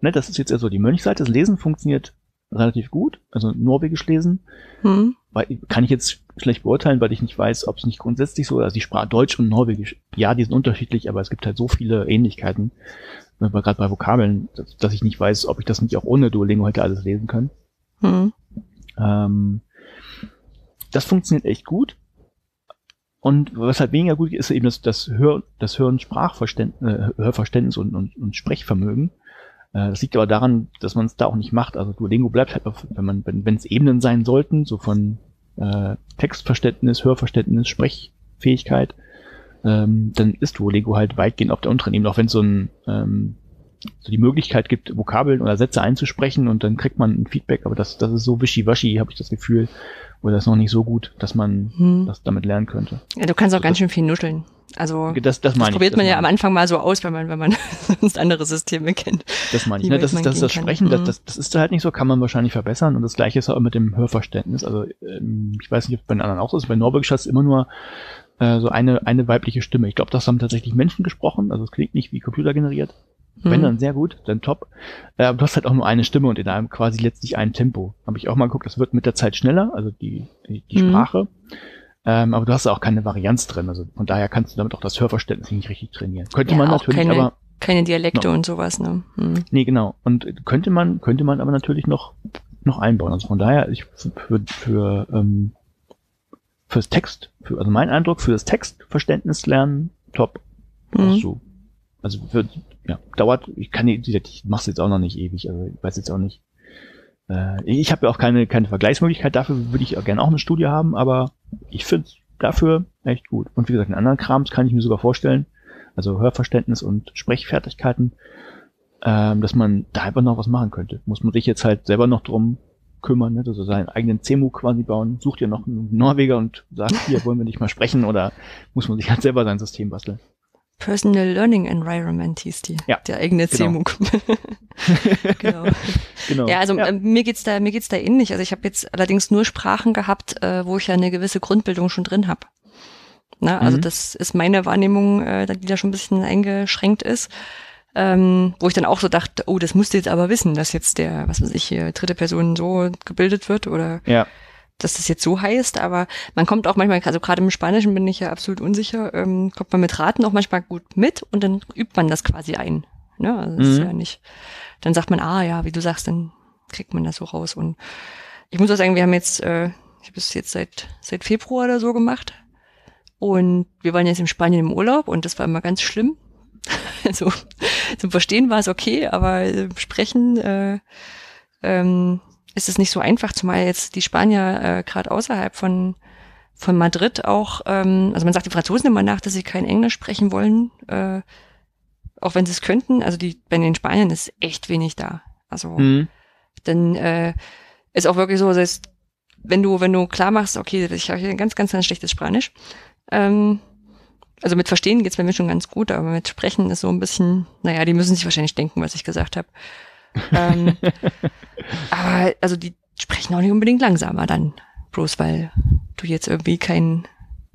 ne, das ist jetzt eher so die Mönchseite. Das Lesen funktioniert relativ gut, also Norwegisch lesen. Hm. Weil, kann ich jetzt schlecht beurteilen, weil ich nicht weiß, ob es nicht grundsätzlich so, also die Sprache Deutsch und Norwegisch, ja, die sind unterschiedlich, aber es gibt halt so viele Ähnlichkeiten, gerade bei Vokabeln, dass, dass, ich nicht weiß, ob ich das nicht auch ohne Duolingo hätte alles lesen können. Hm. Ähm, das funktioniert echt gut. Und was halt weniger gut ist, eben das, das, Hör, das Hören Sprachverständnis, äh, Hörverständnis und, und, und Sprechvermögen. Äh, das liegt aber daran, dass man es da auch nicht macht. Also Duolingo bleibt halt, auf, wenn man, wenn es Ebenen sein sollten, so von äh, Textverständnis, Hörverständnis, Sprechfähigkeit, ähm, dann ist Duolingo halt weitgehend auf der unteren Ebene, auch wenn es so ein ähm, so die Möglichkeit gibt, Vokabeln oder Sätze einzusprechen und dann kriegt man ein Feedback, aber das, das ist so wischiwaschi, habe ich das Gefühl, oder das ist noch nicht so gut, dass man hm. das damit lernen könnte. Ja, du kannst auch also ganz schön viel nuscheln. Also das, das, das probiert ich, man ja am Anfang mal so aus, wenn man, wenn man sonst andere Systeme kennt. Das meine ich. Ne? Das, ist, das, das Sprechen, das, mhm. das, das ist halt nicht so, kann man wahrscheinlich verbessern. Und das gleiche ist auch mit dem Hörverständnis. Also ähm, ich weiß nicht, ob es bei den anderen auch so ist. Bei Norwegisch hat es immer nur äh, so eine, eine weibliche Stimme. Ich glaube, das haben tatsächlich Menschen gesprochen. Also es klingt nicht wie Computer generiert. Mhm. Wenn dann sehr gut, dann top. Äh, aber du hast halt auch nur eine Stimme und in einem quasi letztlich ein Tempo. Habe ich auch mal geguckt, das wird mit der Zeit schneller, also die, die, die mhm. Sprache. Ähm, aber du hast auch keine Varianz drin. Also von daher kannst du damit auch das Hörverständnis nicht richtig trainieren. Könnte ja, man natürlich, keine, aber. Keine Dialekte no. und sowas, ne? Hm. Nee, genau. Und könnte man, könnte man aber natürlich noch, noch einbauen. Also von daher, ich für, für ähm, fürs Text, für, also mein Eindruck, für das Textverständnis lernen, top. Mhm. So. Also für, ja, dauert, ich kann nicht, ich mach's jetzt auch noch nicht ewig, also ich weiß jetzt auch nicht. Äh, ich habe ja auch keine, keine Vergleichsmöglichkeit, dafür würde ich auch gerne auch eine Studie haben, aber ich finde dafür echt gut. Und wie gesagt, in anderen Krams kann ich mir sogar vorstellen, also Hörverständnis und Sprechfertigkeiten, ähm, dass man da einfach noch was machen könnte. Muss man sich jetzt halt selber noch drum kümmern, ne? also seinen eigenen CEMU quasi bauen, sucht ihr noch einen Norweger und sagt, hier wollen wir nicht mal sprechen oder muss man sich halt selber sein System basteln. Personal Learning Environment hieß die. Ja, der eigene genau. Genau. genau. Ja, also ja. Äh, mir geht's da mir geht's da ähnlich. Also ich habe jetzt allerdings nur Sprachen gehabt, äh, wo ich ja eine gewisse Grundbildung schon drin habe. Na, also mhm. das ist meine Wahrnehmung, äh, die da schon ein bisschen eingeschränkt ist. Ähm, wo ich dann auch so dachte, oh, das musst du jetzt aber wissen, dass jetzt der, was weiß ich, hier dritte Person so gebildet wird oder ja dass das jetzt so heißt, aber man kommt auch manchmal, also gerade im Spanischen bin ich ja absolut unsicher, ähm, kommt man mit Raten auch manchmal gut mit und dann übt man das quasi ein. Ne? Also das mhm. ist ja nicht. Dann sagt man, ah ja, wie du sagst, dann kriegt man das so raus. Und ich muss auch sagen, wir haben jetzt, äh, ich habe es jetzt seit seit Februar oder so gemacht. Und wir waren jetzt in Spanien im Urlaub und das war immer ganz schlimm. also zum Verstehen war es okay, aber äh, sprechen äh, ähm, ist es nicht so einfach, zumal jetzt die Spanier äh, gerade außerhalb von von Madrid auch, ähm, also man sagt die Franzosen immer nach, dass sie kein Englisch sprechen wollen, äh, auch wenn sie es könnten. Also die bei den Spaniern ist echt wenig da. Also mhm. dann äh, ist auch wirklich so, dass wenn du wenn du klar machst, okay, ich habe hier ein ganz ganz ganz schlechtes Spanisch. Ähm, also mit Verstehen geht's bei mir schon ganz gut, aber mit Sprechen ist so ein bisschen, naja, die müssen sich wahrscheinlich denken, was ich gesagt habe ähm, aber also die sprechen auch nicht unbedingt langsamer dann, bloß weil du jetzt irgendwie kein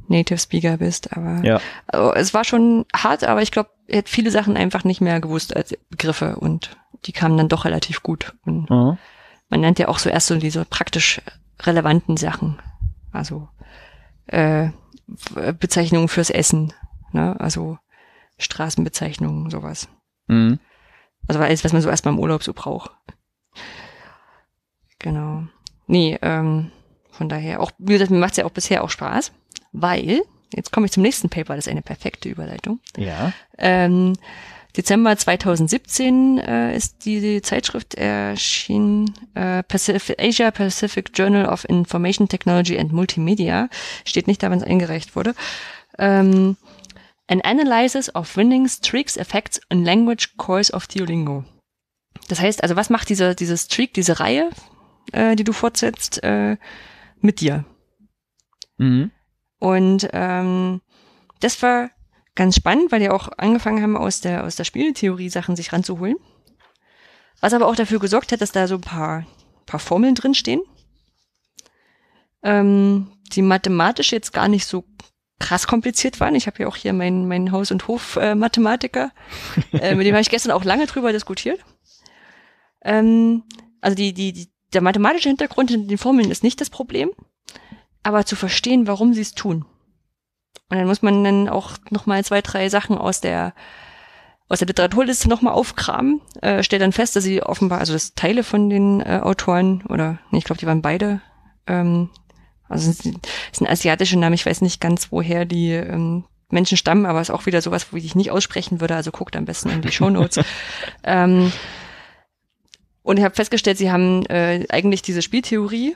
Native Speaker bist. Aber ja. also, es war schon hart, aber ich glaube, er hat viele Sachen einfach nicht mehr gewusst als Begriffe und die kamen dann doch relativ gut. Und mhm. man nennt ja auch so erst so diese praktisch relevanten Sachen. Also äh, Bezeichnungen fürs Essen, ne? also Straßenbezeichnungen, sowas. Mhm. Also alles, was man so erstmal im Urlaub so braucht. Genau. Nee, ähm, von daher auch, wie gesagt, mir macht es ja auch bisher auch Spaß, weil, jetzt komme ich zum nächsten Paper, das ist eine perfekte Überleitung. Ja. Ähm, Dezember 2017 äh, ist die Zeitschrift erschienen, äh, Pacific, Asia Pacific Journal of Information Technology and Multimedia. Steht nicht da, wenn es eingereicht wurde. Ähm, An Analysis of Winning Streaks Effects on Language Course of Duolingo. Das heißt, also was macht diese, diese Streak, diese Reihe, äh, die du fortsetzt, äh, mit dir? Mhm. Und ähm, das war ganz spannend, weil die auch angefangen haben, aus der, aus der Spieltheorie Sachen sich ranzuholen. Was aber auch dafür gesorgt hat, dass da so ein paar, paar Formeln drinstehen, ähm, die mathematisch jetzt gar nicht so krass kompliziert waren. Ich habe ja auch hier meinen mein Haus- und Hof-Mathematiker, äh, mit dem habe ich gestern auch lange drüber diskutiert. Ähm, also die, die, die, der mathematische Hintergrund in den Formeln ist nicht das Problem, aber zu verstehen, warum sie es tun. Und dann muss man dann auch nochmal zwei, drei Sachen aus der aus der Literaturliste nochmal aufkramen, äh, stellt dann fest, dass sie offenbar, also das Teile von den äh, Autoren, oder nee, ich glaube, die waren beide, ähm, also es ist ein asiatischer Name, ich weiß nicht ganz, woher die ähm, Menschen stammen, aber es ist auch wieder sowas, wo ich nicht aussprechen würde, also guckt am besten in die Shownotes. ähm, und ich habe festgestellt, sie haben äh, eigentlich diese Spieltheorie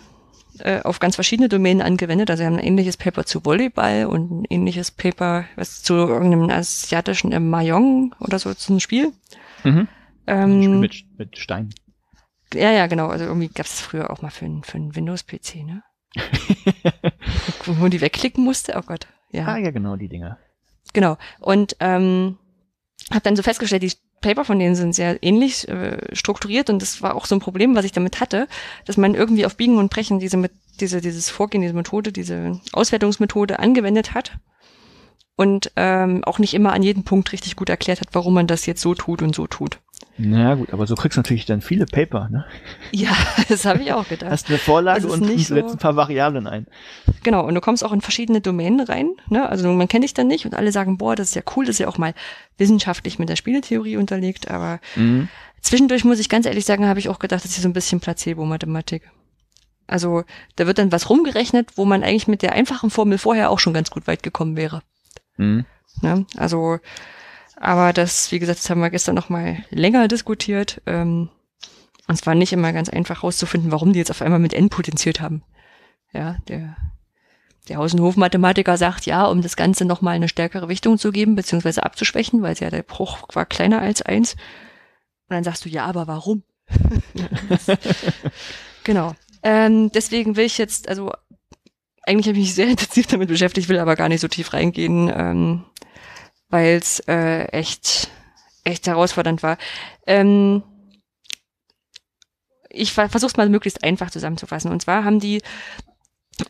äh, auf ganz verschiedene Domänen angewendet. Also sie haben ein ähnliches Paper zu Volleyball und ein ähnliches Paper was zu irgendeinem asiatischen äh, Mahjong oder so zum Spiel. Mhm. Ähm, Spiel mit, mit Stein. ja, ja, genau. Also irgendwie gab es früher auch mal für einen für einen Windows-PC, ne? Wo man die wegklicken musste. Oh Gott. Ja. Ah ja, genau, die Dinger. Genau. Und ähm, habe dann so festgestellt, die Paper von denen sind sehr ähnlich äh, strukturiert und das war auch so ein Problem, was ich damit hatte, dass man irgendwie auf Biegen und Brechen diese, mit, diese dieses Vorgehen, diese Methode, diese Auswertungsmethode angewendet hat und ähm, auch nicht immer an jedem Punkt richtig gut erklärt hat, warum man das jetzt so tut und so tut. Na gut, aber so kriegst du natürlich dann viele Paper, ne? Ja, das habe ich auch gedacht. Hast eine Vorlage und nicht setzt so- ein paar Variablen ein. Genau, und du kommst auch in verschiedene Domänen rein. Ne? Also man kennt dich dann nicht und alle sagen, boah, das ist ja cool, das ist ja auch mal wissenschaftlich mit der Spieletheorie unterlegt. Aber Mhm. zwischendurch muss ich ganz ehrlich sagen, habe ich auch gedacht, das ist so ein bisschen Placebo-Mathematik. Also da wird dann was rumgerechnet, wo man eigentlich mit der einfachen Formel vorher auch schon ganz gut weit gekommen wäre. Mhm. Ne? Also, aber das, wie gesagt, das haben wir gestern noch mal länger diskutiert. Ähm, und es war nicht immer ganz einfach rauszufinden, warum die jetzt auf einmal mit n potenziert haben. Ja, der, der Haus- und Hofmathematiker sagt, ja, um das Ganze noch mal eine stärkere Wichtung zu geben, beziehungsweise abzuschwächen, weil ja der Bruch war kleiner als eins. Und dann sagst du, ja, aber warum? genau. Ähm, deswegen will ich jetzt, also eigentlich habe ich mich sehr intensiv damit beschäftigt, will aber gar nicht so tief reingehen, ähm, weil es äh, echt, echt herausfordernd war. Ähm, ich versuche es mal möglichst einfach zusammenzufassen. Und zwar haben die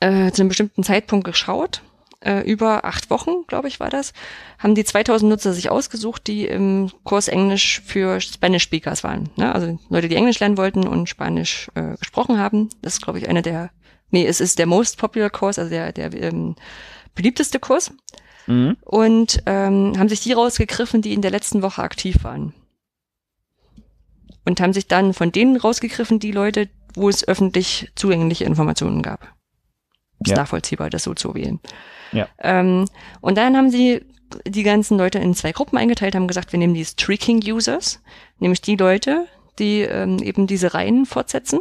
äh, zu einem bestimmten Zeitpunkt geschaut, äh, über acht Wochen, glaube ich, war das, haben die 2000 Nutzer sich ausgesucht, die im Kurs Englisch für Spanish Speakers waren. Ne? Also Leute, die Englisch lernen wollten und Spanisch äh, gesprochen haben. Das ist, glaube ich, einer der, nee, es ist der most popular Kurs, also der, der ähm, beliebteste Kurs. Mhm. Und ähm, haben sich die rausgegriffen, die in der letzten Woche aktiv waren. Und haben sich dann von denen rausgegriffen, die Leute, wo es öffentlich zugängliche Informationen gab. Ist Ja. nachvollziehbar, das so zu wählen. Ja. Ähm, und dann haben sie die ganzen Leute in zwei Gruppen eingeteilt, haben gesagt, wir nehmen die Streaking Users, nämlich die Leute, die ähm, eben diese Reihen fortsetzen.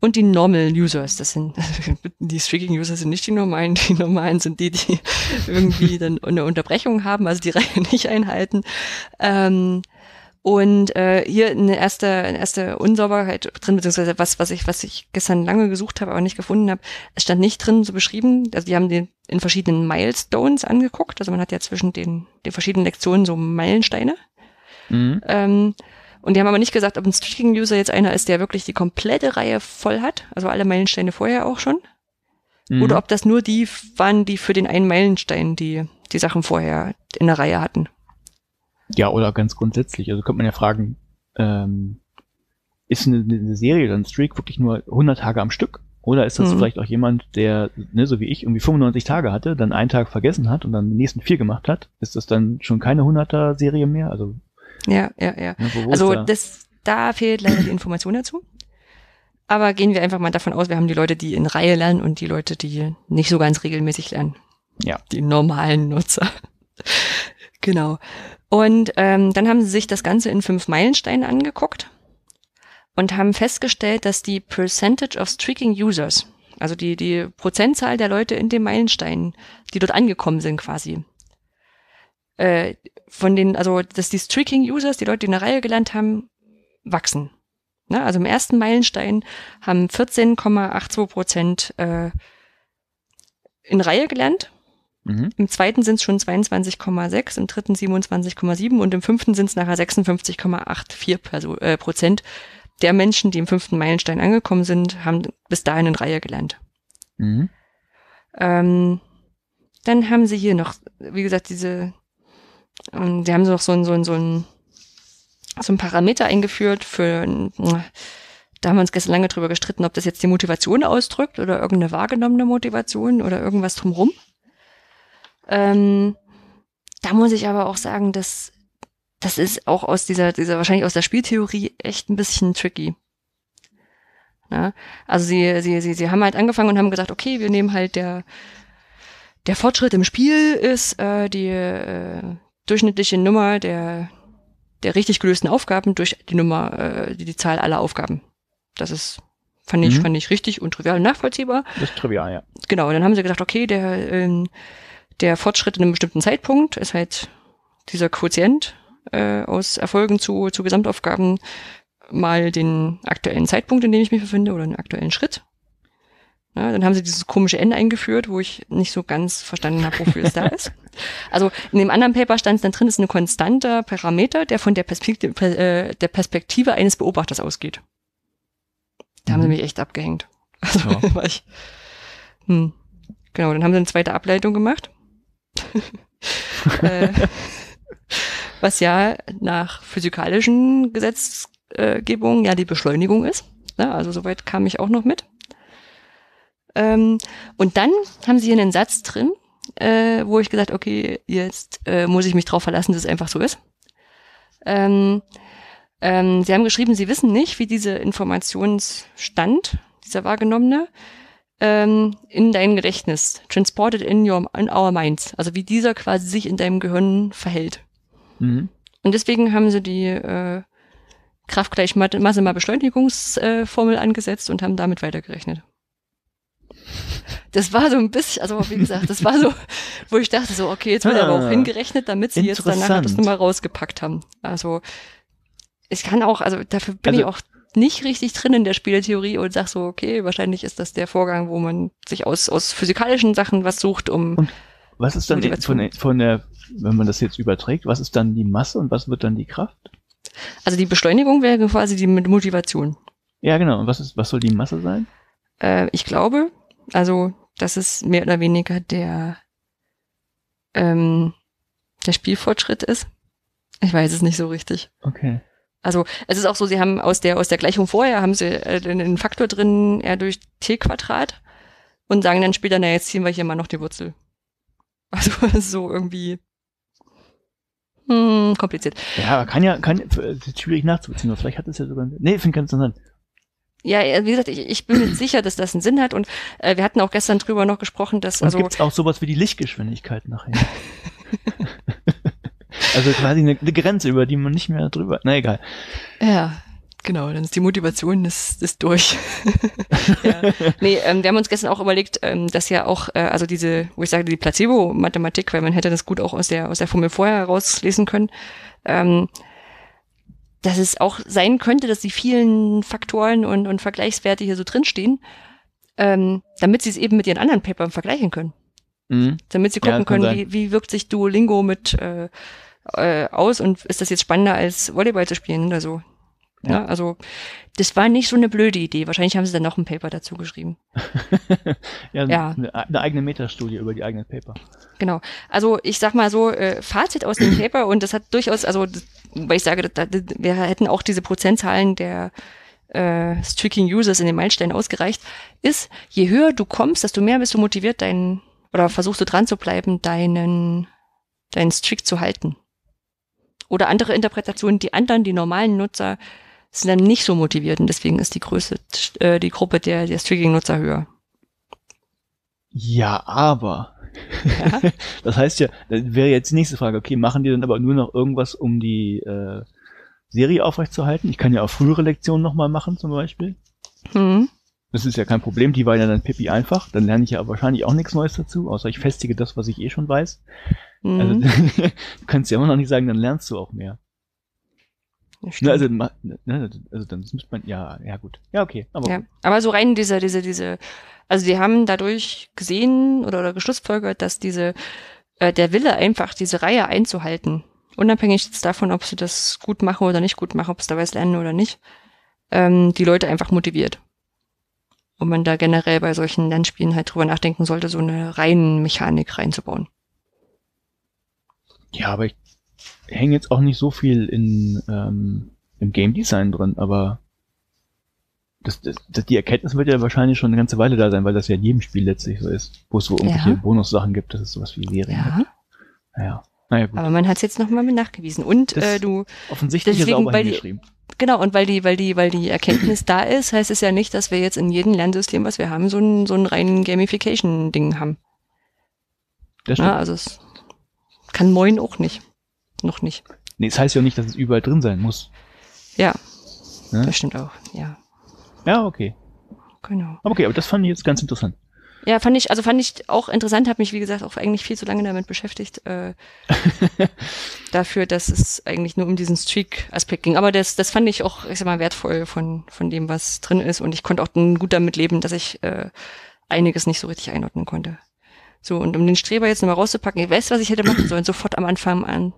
Und die Normal Users, das sind die Streaking Users sind nicht die normalen, die normalen sind die, die irgendwie dann eine Unterbrechung haben, also die Reihe nicht einhalten. Ähm, und äh, hier eine erste, eine erste Unsauberheit drin, beziehungsweise was, was ich, was ich gestern lange gesucht habe, aber nicht gefunden habe. Es stand nicht drin so beschrieben. Also die haben den in verschiedenen Milestones angeguckt. Also man hat ja zwischen den, den verschiedenen Lektionen so Meilensteine. Mhm. Ähm, und die haben aber nicht gesagt, ob ein Streaking-User jetzt einer ist, der wirklich die komplette Reihe voll hat, also alle Meilensteine vorher auch schon, Mhm. oder ob das nur die waren, die für den einen Meilenstein die, die Sachen vorher in der Reihe hatten. Ja, oder ganz grundsätzlich. Also könnte man ja fragen, ähm, ist eine, eine Serie oder ein Streak wirklich nur 100 Tage am Stück? Oder ist das Mhm. vielleicht auch jemand, der, ne, so wie ich, irgendwie 95 Tage hatte, dann einen Tag vergessen hat und dann die nächsten vier gemacht hat? Ist das dann schon keine 100er-Serie mehr? Also, Ja, ja, ja. Also das, da fehlt leider die Information dazu. Aber gehen wir einfach mal davon aus, wir haben die Leute, die in Reihe lernen und die Leute, die nicht so ganz regelmäßig lernen. Ja. Die normalen Nutzer. genau. Und ähm, dann haben sie sich das Ganze in fünf Meilensteinen angeguckt und haben festgestellt, dass die Percentage of Streaking Users, also die, die Prozentzahl der Leute in den Meilensteinen, die dort angekommen sind quasi, äh, von den, also dass die Streaking-Users, die Leute, die in der Reihe gelernt haben, wachsen. Ne? Also im ersten Meilenstein haben 14,82 Prozent äh, in Reihe gelernt. Mhm. Im zweiten sind es schon 22,6, im dritten 27,7 und im fünften sind es nachher 56,84 äh, Prozent der Menschen, die im fünften Meilenstein angekommen sind, haben bis dahin in Reihe gelernt. Mhm. Ähm, dann haben sie hier noch, wie gesagt, diese, ähm, sie haben noch so ein, so ein, so ein, so ein Parameter eingeführt für, da haben wir uns gestern lange drüber gestritten, ob das jetzt die Motivation ausdrückt oder irgendeine wahrgenommene Motivation oder irgendwas drumrum. Ähm, da muss ich aber auch sagen, dass das ist auch aus dieser, dieser, wahrscheinlich aus der Spieltheorie echt ein bisschen tricky. Ja, also sie, sie, sie, sie haben halt angefangen und haben gesagt, okay, wir nehmen halt der, der Fortschritt im Spiel ist äh, die äh, durchschnittliche Nummer der, der richtig gelösten Aufgaben durch die Nummer, äh, die, die Zahl aller Aufgaben. Das ist, fand ich, mhm. fand ich richtig und trivial nachvollziehbar. Das ist trivial, ja. Genau, und dann haben sie gesagt, okay, der, ähm, der Fortschritt in einem bestimmten Zeitpunkt ist halt dieser Quotient äh, aus Erfolgen zu, zu Gesamtaufgaben mal den aktuellen Zeitpunkt, in dem ich mich befinde, oder den aktuellen Schritt. Ja, dann haben sie dieses komische N eingeführt, wo ich nicht so ganz verstanden habe, wofür es da ist. Also in dem anderen Paper stand es dann drin, ist ein konstanter Parameter, der von der Perspektive, äh, der Perspektive eines Beobachters ausgeht. Da mhm. haben sie mhm. mich echt abgehängt. Also ja. war ich, hm. Genau, dann haben sie eine zweite Ableitung gemacht. äh, was ja nach physikalischen Gesetzgebungen ja die Beschleunigung ist. Ja, also soweit kam ich auch noch mit. Ähm, und dann haben sie hier einen Satz drin, äh, wo ich gesagt, okay, jetzt äh, muss ich mich drauf verlassen, dass es einfach so ist. Ähm, ähm, sie haben geschrieben, sie wissen nicht, wie dieser Informationsstand, dieser wahrgenommene, ähm, in dein Gedächtnis, transported in, your, in our minds, also wie dieser quasi sich in deinem Gehirn verhält. Mhm. Und deswegen haben sie die äh, Kraft gleich Masse mal Beschleunigungsformel äh, angesetzt und haben damit weitergerechnet. Das war so ein bisschen, also wie gesagt, das war so, wo ich dachte so, okay, jetzt wird ah, aber auch hingerechnet, damit sie jetzt danach das nochmal rausgepackt haben. Also ich kann auch, also dafür bin also, ich auch nicht richtig drin in der Spieletheorie und sag so, okay, wahrscheinlich ist das der Vorgang, wo man sich aus, aus physikalischen Sachen was sucht, um. Und was ist dann von, von der wenn man das jetzt überträgt, was ist dann die Masse und was wird dann die Kraft? Also die Beschleunigung wäre quasi die Motivation. Ja, genau. Und was ist, was soll die Masse sein? Äh, ich glaube, also, das ist mehr oder weniger der, ähm, der Spielfortschritt ist. Ich weiß es nicht so richtig. Okay. Also es ist auch so, sie haben aus der aus der Gleichung vorher haben sie äh, einen Faktor drin, r durch t Quadrat und sagen dann später, na jetzt ziehen wir hier mal noch die Wurzel. Also so irgendwie hm, kompliziert. Ja, kann ja, kann, ist schwierig nachzuziehen, vielleicht hat es ja sogar, nee, finde ich ganz interessant. Ja, wie gesagt, ich, ich bin mir sicher, dass das einen Sinn hat und äh, wir hatten auch gestern drüber noch gesprochen, dass und also gibt's auch sowas wie die Lichtgeschwindigkeit nachher. also quasi eine, eine, Grenze, über die man nicht mehr drüber. Na egal. Ja, Genau, dann ist die Motivation ist, ist durch. ja. Nee, ähm, wir haben uns gestern auch überlegt, ähm, dass ja auch, äh, also diese, wo ich sage, die Placebo-Mathematik, weil man hätte das gut auch aus der, aus der Formel vorher herauslesen können, ähm, dass es auch sein könnte, dass die vielen Faktoren und, und Vergleichswerte hier so drinstehen, ähm, damit sie es eben mit ihren anderen Papern vergleichen können. Mhm. Damit sie gucken ja, können, wie, wie wirkt sich Duolingo mit äh, äh, aus und ist das jetzt spannender als Volleyball zu spielen oder so. Ja. ja. also das war nicht so eine blöde Idee. Wahrscheinlich haben sie dann noch ein Paper dazu geschrieben. ja, ja. Eine, eine, eigene Metastudie über die eigenen Paper. Genau. Also ich sag mal so, äh, Fazit aus dem Paper und das hat durchaus, also weil ich sage, da, wir hätten auch diese Prozentzahlen der äh, Streaking Users in den Meilensteinen ausgereicht, ist, je höher du kommst, desto mehr bist du motiviert, deinen, oder versuchst du dran zu bleiben, deinen, deinen Streak zu halten. Oder andere Interpretationen, die anderen, die normalen Nutzer, sind dann nicht so motiviert und deswegen ist die Größe, äh, die Gruppe der, der Streaking-Nutzer höher. Ja, aber. Ja? das heißt ja, wäre jetzt die nächste Frage, okay, machen die dann aber nur noch irgendwas, um die äh, Serie aufrechtzuerhalten? Ich kann ja auch frühere Lektionen nochmal machen, zum Beispiel. Hm. Das ist ja kein Problem, die war ja dann Pippi einfach. Dann lerne ich ja wahrscheinlich auch nichts Neues dazu, außer ich festige das, was ich eh schon weiß. Mhm. Also du kannst ja immer noch nicht sagen, dann lernst du auch mehr. Ja, Ne, also, ne, also dann müsste man, ja, ja gut. Ja, okay. Aber Ja, aber so rein diese, diese, diese, also die haben dadurch gesehen oder, oder geschlussfolgert, dass diese, äh, der Wille einfach, diese Reihe einzuhalten, unabhängig jetzt davon, ob sie das gut machen oder nicht gut machen, ob sie dabei was lernen oder nicht, ähm, die Leute einfach motiviert. Und man da generell bei solchen Lernspielen halt drüber nachdenken sollte, so eine reinen Mechanik reinzubauen. Ja, aber ich hänge jetzt auch nicht so viel in, ähm, im Game Design drin, aber das, das, das, die Erkenntnis wird ja wahrscheinlich schon eine ganze Weile da sein, weil das ja in jedem Spiel letztlich so ist, wo es so irgendwelche Ja. Bonussachen gibt, dass es sowas wie Serien gibt. Ja, Naja, naja gut. aber man hat es jetzt nochmal mit nachgewiesen. Und Das- äh, du, Offensichtlich ist deswegen, auch weil die- hingeschrieben. Genau, und weil die, weil die, weil die Erkenntnis da ist, heißt es ja nicht, dass wir jetzt in jedem Lernsystem, was wir haben, so ein, so ein reinen Gamification-Ding haben. Das stimmt. also es kann Moin auch nicht. Noch nicht. Nee, es heißt ja auch nicht, dass es überall drin sein muss. Ja, Ne? das stimmt auch. Ja, Ja, okay. genau. Okay, aber das fand ich jetzt ganz interessant. Ja, fand ich, also fand ich auch interessant, habe mich, wie gesagt, auch eigentlich viel zu lange damit beschäftigt, äh, dafür, dass es eigentlich nur um diesen Streak-Aspekt ging. Aber das, das fand ich auch, ich sag mal, wertvoll von, von dem, was drin ist. Und ich konnte auch gut damit leben, dass ich äh, einiges nicht so richtig einordnen konnte. So, und um den Streber jetzt nochmal rauszupacken, ich weiß, was ich hätte machen sollen, sofort am Anfang an.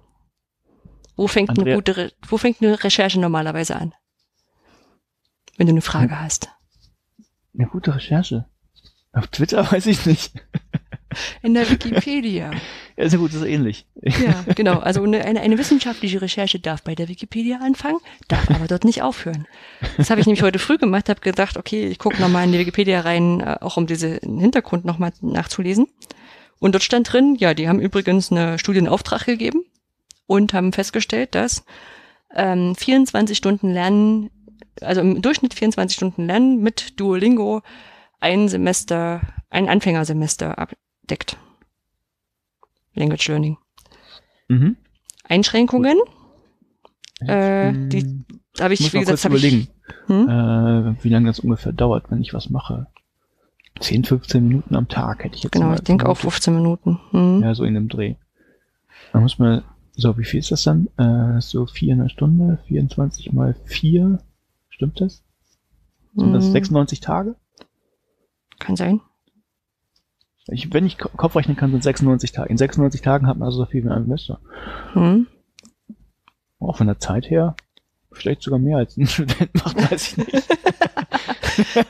Wo fängt eine Andrea- gute, Re wo fängt eine Recherche normalerweise an? Wenn du eine Frage hast. Eine gute Recherche. Auf Twitter weiß ich nicht. In der Wikipedia. Ja, ist ja gut, das ist ähnlich. Ja, genau. Also eine, eine, eine wissenschaftliche Recherche darf bei der Wikipedia anfangen, darf aber dort nicht aufhören. Das habe ich nämlich heute früh gemacht, habe gedacht, okay, ich gucke nochmal in die Wikipedia rein, äh, auch um diesen Hintergrund nochmal nachzulesen. Und dort stand drin, ja, die haben übrigens eine Studie in Auftrag gegeben und haben festgestellt, dass ähm, 24 Stunden Lernen, also im Durchschnitt 24 Stunden Lernen mit Duolingo ein Semester, ein Anfängersemester abdeckt. Language Learning. Mhm. Einschränkungen. Äh, die Hm, habe ich, muss wie gesagt, habe ich. überlegen, Hm? äh, wie lange das ungefähr dauert, wenn ich was mache. 10, 15 Minuten am Tag hätte ich jetzt Genau, ich denke auch vermutet. 15 Minuten. Hm? Ja, so in dem Dreh. Da muss man, so, wie viel ist das dann? Äh, so vier in der Stunde, 24 mal 4. Stimmt das? Sind das Hm, 96 Tage? Kann sein. Ich, wenn ich Ko- Kopf rechnen kann, sind 96 Tage. In 96 Tagen hat man also so viel wie ein Semester. Hm? Auch von der Zeit her, vielleicht sogar mehr als ein Student macht, weiß ich nicht.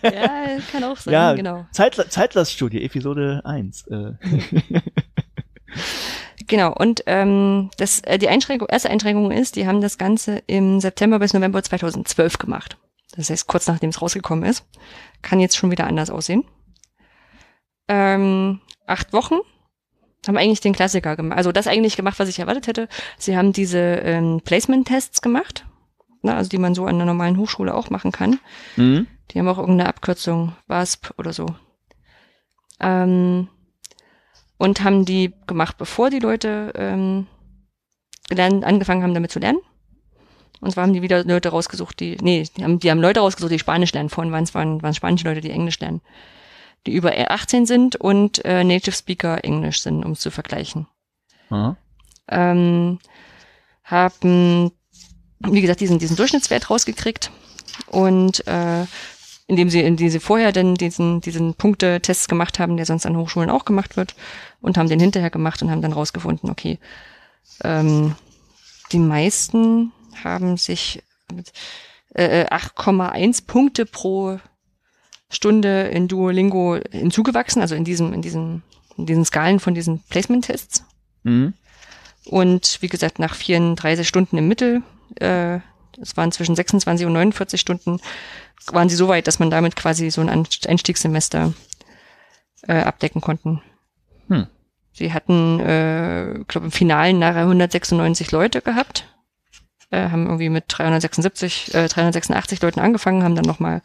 Ja, kann auch sein, Ja, genau. Zeitla Zeitlaststudie, Episode 1. Äh. Genau, und ähm, das, äh, die Einschränkung, erste Einschränkung ist, die haben das Ganze im September bis November 2012 gemacht. Das heißt, kurz nachdem es rausgekommen ist. Kann jetzt schon wieder anders aussehen. Ähm, acht Wochen haben eigentlich den Klassiker gemacht. Also das eigentlich gemacht, was ich erwartet hätte. Sie haben diese ähm, Placement-Tests gemacht, ne, also die man so an einer normalen Hochschule auch machen kann. Mhm. Die haben auch irgendeine Abkürzung, WASP oder so. Ähm, und haben die gemacht, bevor die Leute ähm, gelernt, angefangen haben, damit zu lernen. Und zwar haben die wieder Leute rausgesucht, die, nee, die haben, die haben Leute rausgesucht, die Spanisch lernen. Vorhin waren es waren, waren spanische Leute, die Englisch lernen. Die über 18 sind und äh, Native Speaker Englisch sind, um es zu vergleichen ähm, haben, wie gesagt, diesen, diesen Durchschnittswert rausgekriegt und äh, indem sie, indem sie vorher dann diesen, diesen Punktetests gemacht haben, der sonst an Hochschulen auch gemacht wird und haben den hinterher gemacht und haben dann rausgefunden, okay, ähm, die meisten haben sich mit äh, 8,1 Punkte pro Stunde in Duolingo hinzugewachsen, also in diesem, in diesem, in diesen Skalen von diesen Placement-Tests. Mhm. Und wie gesagt, nach 34 Stunden im Mittel, äh, es waren zwischen 26 und 49 Stunden, waren sie so weit, dass man damit quasi so ein Einstiegssemester äh, abdecken konnten. Hm. Sie hatten, äh, ich glaube, im Finalen nachher 196 Leute gehabt, äh, haben irgendwie mit 376, äh, 386 Leuten angefangen, haben dann nochmal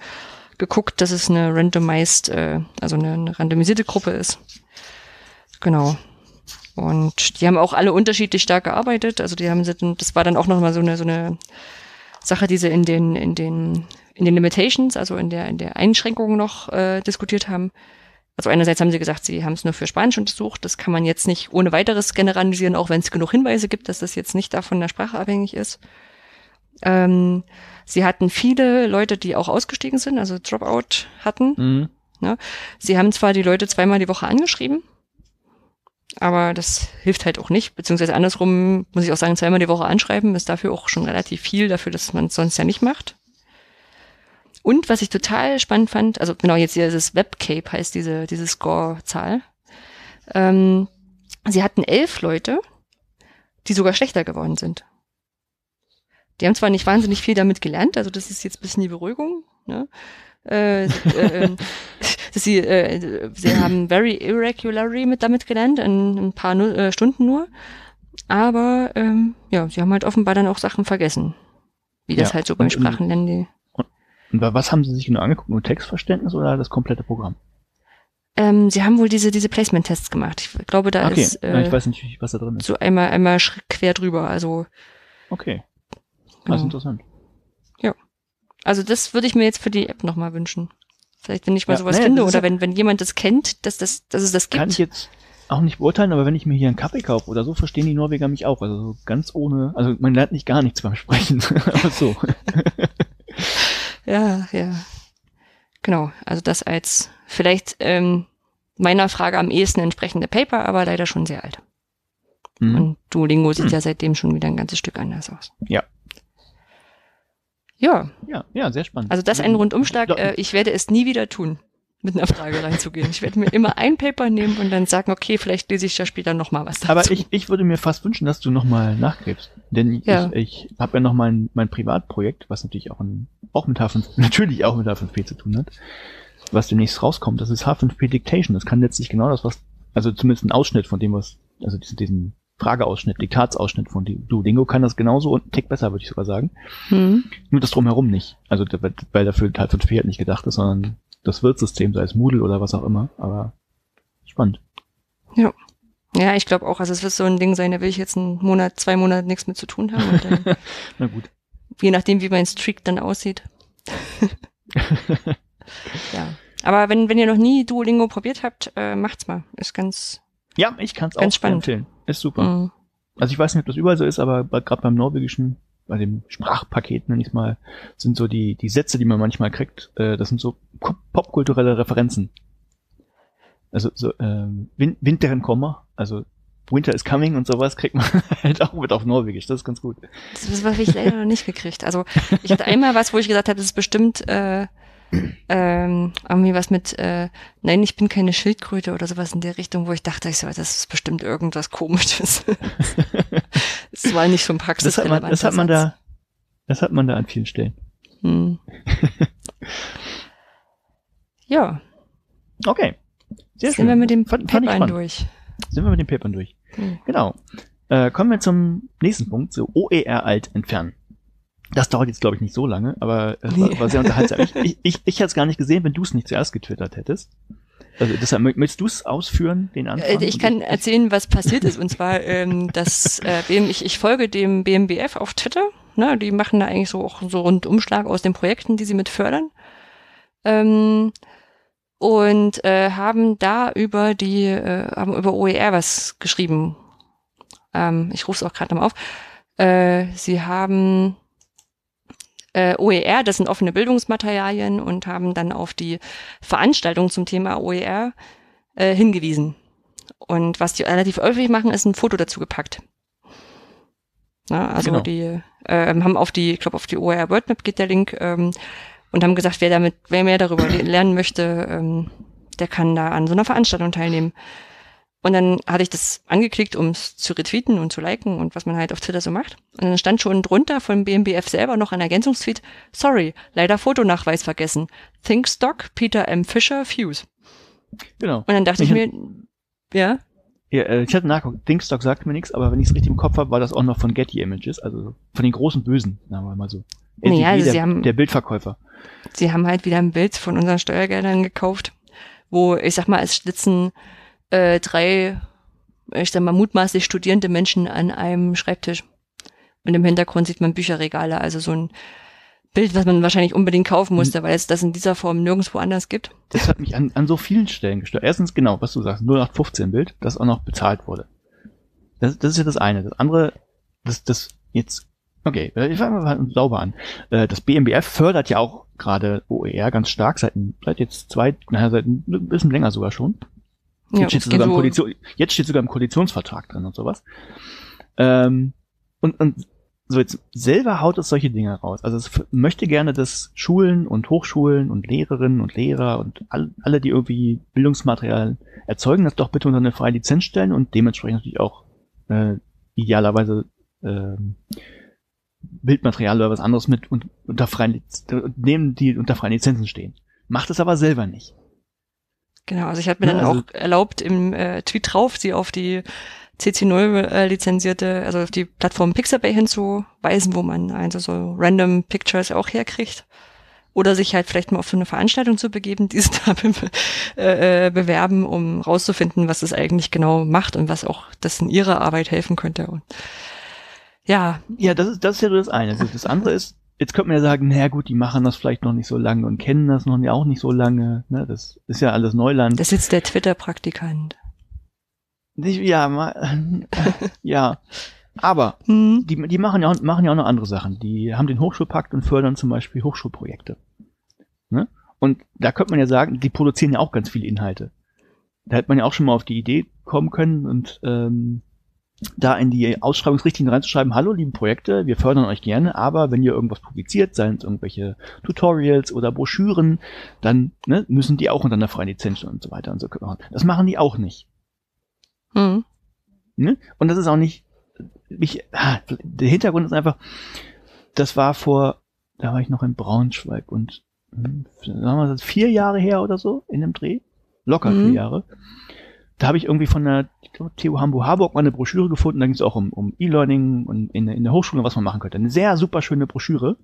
geguckt, dass es eine randomized, äh, also eine, eine randomisierte Gruppe ist. Genau. Und die haben auch alle unterschiedlich stark gearbeitet. Also die haben, sie- das war dann auch nochmal so eine, so eine Sache, die sie in den, in den in den Limitations, also in der, in der Einschränkung noch äh, diskutiert haben. Also einerseits haben sie gesagt, sie haben es nur für Spanisch untersucht. Das kann man jetzt nicht ohne weiteres generalisieren, auch wenn es genug Hinweise gibt, dass das jetzt nicht davon der Sprache abhängig ist. Ähm, sie hatten viele Leute, die auch ausgestiegen sind, also Dropout hatten. Mhm. Ne? Sie haben zwar die Leute zweimal die Woche angeschrieben, aber das hilft halt auch nicht. Beziehungsweise andersrum muss ich auch sagen, zweimal die Woche anschreiben ist dafür auch schon relativ viel, dafür, dass man es sonst ja nicht macht. Und was ich total spannend fand, also genau jetzt hier dieses Webcape heißt diese, diese Score-Zahl. Ähm, sie hatten elf Leute, die sogar schlechter geworden sind. Die haben zwar nicht wahnsinnig viel damit gelernt, also das ist jetzt ein bisschen die Beruhigung, ne? Äh, äh, sie, äh, sie haben very irregularly mit damit gelernt, in ein paar nu äh, Stunden nur. Aber ähm, ja, sie haben halt offenbar dann auch Sachen vergessen. Wie das ja, halt so beim Sprachenlernen. Und, was haben sie sich genau angeguckt? Nur Textverständnis oder das komplette Programm? Ähm, sie haben wohl diese, diese Placement-Tests gemacht. Ich glaube, da okay. ist. Äh, ja, ich weiß nicht, was da drin ist. So einmal, einmal quer drüber. Also. Okay. Das ist interessant. Ja. Also das würde ich mir jetzt für die App nochmal wünschen. Vielleicht, wenn ich mal ja, sowas naja, finde oder wenn, wenn jemand das kennt, dass, das, dass es das gibt. Kann ich jetzt auch nicht beurteilen, aber wenn ich mir hier einen Kaffee kaufe oder so, verstehen die Norweger mich auch. Also so ganz ohne, also man lernt nicht gar nichts beim Sprechen, aber so. ja, ja. Genau, also das als vielleicht ähm, meiner Frage am ehesten entsprechende Paper, aber leider schon sehr alt. Mhm. Und Duolingo sieht mhm. ja seitdem schon wieder ein ganzes Stück anders aus. Ja, ja. Ja, ja, sehr spannend. Also das ist ein Rundumschlag. Äh, ich werde es nie wieder tun, mit einer Frage reinzugehen. Ich werde mir immer ein Paper nehmen und dann sagen, okay, vielleicht lese ich da später nochmal was dazu. Aber ich, ich würde mir fast wünschen, dass du nochmal nachgräbst. Denn ja. ich, ich habe ja noch mein, mein Privatprojekt, was natürlich auch, ein, auch mit H5, natürlich auch mit H5P zu tun hat, was demnächst rauskommt. Das ist H5P Dictation. Das kann letztlich genau das, was, also zumindest ein Ausschnitt von dem, was, also diesen, diesen Frageausschnitt, Diktatsausschnitt von Duolingo kann das genauso und einen Tick besser, würde ich sogar sagen. Mhm. Nur das drumherum nicht. Also weil dafür Teil 5 halt nicht gedacht ist, sondern das Wirtssystem, sei es Moodle oder was auch immer. Aber spannend. Ja. Ja, ich glaube auch, also es wird so ein Ding sein, da will ich jetzt einen Monat, zwei Monate nichts mit zu tun haben. Und dann, Na gut. Je nachdem, wie mein Streak dann aussieht. ja. Aber wenn, wenn ihr noch nie Duolingo probiert habt, äh, macht's mal. Ist ganz. Ja, ich kann es auch spannend. empfehlen. Ist super. Mhm. Also ich weiß nicht, ob das überall so ist, aber gerade beim norwegischen, bei dem Sprachpaket, nenne ich mal, sind so die, die Sätze, die man manchmal kriegt, äh, das sind so popkulturelle Referenzen. Also so äh, Win Winteren Komma, also Winter is coming und sowas kriegt man halt auch mit auf Norwegisch. Das ist ganz gut. Das habe ich leider noch nicht gekriegt. Also ich hatte einmal was, wo ich gesagt habe, das ist bestimmt äh, ähm, irgendwie was mit, äh, nein, ich bin keine Schildkröte oder sowas in der Richtung, wo ich dachte, ich so, das ist bestimmt irgendwas komisches. Es war nicht so ein praxisrelevant. Das hat man, das hat man da, das hat man da an vielen Stellen. Hm. ja. Okay. Sehr Sind schön. wir mit dem Papern durch. Sind wir mit den Papern durch. Hm. Genau. Äh, kommen wir zum nächsten Punkt, so OER alt entfernen. Das dauert jetzt, glaube ich, nicht so lange, aber es war, war sehr unterhaltsam. ich, ich, ich, ich hätte es gar nicht gesehen, wenn du es nicht zuerst getwittert hättest. Also deshalb möchtest du es ausführen, den Anfang? Äh, ich kann erzählen, was passiert ist. Und zwar, ähm, dass äh, ich, ich folge dem BMBF auf Twitter. Ne, die machen da eigentlich so auch so Rundumschlag aus den Projekten, die sie mit fördern. Ähm, und äh, haben da über die, äh, haben über OER was geschrieben. Ähm, ich rufe es auch gerade nochmal auf. Äh, sie haben äh, OER, das sind offene Bildungsmaterialien und haben dann auf die Veranstaltung zum Thema OER äh, hingewiesen. Und was die relativ häufig machen, ist ein Foto dazu gepackt. Na, also genau. die äh, haben auf die, ich glaube auf die OER WordMap geht der Link ähm, und haben gesagt, wer damit, wer mehr darüber lernen möchte, ähm, der kann da an so einer Veranstaltung teilnehmen. Und dann hatte ich das angeklickt, um es zu retweeten und zu liken und was man halt auf Twitter so macht. Und dann stand schon drunter vom BMBF selber noch ein Ergänzungstweet. Sorry, leider Fotonachweis vergessen. Thinkstock, Peter M. Fischer, Fuse. Genau. Und dann dachte ich, ich mir, ja? Ja, äh, ich hatte nachgeguckt, Thinkstock sagt mir nichts, aber wenn ich es richtig im Kopf habe, war das auch noch von Getty Images, also von den großen Bösen, sagen wir mal so. Naja, also der, sie haben, der Bildverkäufer. Sie haben halt wieder ein Bild von unseren Steuergeldern gekauft, wo, ich sag mal, es schlitzen äh, drei, ich sag mal, mutmaßlich studierende Menschen an einem Schreibtisch. Und im Hintergrund sieht man Bücherregale, also so ein Bild, was man wahrscheinlich unbedingt kaufen musste, weil es das in dieser Form nirgendwo anders gibt. Das hat mich an, an so vielen Stellen gestört. Erstens, genau, was du sagst, 0815 Bild, das auch noch bezahlt wurde. Das, das ist ja das eine. Das andere, das, das jetzt, okay, ich fange mal sauber an. Äh, Das BMBF fördert ja auch gerade OER ganz stark, seit, seit jetzt zwei, naja, seit ein bisschen länger sogar schon. Jetzt, Ja, steht sogar geht im so- Koalition, jetzt steht sogar im Koalitionsvertrag drin und sowas. Ähm, und, und so jetzt selber haut es solche Dinge raus. Also es möchte gerne, dass Schulen und Hochschulen und Lehrerinnen und Lehrer und all, alle, die irgendwie Bildungsmaterial erzeugen, das doch bitte unter eine freie Lizenz stellen und dementsprechend natürlich auch äh, idealerweise ähm, Bildmaterial oder was anderes mit und unter freien nehmen, die unter freien Lizenzen stehen. Macht es aber selber nicht. Genau, also ich habe mir Ja, dann also- auch erlaubt, im äh, Tweet drauf, sie auf die CC0 äh, lizenzierte, also auf die Plattform Pixabay hinzuweisen, wo man also so random Pictures auch herkriegt. Oder sich halt vielleicht mal auf so eine Veranstaltung zu begeben, die sie da be äh, äh, bewerben, um rauszufinden, was es eigentlich genau macht und was auch das in ihrer Arbeit helfen könnte. Und ja, Ja, das ist, das ist ja nur das eine. Also das andere ist, jetzt könnte man ja sagen, naja gut, die machen das vielleicht noch nicht so lange und kennen das noch auch nicht so lange. Ne? Das ist ja alles Neuland. das ist jetzt der Twitter-Praktikant. Ja, mal, ja. Aber Hm. die, die machen, ja, auch- machen ja auch noch andere Sachen. Die haben den Hochschulpakt und fördern zum Beispiel Hochschulprojekte. Ne? Und da könnte man ja sagen, die produzieren ja auch ganz viele Inhalte. Da hätte man ja auch schon mal auf die Idee kommen können und ähm, da in die Ausschreibungsrichtlinien reinzuschreiben, hallo liebe Projekte, wir fördern euch gerne, aber wenn ihr irgendwas publiziert, seien es irgendwelche Tutorials oder Broschüren, dann ne, müssen die auch unter einer freien Lizenz und so weiter und so fort. Das machen die auch nicht. Hm. Ne? Und das ist auch nicht. Ich, ah, der Hintergrund ist einfach, das war vor, da war ich noch in Braunschweig und hm, sagen wir das vier Jahre her oder so in dem Dreh. Locker Mhm. vier Jahre. Da habe ich irgendwie von der TU Hamburg-Harburg mal eine Broschüre gefunden, da ging es auch um, um E-Learning und in, in der Hochschule, was man machen könnte. Eine sehr super schöne Broschüre.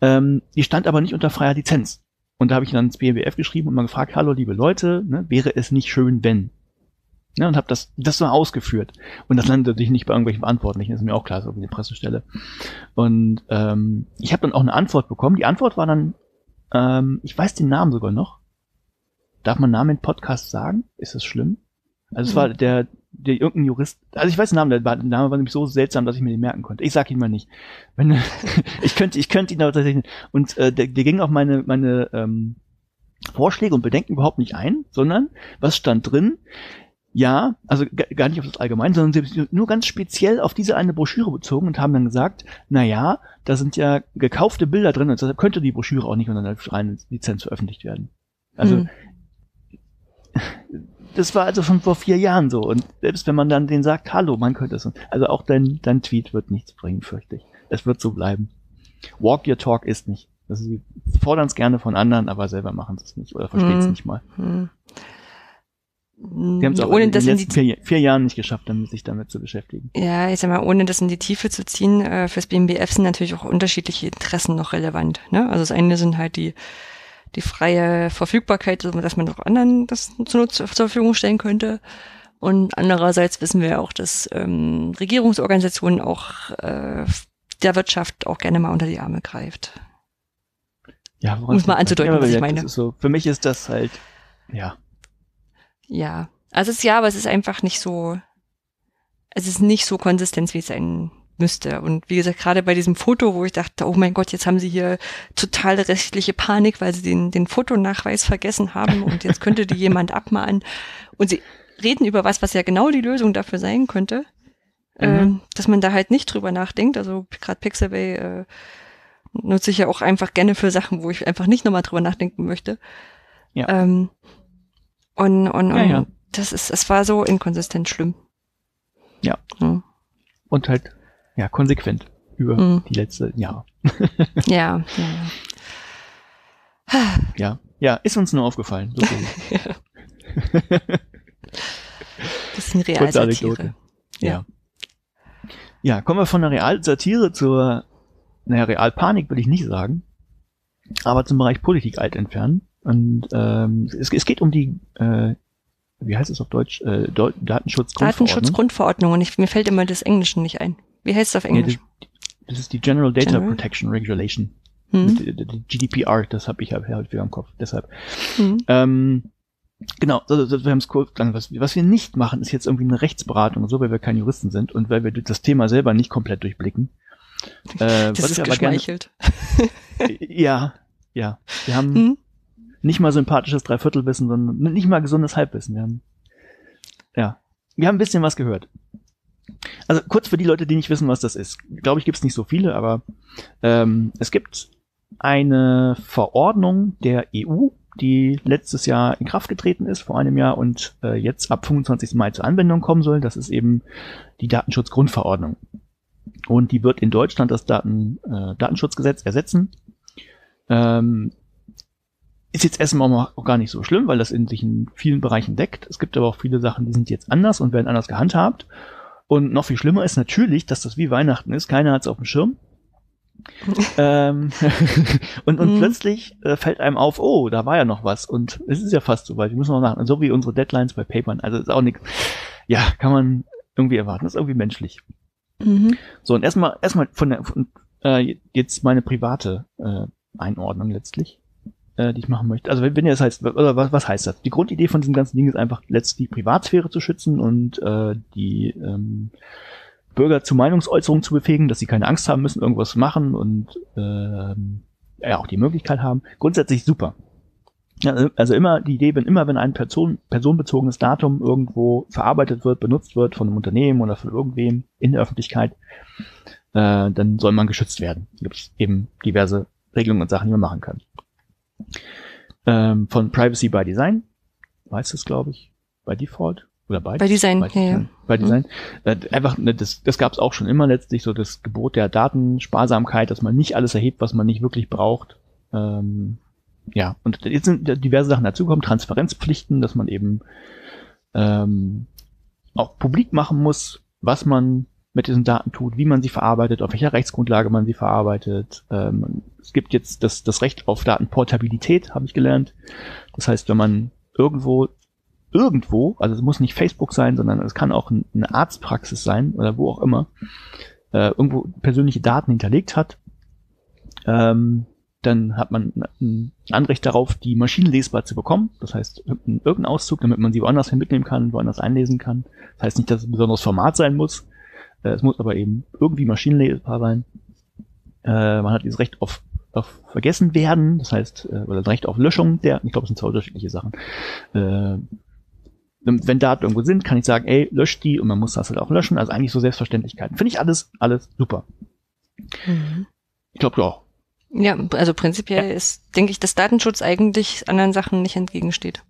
Ähm, die stand aber nicht unter freier Lizenz. Und da habe ich dann ins BWF geschrieben und mal gefragt, hallo liebe Leute, ne, wäre es nicht schön, wenn? Ne, und habe das, das so ausgeführt. Und das landet natürlich nicht bei irgendwelchen Verantwortlichen, ist mir auch klar, ist irgendwie eine Pressestelle. Und ähm, ich habe dann auch eine Antwort bekommen. Die Antwort war dann, ähm, ich weiß den Namen sogar noch. Darf man Namen im Podcast sagen? Ist das schlimm? Also es war der, der irgendein Jurist, also ich weiß den Namen, der, der Name war nämlich so seltsam, dass ich mir den merken konnte. Ich sag ihn mal nicht. Wenn, ich könnte, ich könnte ihn aber tatsächlich. Und äh, der, der ging auf meine, meine ähm, Vorschläge und Bedenken überhaupt nicht ein, sondern was stand drin? Ja, also ga- gar nicht auf das Allgemein, sondern sie haben sich nur ganz speziell auf diese eine Broschüre bezogen und haben dann gesagt, na ja, da sind ja gekaufte Bilder drin und deshalb könnte die Broschüre auch nicht unter einer freien Lizenz veröffentlicht werden. Also Hm. Das war also schon vor vier Jahren so. Und selbst wenn man dann den sagt, hallo, man könnte es. Also auch dein, dein Tweet wird nichts bringen, fürchte ich. Es wird so bleiben. Walk your talk ist nicht. Ist, sie fordern es gerne von anderen, aber selber machen sie es nicht oder verstehen es Mhm. nicht mal. Hm. Die haben es auch Ohne in das den letzten vier, vier Jahren nicht geschafft, damit, sich damit zu beschäftigen. Ja, ich sag mal, ohne das in die Tiefe zu ziehen, äh, fürs BMBF sind natürlich auch unterschiedliche Interessen noch relevant. Ne? Also das eine sind halt die, die freie Verfügbarkeit, dass man auch anderen das zur, Verfügung stellen könnte. Und andererseits wissen wir auch, dass ähm, Regierungsorganisationen auch äh, der Wirtschaft auch gerne mal unter die Arme greift. Ja, Um es mal anzudeuten, was ich meine. So, für mich ist das halt, ja. Ja, also es ist ja, aber es ist einfach nicht so, es ist nicht so konsistent, wie es sein müsste. Und wie gesagt, gerade bei diesem Foto, wo ich dachte, oh mein Gott, jetzt haben sie hier totale rechtliche Panik, weil sie den, den Fotonachweis vergessen haben und jetzt könnte die jemand abmahnen. Und sie reden über was, was ja genau die Lösung dafür sein könnte, Mhm. ähm, dass man da halt nicht drüber nachdenkt. Also gerade Pixabay äh, nutze ich ja auch einfach gerne für Sachen, wo ich einfach nicht nochmal drüber nachdenken möchte. Ja. Ähm, und und, und Ja, ja. das ist, es war so inkonsistent schlimm. Ja. Ja, Und halt, ja, konsequent über Mhm. die letzten Jahre. ja, ja. ja. Ja. Ja, ist uns nur aufgefallen. So viel. Bisschen Kurze Realsatire. Ja. Ja. Ja, kommen wir von der Realsatire zur, naja, Realpanik will ich nicht sagen, aber zum Bereich Politik alt entfernen. Und ähm, es, es geht um die, äh, wie heißt es auf Deutsch, äh, Datenschutzgrundverordnung. Datenschutzgrundverordnung und ich, mir fällt immer das Englische nicht ein. Wie heißt es auf Ja, Englisch? das, Das ist die General Data General? Protection Regulation. Hm. Mit, äh, die GDPR, das habe ich halt häufiger im Kopf, deshalb. Hm. Ähm, genau, also, wir haben es kurz gesagt, was, was wir nicht machen, ist jetzt irgendwie eine Rechtsberatung, so weil wir keine Juristen sind und weil wir das Thema selber nicht komplett durchblicken. Äh, Das was ist ich aber gerne, geschmeichelt. ja, ja, wir haben Hm. nicht mal sympathisches Dreiviertelwissen, sondern nicht mal gesundes Halbwissen. Wir haben, ja, wir haben ein bisschen was gehört. Also kurz für die Leute, die nicht wissen, was das ist. Glaube ich, gibt es nicht so viele, aber ähm, es gibt eine Verordnung der EU, die letztes Jahr in Kraft getreten ist, vor einem Jahr und äh, jetzt ab 25. Mai zur Anwendung kommen soll. Das ist eben die Datenschutzgrundverordnung. Und die wird in Deutschland das Daten, äh, Datenschutzgesetz ersetzen. Ähm, ist jetzt erstmal auch gar nicht so schlimm, weil das in sich in vielen Bereichen deckt. Es gibt aber auch viele Sachen, die sind jetzt anders und werden anders gehandhabt. Und noch viel schlimmer ist natürlich, dass das wie Weihnachten ist. Keiner hat es auf dem Schirm. ähm, und und Mhm. plötzlich äh, fällt einem auf, oh, da war ja noch was. Und es ist ja fast so weit. Wir müssen noch nach. So wie unsere Deadlines bei Papern. Also ist auch nichts. Ja, kann man irgendwie erwarten. Das ist irgendwie menschlich. Mhm. So, und erstmal, erstmal von der, von, äh, jetzt meine private äh, Einordnung letztlich, äh, die ich machen möchte. Also wenn, wenn ihr das heißt, oder was, was heißt das? Die Grundidee von diesem ganzen Ding ist einfach letztlich die Privatsphäre zu schützen und äh, die ähm, Bürger zu Meinungsäußerungen zu befähigen, dass sie keine Angst haben müssen, irgendwas zu machen und ähm, ja auch die Möglichkeit haben. Grundsätzlich super. Ja, also immer die Idee, wenn immer wenn ein Person, personenbezogenes Datum irgendwo verarbeitet wird, benutzt wird von einem Unternehmen oder von irgendwem in der Öffentlichkeit, äh, dann soll man geschützt werden. Da gibt es eben diverse Regelungen und Sachen, die man machen kann. Ähm, von Privacy by Design, weiß das glaube ich, by Default oder by, By Design, ja, ja. By Design. Äh, einfach, ne, das, das gab es auch schon immer letztlich, so das Gebot der Datensparsamkeit, dass man nicht alles erhebt, was man nicht wirklich braucht. Ähm, ja, und jetzt sind diverse Sachen dazugekommen, Transparenzpflichten, dass man eben ähm, auch publik machen muss, was man mit diesen Daten tut, wie man sie verarbeitet, auf welcher Rechtsgrundlage man sie verarbeitet. Ähm, es gibt jetzt das, das Recht auf Datenportabilität, habe ich gelernt. Das heißt, wenn man irgendwo, irgendwo, also es muss nicht Facebook sein, sondern es kann auch ein- eine Arztpraxis sein oder wo auch immer, äh, irgendwo persönliche Daten hinterlegt hat, ähm, dann hat man ein Anrecht darauf, die maschinenlesbar zu bekommen. Das heißt, irgendein Auszug, damit man sie woanders hin mitnehmen kann, woanders einlesen kann. Das heißt nicht, dass es ein besonderes Format sein muss. Äh, Es muss aber eben irgendwie maschinenlesbar sein. Äh, man hat dieses Recht auf, auf Vergessen werden, das heißt, äh, oder das Recht auf Löschung der, ich glaube, es sind zwei unterschiedliche Sachen. Äh, wenn Daten irgendwo sind, kann ich sagen, ey, löscht die und man muss das halt auch löschen. Also eigentlich so Selbstverständlichkeiten. Finde ich alles, alles super. Mhm. Ich glaube, ja, Ja, also prinzipiell ist, denke ich, dass Datenschutz eigentlich anderen Sachen nicht entgegensteht.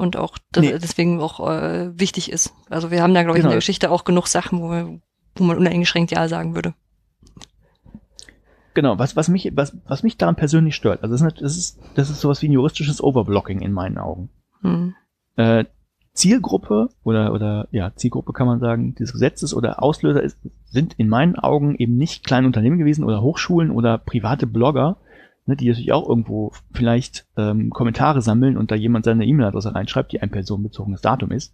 Und auch das, Nee. deswegen auch äh, wichtig ist. Also wir haben da, glaube ich, in Genau. der Geschichte auch genug Sachen, wo, wir, wo man uneingeschränkt Ja sagen würde. Genau, was, was, mich, was, was mich daran persönlich stört, also das ist, das ist, das ist sowas wie ein juristisches Overblocking in meinen Augen. Hm. Äh, Zielgruppe oder, oder ja, Zielgruppe kann man sagen, dieses Gesetzes oder Auslöser ist, sind in meinen Augen eben nicht kleine Unternehmen gewesen oder Hochschulen oder private Blogger, ne, die natürlich auch irgendwo vielleicht ähm, Kommentare sammeln und da jemand seine E-Mail-Adresse reinschreibt, die ein personenbezogenes Datum ist,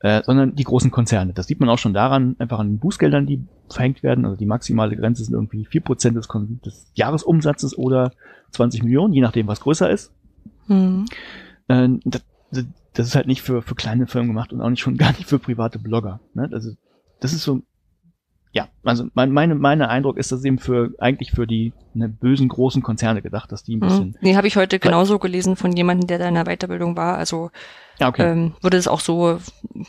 äh, sondern die großen Konzerne. Das sieht man auch schon daran, einfach an den Bußgeldern, die verhängt werden. Also die maximale Grenze sind irgendwie 4% des, des Jahresumsatzes oder 20 Millionen, je nachdem, was größer ist. Hm. Äh, das, das ist halt nicht für, für kleine Firmen gemacht und auch nicht schon gar nicht für private Blogger. Ne? Also das ist so, ja, also mein, meine, meine Eindruck ist, dass eben für eigentlich für die ne, bösen großen Konzerne gedacht, dass die ein Hm. bisschen. Nee, habe ich heute genauso gelesen von jemandem, der da in der Weiterbildung war. Also okay. ähm, wurde es auch so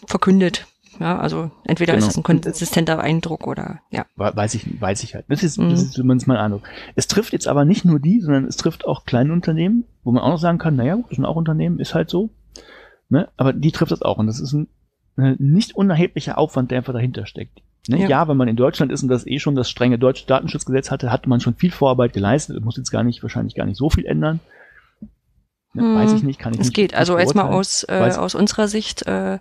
verkündet. Ja, also entweder Genau. ist es ein konsistenter Eindruck oder ja. We- Weiß ich, weiß ich halt. Das ist, Mhm. das ist zumindest mein Eindruck. Es trifft jetzt aber nicht nur die, sondern es trifft auch kleine Unternehmen, wo man auch noch sagen kann, naja, das sind auch Unternehmen, ist halt so. Ne? Aber die trifft das auch. Und das ist ein äh, nicht unerheblicher Aufwand, der einfach dahinter steckt. Ne? Ja. Ja. wenn man in Deutschland ist und das eh schon das strenge deutsche Datenschutzgesetz hatte, hatte man schon viel Vorarbeit geleistet. Muss jetzt gar nicht, wahrscheinlich gar nicht so viel ändern. Ne? Hm. Weiß ich nicht, kann ich Es nicht. geht. nicht Also jetzt mal beurteilen. aus, äh, Weiß- aus unserer Sicht, äh,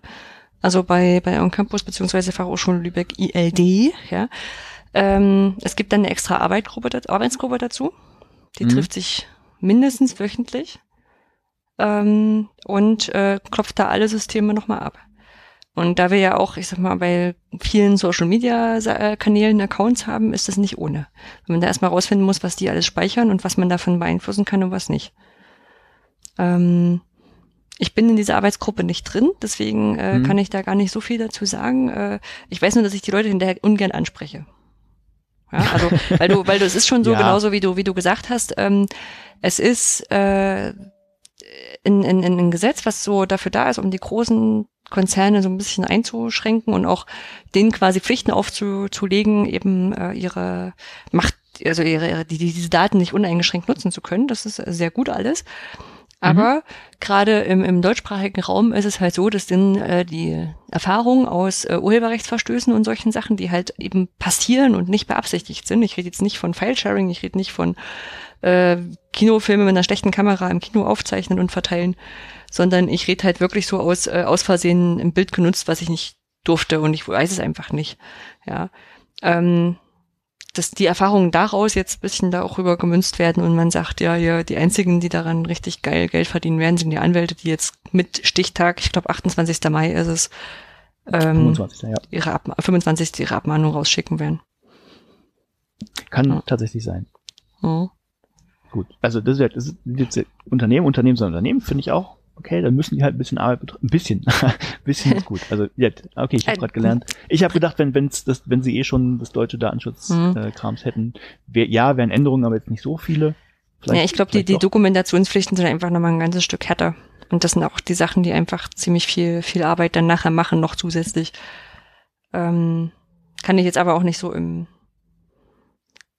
also bei, bei On Campus beziehungsweise Fachhochschule Lübeck ILD, ja. Ähm, es gibt dann eine extra Arbeitsgruppe, Arbeitsgruppe dazu. Die Mhm. trifft sich mindestens wöchentlich ähm, und äh, klopft da alle Systeme nochmal ab. Und da wir ja auch, ich sag mal, bei vielen Social Media äh, Kanälen Accounts haben, ist das nicht ohne. Wenn man da erstmal rausfinden muss, was die alles speichern und was man davon beeinflussen kann und was nicht. Ähm, ich bin in dieser Arbeitsgruppe nicht drin, deswegen äh, mhm. kann ich da gar nicht so viel dazu sagen. Äh, ich weiß nur, dass ich die Leute hinterher ungern anspreche. Ja, also, weil du, weil du, es ist schon so, ja. genauso wie du, wie du gesagt hast, ähm, es ist äh, in, in, in ein Gesetz, was so dafür da ist, um die großen Konzerne so ein bisschen einzuschränken und auch denen quasi Pflichten aufzulegen, eben äh, ihre Macht, also ihre, ihre die, diese Daten nicht uneingeschränkt nutzen zu können. Das ist sehr gut alles. Aber mhm. gerade im, im deutschsprachigen Raum ist es halt so, dass dann äh, die Erfahrungen aus äh, Urheberrechtsverstößen und solchen Sachen, die halt eben passieren und nicht beabsichtigt sind. Ich rede jetzt nicht von File-Sharing, ich rede nicht von äh, Kinofilme mit einer schlechten Kamera im Kino aufzeichnen und verteilen, sondern ich rede halt wirklich so aus, äh, aus Versehen ein Bild genutzt, was ich nicht durfte und ich weiß es einfach nicht. Ja. Ähm, dass die Erfahrungen daraus jetzt ein bisschen da auch rüber gemünzt werden und man sagt, ja, ja, die einzigen, die daran richtig geil Geld verdienen werden, sind die Anwälte, die jetzt mit Stichtag, ich glaube 28. Mai ist es, ähm, 25. Ja. ihre Ab 25. ihre Abmahnung rausschicken werden. Kann ja. tatsächlich sein. Ja. Gut, also das ist, das ist jetzt Unternehmen, Unternehmen sind Unternehmen, finde ich auch okay, dann müssen die halt ein bisschen Arbeit betreiben. Ein bisschen. ein bisschen ist gut. Also, ja, okay, ich habe gerade gelernt. Ich habe gedacht, wenn, wenn's das, wenn sie eh schon das deutsche Datenschutzkrams mhm. äh, hätten, wär, ja, wären Änderungen, aber jetzt nicht so viele. Vielleicht, ja, ich glaube, die, die Dokumentationspflichten sind einfach nochmal ein ganzes Stück härter. Und das sind auch die Sachen, die einfach ziemlich viel, viel Arbeit dann nachher machen, noch zusätzlich. Ähm, kann ich jetzt aber auch nicht so im,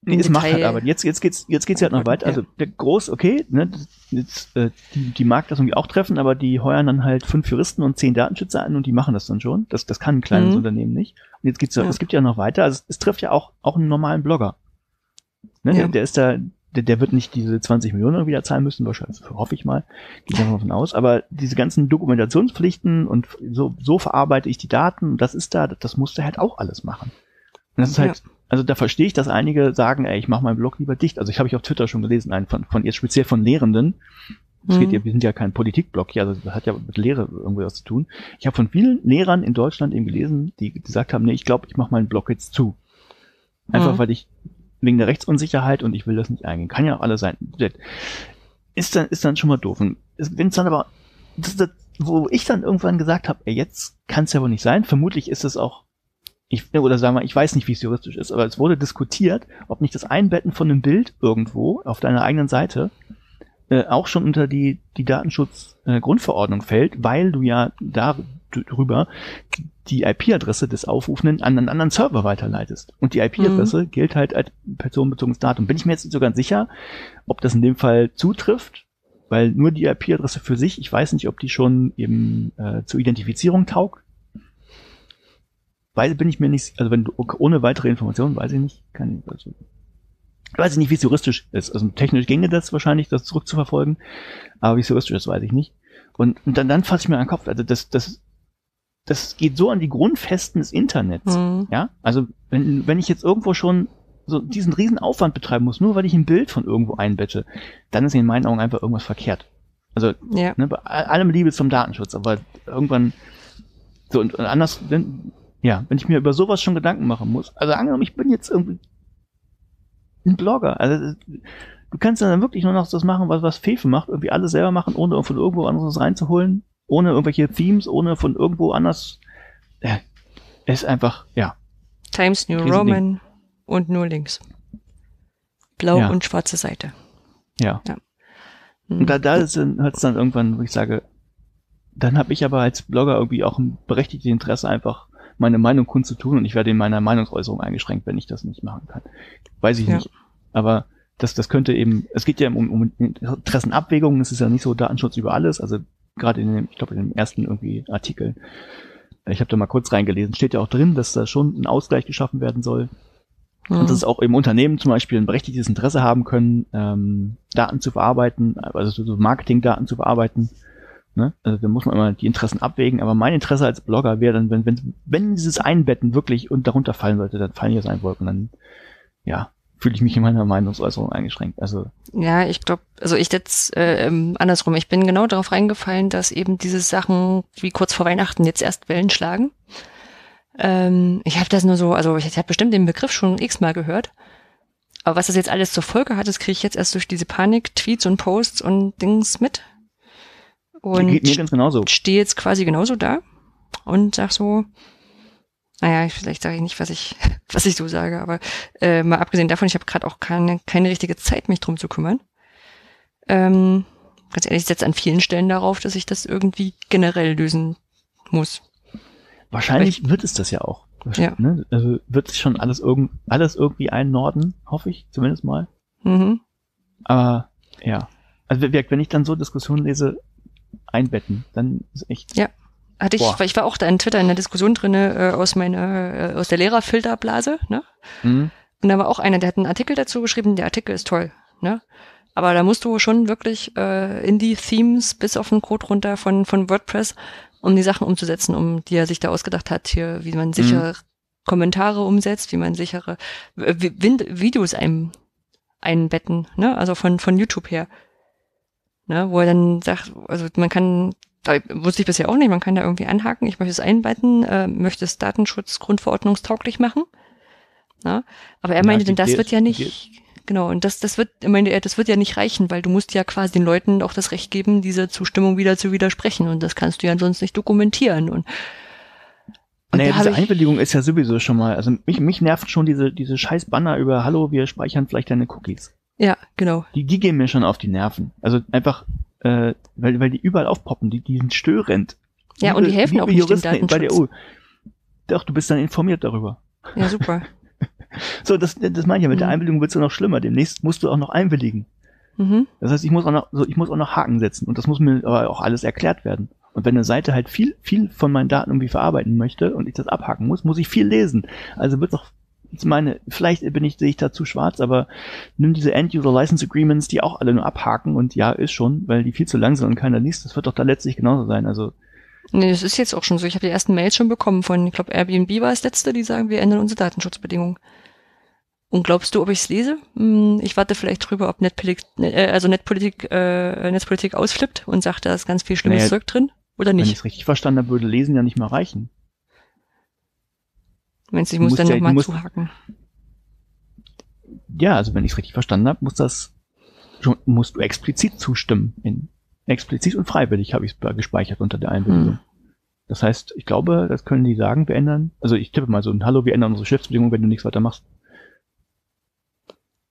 Nee, es macht halt aber. Jetzt, jetzt geht's, jetzt geht's ja noch weiter. Also der Groß, okay, ne, jetzt, äh, die, die mag das irgendwie auch treffen, aber die heuern dann halt fünf Juristen und zehn Datenschützer an und die machen das dann schon. Das, das kann ein kleines mhm. Unternehmen nicht. Und jetzt geht's ja, es gibt ja noch weiter. Also es, es trifft ja auch, auch einen normalen Blogger. Ne, ja. der, ist da, der, der wird nicht diese 20 Millionen wieder zahlen müssen, wahrscheinlich, hoffe ich mal. Gehe ich davon aus. Aber diese ganzen Dokumentationspflichten und so, so verarbeite ich die Daten, das ist da, das muss der halt auch alles machen. Und das ist halt, ja also da verstehe ich, dass einige sagen, ey, ich mache meinen Blog lieber dicht. Also ich habe ich auf Twitter schon gelesen, einen von, von jetzt speziell von Lehrenden. Es geht mhm. ja, wir sind ja kein Politikblog hier, also das hat ja mit Lehre irgendwie was zu tun. Ich habe von vielen Lehrern in Deutschland eben gelesen, die gesagt haben, nee, ich glaube, ich mache meinen Blog jetzt zu. Einfach mhm. weil ich wegen der Rechtsunsicherheit und ich will das nicht eingehen. Kann ja auch alles sein. Ist dann, ist dann schon mal doof. Wenn es dann aber, das, das, wo ich dann irgendwann gesagt habe, ey, jetzt kann es ja wohl nicht sein. Vermutlich ist es auch ich, oder sagen wir, ich weiß nicht, wie es juristisch ist, aber es wurde diskutiert, ob nicht das Einbetten von einem Bild irgendwo auf deiner eigenen Seite äh, auch schon unter die, die Datenschutzgrundverordnung äh, fällt, weil du ja darüber die IP-Adresse des Aufrufenden an einen anderen Server weiterleitest. Und die IP-Adresse mhm. gilt halt als personenbezogenes Datum. Bin ich mir jetzt nicht so ganz sicher, ob das in dem Fall zutrifft, weil nur die IP-Adresse für sich, ich weiß nicht, ob die schon eben äh, zur Identifizierung taugt weil bin ich mir nicht, also wenn du ohne weitere Informationen, weiß ich nicht, kann ich, also, weiß ich nicht, wie es juristisch ist. Also technisch ginge das wahrscheinlich, das zurückzuverfolgen, aber wie es juristisch ist, weiß ich nicht. Und, und dann, dann fasse ich mir an den Kopf, also das, das, das geht so an die Grundfesten des Internets. Mhm. Ja, also wenn, wenn ich jetzt irgendwo schon so diesen riesen Aufwand betreiben muss, nur weil ich ein Bild von irgendwo einbette, dann ist in meinen Augen einfach irgendwas verkehrt. Also ja. ne, bei allem Liebe zum Datenschutz, aber irgendwann so und, und anders, ja, wenn ich mir über sowas schon Gedanken machen muss. Also angenommen, ich bin jetzt irgendwie ein Blogger. Also du kannst dann wirklich nur noch das machen, was, was Fefe macht, irgendwie alles selber machen, ohne von irgendwo anderes reinzuholen, ohne irgendwelche Themes, ohne von irgendwo anders. Ja, ist einfach, ja. Times New Roman und nur links. Blau ja. und schwarze Seite. Ja. ja. Und da, da hört es dann irgendwann, wo ich sage, dann habe ich aber als Blogger irgendwie auch ein berechtigtes Interesse, einfach meine Meinung kundzutun und ich werde in meiner Meinungsäußerung eingeschränkt, wenn ich das nicht machen kann. Weiß ich ja. nicht. Aber das, das könnte eben, es geht ja um, um Interessenabwägungen, es ist ja nicht so Datenschutz über alles, also gerade in dem, ich glaube in dem ersten irgendwie Artikel, ich habe da mal kurz reingelesen, steht ja auch drin, dass da schon ein Ausgleich geschaffen werden soll. Mhm. Und dass auch im Unternehmen zum Beispiel ein berechtigtes Interesse haben können, ähm, Daten zu verarbeiten, also so Marketingdaten zu verarbeiten, Ne? Also da muss man immer die Interessen abwägen, aber mein Interesse als Blogger wäre dann, wenn, wenn, wenn dieses Einbetten wirklich und darunter fallen sollte, dann fallen hier sein Wolken, dann ja, fühle ich mich in meiner Meinungsäußerung eingeschränkt. Also Ja, ich glaube, also ich jetzt äh, ähm, andersrum. Ich bin genau darauf reingefallen, dass eben diese Sachen wie kurz vor Weihnachten jetzt erst Wellen schlagen. Ähm, ich habe das nur so, also ich, ich habe bestimmt den Begriff schon x-mal gehört. Aber was das jetzt alles zur Folge hat, das kriege ich jetzt erst durch diese Panik-Tweets und Posts und Dings mit. Und geht mir ganz genauso. stehe jetzt quasi genauso da und sag so, naja, vielleicht sage ich nicht, was ich, was ich so sage, aber äh, mal abgesehen davon, ich habe gerade auch keine, keine richtige Zeit, mich drum zu kümmern. Ähm, ganz ehrlich, ich setze an vielen Stellen darauf, dass ich das irgendwie generell lösen muss. Wahrscheinlich wird es das ja auch. Ja. Ne? Also wird sich schon alles, irgend, alles irgendwie einnorden, hoffe ich zumindest mal. Mhm. Aber ja. Also wie gesagt, wenn ich dann so Diskussionen lese, einbetten, dann ist echt. Ja. Hatte ich, Boah. weil ich war auch da in Twitter in der Diskussion drinne äh, aus meiner, äh, aus der Lehrerfilterblase, ne? Hm, Und da war auch einer, der hat einen Artikel dazu geschrieben, der Artikel ist toll, ne? Aber da musst du schon wirklich äh, in die Themes bis auf den Code runter von, von WordPress, um die Sachen umzusetzen, um die er sich da ausgedacht hat, hier, wie man sichere Kommentare umsetzt, wie man sichere äh, Videos ein, einbetten, ne? Also von, von YouTube her. Ne? Wo er dann sagt, also man kann, da wusste ich bisher auch nicht, man kann da irgendwie anhaken, ich möchte es einbetten, äh, möchte es datenschutzgrundverordnungstauglich machen. Ne? Aber er meinte, denn das wird ja nicht, genau, und das, das wird, er meinte er, das wird ja nicht reichen, weil du musst ja quasi den Leuten auch das Recht geben, dieser Zustimmung wieder zu widersprechen und das kannst du ja sonst nicht dokumentieren und, und naja, diese ich- Einwilligung ist ja sowieso schon mal, also mich, mich nervt schon diese, diese scheiß Banner über Hallo, wir speichern vielleicht deine Cookies. Ja, genau, Die, die gehen mir schon auf die Nerven. Also einfach, äh, weil, weil die überall aufpoppen, die, die sind störend. Ja, und die helfen auch nicht dem Juristen bei der. EU. Doch, du bist dann informiert darüber. ja, super. So, das, das meine ich ja, mit der Mhm. Einwilligung wird's ja noch schlimmer. Demnächst musst du auch noch einwilligen. Mhm. Das heißt, ich muss auch noch, so, ich muss auch noch Haken setzen und das muss mir aber auch alles erklärt werden. Und wenn eine Seite halt viel, viel von meinen Daten irgendwie verarbeiten möchte und ich das abhaken muss, muss ich viel lesen. Also wird doch, ich meine, vielleicht bin ich, sehe ich da zu schwarz, aber nimm diese End-User License Agreements, die auch alle nur abhaken und ja, ist schon, weil die viel zu lang sind und keiner liest, das wird doch da letztlich genauso sein. Also, Nee, das ist jetzt auch schon so. Ich habe die ersten Mails schon bekommen von, ich glaube, Airbnb war das letzte, die sagen, wir ändern unsere Datenschutzbedingungen. Und glaubst du, ob ich es lese? Hm, Ich warte vielleicht drüber, ob Netpolitik, äh, also Netpolitik, äh, Netzpolitik ausflippt und sagt, da ist ganz viel schlimmes Naja, Zeug drin. Oder wenn ich nicht? es richtig verstanden habe, würde Lesen ja nicht mehr reichen. Meinst du, ich muss dann ja- nochmal zuhaken? Ja, also wenn ich es richtig verstanden habe, muss das schon, musst du explizit zustimmen. In, explizit und freiwillig habe ich es gespeichert unter der Einwilligung. Hm. Das heißt, ich glaube, das können die sagen, wir ändern. Also ich tippe mal so ein Hallo, wir ändern unsere Geschäftsbedingungen, wenn du nichts weiter machst.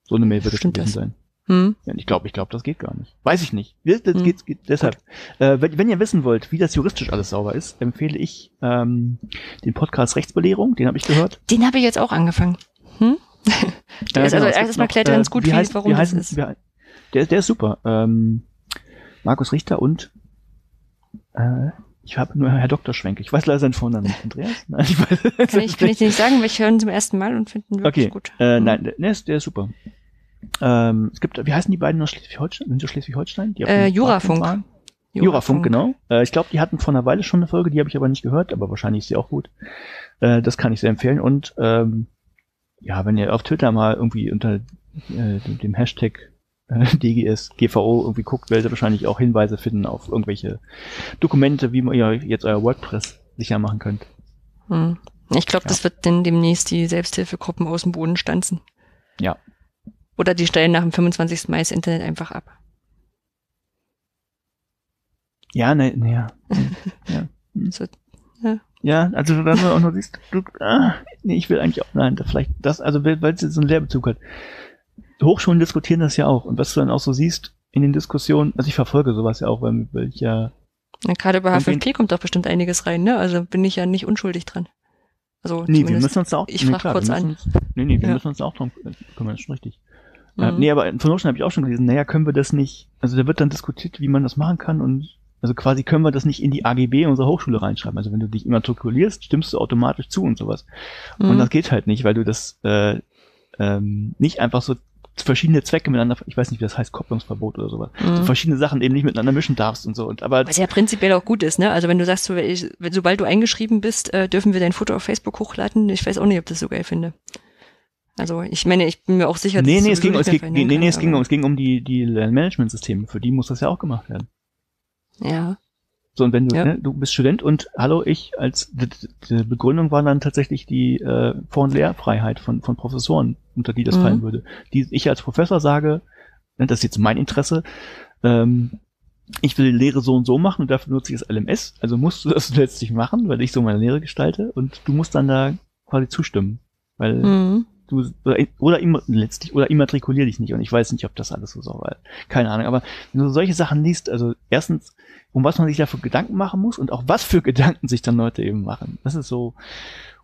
So eine Mail wird es gewesen sein. Hm? Ja, ich glaube, ich glaube, das geht gar nicht. Weiß ich nicht. Das, das Hm. geht, geht deshalb. Äh, wenn, wenn ihr wissen wollt, wie das juristisch alles sauber ist, empfehle ich ähm, den Podcast Rechtsbelehrung, den habe ich gehört. Den habe ich jetzt auch angefangen. Hm? Der Äh, ist genau, also es gibt erstmal noch, klärt er ganz gut, wie heißt, warum wie das heißen, ist. Wie, der, der ist super. Ähm, Markus Richter und äh, ich habe nur Herr Dr. Schwenk. Ich weiß leider seinen Vornamen nicht. Andreas? Nein, ich weiß Kann ich, kann ich nicht sagen, weil ich höre ihn zum ersten Mal und finde ihn wirklich Okay, gut. äh, Hm. nein, der, der, ist, der ist super. Ähm, es gibt, wie heißen die beiden aus Schleswig-Holstein? Sind sie Schleswig-Holstein? Äh, Jurafunk. waren? Jurafunk, genau. Äh, ich glaube, die hatten vor einer Weile schon eine Folge, die habe ich aber nicht gehört, aber wahrscheinlich ist sie auch gut. Äh, das kann ich sehr empfehlen. Und ähm, ja, wenn ihr auf Twitter mal irgendwie unter äh, dem, dem Hashtag äh, DGSGVO irgendwie guckt, werdet ihr wahrscheinlich auch Hinweise finden auf irgendwelche Dokumente, wie ihr jetzt euer WordPress sicher machen könnt. Hm. Ich glaube, Ja. das wird dann demnächst die Selbsthilfegruppen aus dem Boden stanzen. Ja. Oder die stellen nach dem 25. Mai das Internet einfach ab. Ja, ne, ne, ja. ja. So, Ja, also wenn man auch noch siehst, du, ah, nee, ich will eigentlich auch, nein, vielleicht das, also weil es so einen Lehrbezug hat. Hochschulen diskutieren das ja auch. Und was du dann auch so siehst in den Diskussionen, also ich verfolge sowas ja auch, weil, weil ich ja, na, gerade über H5P kommt doch bestimmt einiges rein, ne? Also bin ich ja nicht unschuldig dran. Also nee, wir müssen uns da auch, ich nee, frag klar, kurz an. Uns, nee, nee, wir Ja. müssen uns auch drum kümmern, das ist schon richtig. Äh, Mhm. nee, aber von Notion habe ich auch schon gelesen, naja, können wir das nicht, also da wird dann diskutiert, wie man das machen kann und also quasi können wir das nicht in die AGB unserer Hochschule reinschreiben. Also wenn du dich immatrikulierst, stimmst du automatisch zu und sowas. Und Mhm. das geht halt nicht, weil du das äh, ähm, nicht einfach so verschiedene Zwecke miteinander, ich weiß nicht, wie das heißt, Kopplungsverbot oder sowas. So Mhm. verschiedene Sachen eben nicht miteinander mischen darfst und so. Und aber Was ja prinzipiell auch gut ist, ne? Also wenn du sagst, so, ich, sobald du eingeschrieben bist, äh, dürfen wir dein Foto auf Facebook hochladen. Ich weiß auch nicht, ob das so geil finde. Also ich meine, ich bin mir auch sicher, dass Nee, es nee, es ging, es ging, nee, nee, es ging um, es ging um die, die Lernmanagementsysteme. Für die muss das ja auch gemacht werden. Ja. So, und wenn du, Ja. ne, du bist Student und hallo, ich als die, die Begründung war dann tatsächlich die äh, Vor- und Lehrfreiheit von, von Professoren, unter die das Mhm. fallen würde. Die ich als Professor sage, ne, das ist jetzt mein Interesse, ähm, ich will Lehre so und so machen und dafür nutze ich das LMS, also musst du das letztlich machen, weil ich so meine Lehre gestalte und du musst dann da quasi zustimmen. Weil Mhm. Du oder, oder immer letztlich oder immatrikulier dich nicht und ich weiß nicht, ob das alles so sauber ist. Keine Ahnung, aber wenn du solche Sachen liest, also erstens, um was man sich da für Gedanken machen muss und auch was für Gedanken sich dann Leute eben machen. Das ist so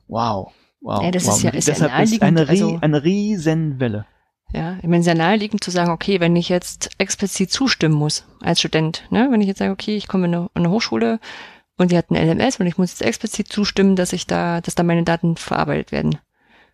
wow. Wow, Ja, das wow. ist ja- ist ja deshalb ist naheliegend, eine, also- eine riesen Welle. Ja, ich meine, sehr naheliegend zu sagen, okay, wenn ich jetzt explizit zustimmen muss als Student, ne, wenn ich jetzt sage, okay, ich komme in eine, in eine Hochschule und die hat ein LMS und ich muss jetzt explizit zustimmen, dass ich da, dass da meine Daten verarbeitet werden.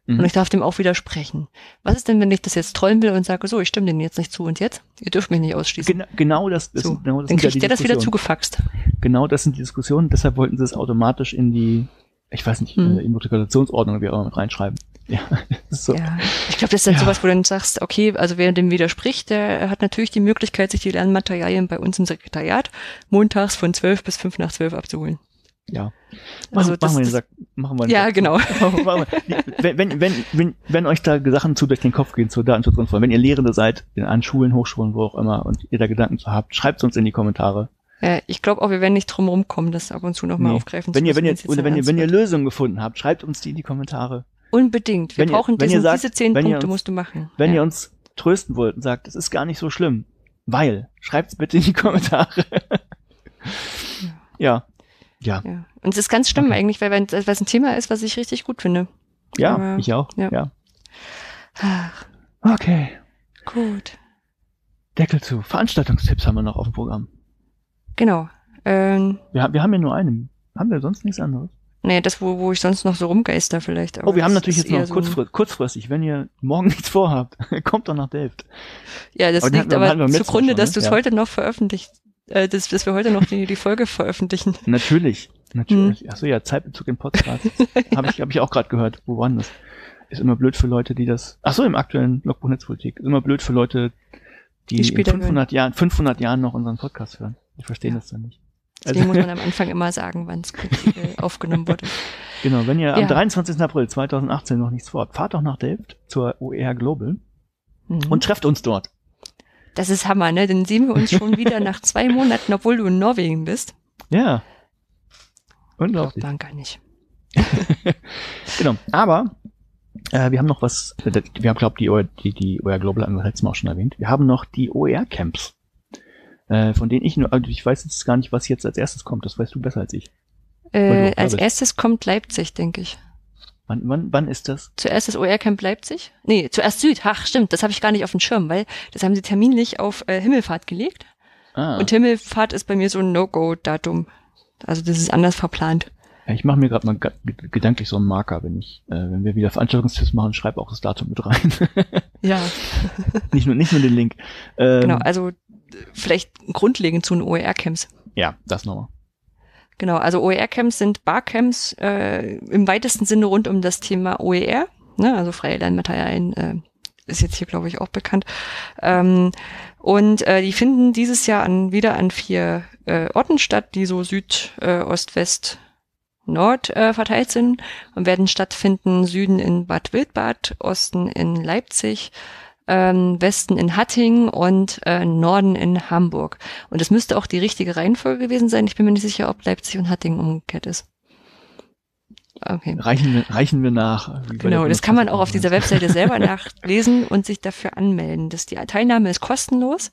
Mhm. Und ich darf dem auch widersprechen. Was ist denn, wenn ich das jetzt trollen will und sage, so, ich stimme denen jetzt nicht zu und jetzt? Ihr dürft mich nicht ausschließen. Genau, genau das, das, so, genau das dann ja kriegt die der das wieder zugefaxt. Genau das sind die Diskussionen, deshalb wollten sie es automatisch in die, ich weiß nicht, Mhm. äh, Immatrikulationsordnung wie auch immer mit reinschreiben. Ja, so. Ja. Ich glaube, das ist dann Ja. sowas, wo du dann sagst, okay, also wer dem widerspricht, der hat natürlich die Möglichkeit, sich die Lernmaterialien bei uns im Sekretariat montags von 12 bis 5 nach 12 abzuholen. Ja. Machen, Also machen wir den Sack, machen wir den Ja, Sack. genau. Wenn, wenn, wenn, wenn, wenn euch da Sachen zu durch den Kopf gehen zur Datenschutzkontrolle, wenn ihr Lehrende seid, in, an Schulen, Hochschulen, wo auch immer, und ihr da Gedanken zu habt, schreibt uns in die Kommentare. Ja, ich glaube auch, wir werden nicht drum rumkommen, das ab und zu nochmal Nee. aufgreifen Wenn zu ihr, wenn ihr, oder wenn ihr, wenn ihr. Lösungen gefunden habt, schreibt uns die in die Kommentare. Unbedingt. Wir wenn brauchen ihr diesen, sagt- diese zehn Punkte uns- musst du machen. Wenn ja. ihr uns trösten wollt und sagt, es ist gar nicht so schlimm, weil, schreibt's bitte in die Kommentare. ja. Ja. Ja. Und es ist ganz schlimm Okay. eigentlich, weil weil es ein Thema ist, was ich richtig gut finde. Ja, Aber- ich auch. ja. ja. Okay. gut. Deckel zu. Veranstaltungstipps haben wir noch auf dem Programm. Genau. Ähm, Wir, haben- wir haben ja nur einen. Haben wir sonst nichts anderes? nee, das, wo, wo ich sonst noch so rumgeister vielleicht. aber Oh, wir haben natürlich jetzt noch so- kurzfristig, kurzfristig, wenn ihr morgen nichts vorhabt, kommt doch nach Delft. Ja, das Aber liegt aber zugrunde, schon, dass ne? du es Ja. heute noch veröffentlicht, äh, dass, dass wir heute noch die, die Folge veröffentlichen. Natürlich. Hm. Natürlich. Achso, ja, Zeitbezug im Podcast. Habe ich, hab ich auch gerade gehört. Wo waren das? Ist immer blöd für Leute, die das. Achso, im aktuellen Logbuch Netzpolitik. Ist immer blöd für Leute, die, Die in später 500 Jahren, 500 Jahren noch unseren Podcast hören. Die verstehen Ja. das dann nicht. Deswegen Also- muss man am Anfang immer sagen, wann es äh, aufgenommen wurde. Genau, wenn ihr am Ja. 23. April 2018 noch nichts vorhabt, fahrt doch nach Delft zur OER Global Mhm. und trefft uns dort. Das ist Hammer, ne? Dann sehen wir uns schon wieder nach zwei Monaten, obwohl du in Norwegen bist. Ja. Glaubt Unglaublich. man gar nicht. Genau. Aber äh, wir haben noch was, äh, wir haben, glaube die, OER die, die OER Global haben wir letztes Mal auch schon erwähnt. Wir haben noch die OER-Camps, äh, von denen ich nur, also ich weiß jetzt gar nicht, was jetzt als erstes kommt. Das weißt du besser als ich. Äh, als erstes kommt Leipzig, denke ich. Wann, wann, wann ist das? Zuerst das OR-Camp Leipzig? Nee, zuerst Süd. Ach, stimmt, das habe ich gar nicht auf dem Schirm, weil das haben sie terminlich auf äh, Himmelfahrt gelegt. Ah, Und Himmelfahrt ist bei mir so ein No-Go-Datum. Also das ist anders verplant. ja, ich mache mir gerade mal gedanklich so einen Marker, wenn ich, äh, wenn wir wieder Veranstaltungstipps machen, schreibe auch das Datum mit rein. Ja, nicht nur, nicht nur den Link. Ähm, genau. Also äh, vielleicht grundlegend zu den OER-Camps. Ja, das nochmal. Genau, also OER-Camps sind Barcamps äh, im weitesten Sinne rund um das Thema OER, ne, also freie Lernmaterialien, äh, ist jetzt hier, glaube ich, auch bekannt. Ähm, und äh, die finden dieses Jahr an, wieder an vier äh, Orten statt, die so Süd, äh, Ost, West, Nord äh, verteilt sind und werden stattfinden Süden in Bad Wildbad, Osten in Leipzig, ähm, Westen in Hattingen und äh, Norden in Hamburg. Und das müsste auch die richtige Reihenfolge gewesen sein. Ich bin mir nicht sicher, ob Leipzig und Hattingen umgekehrt ist. Okay. Reichen wir, reichen wir nach. Genau, das kann man auch auf dieser. Webseite selber nachlesen und sich dafür anmelden. Das, die Teilnahme ist kostenlos.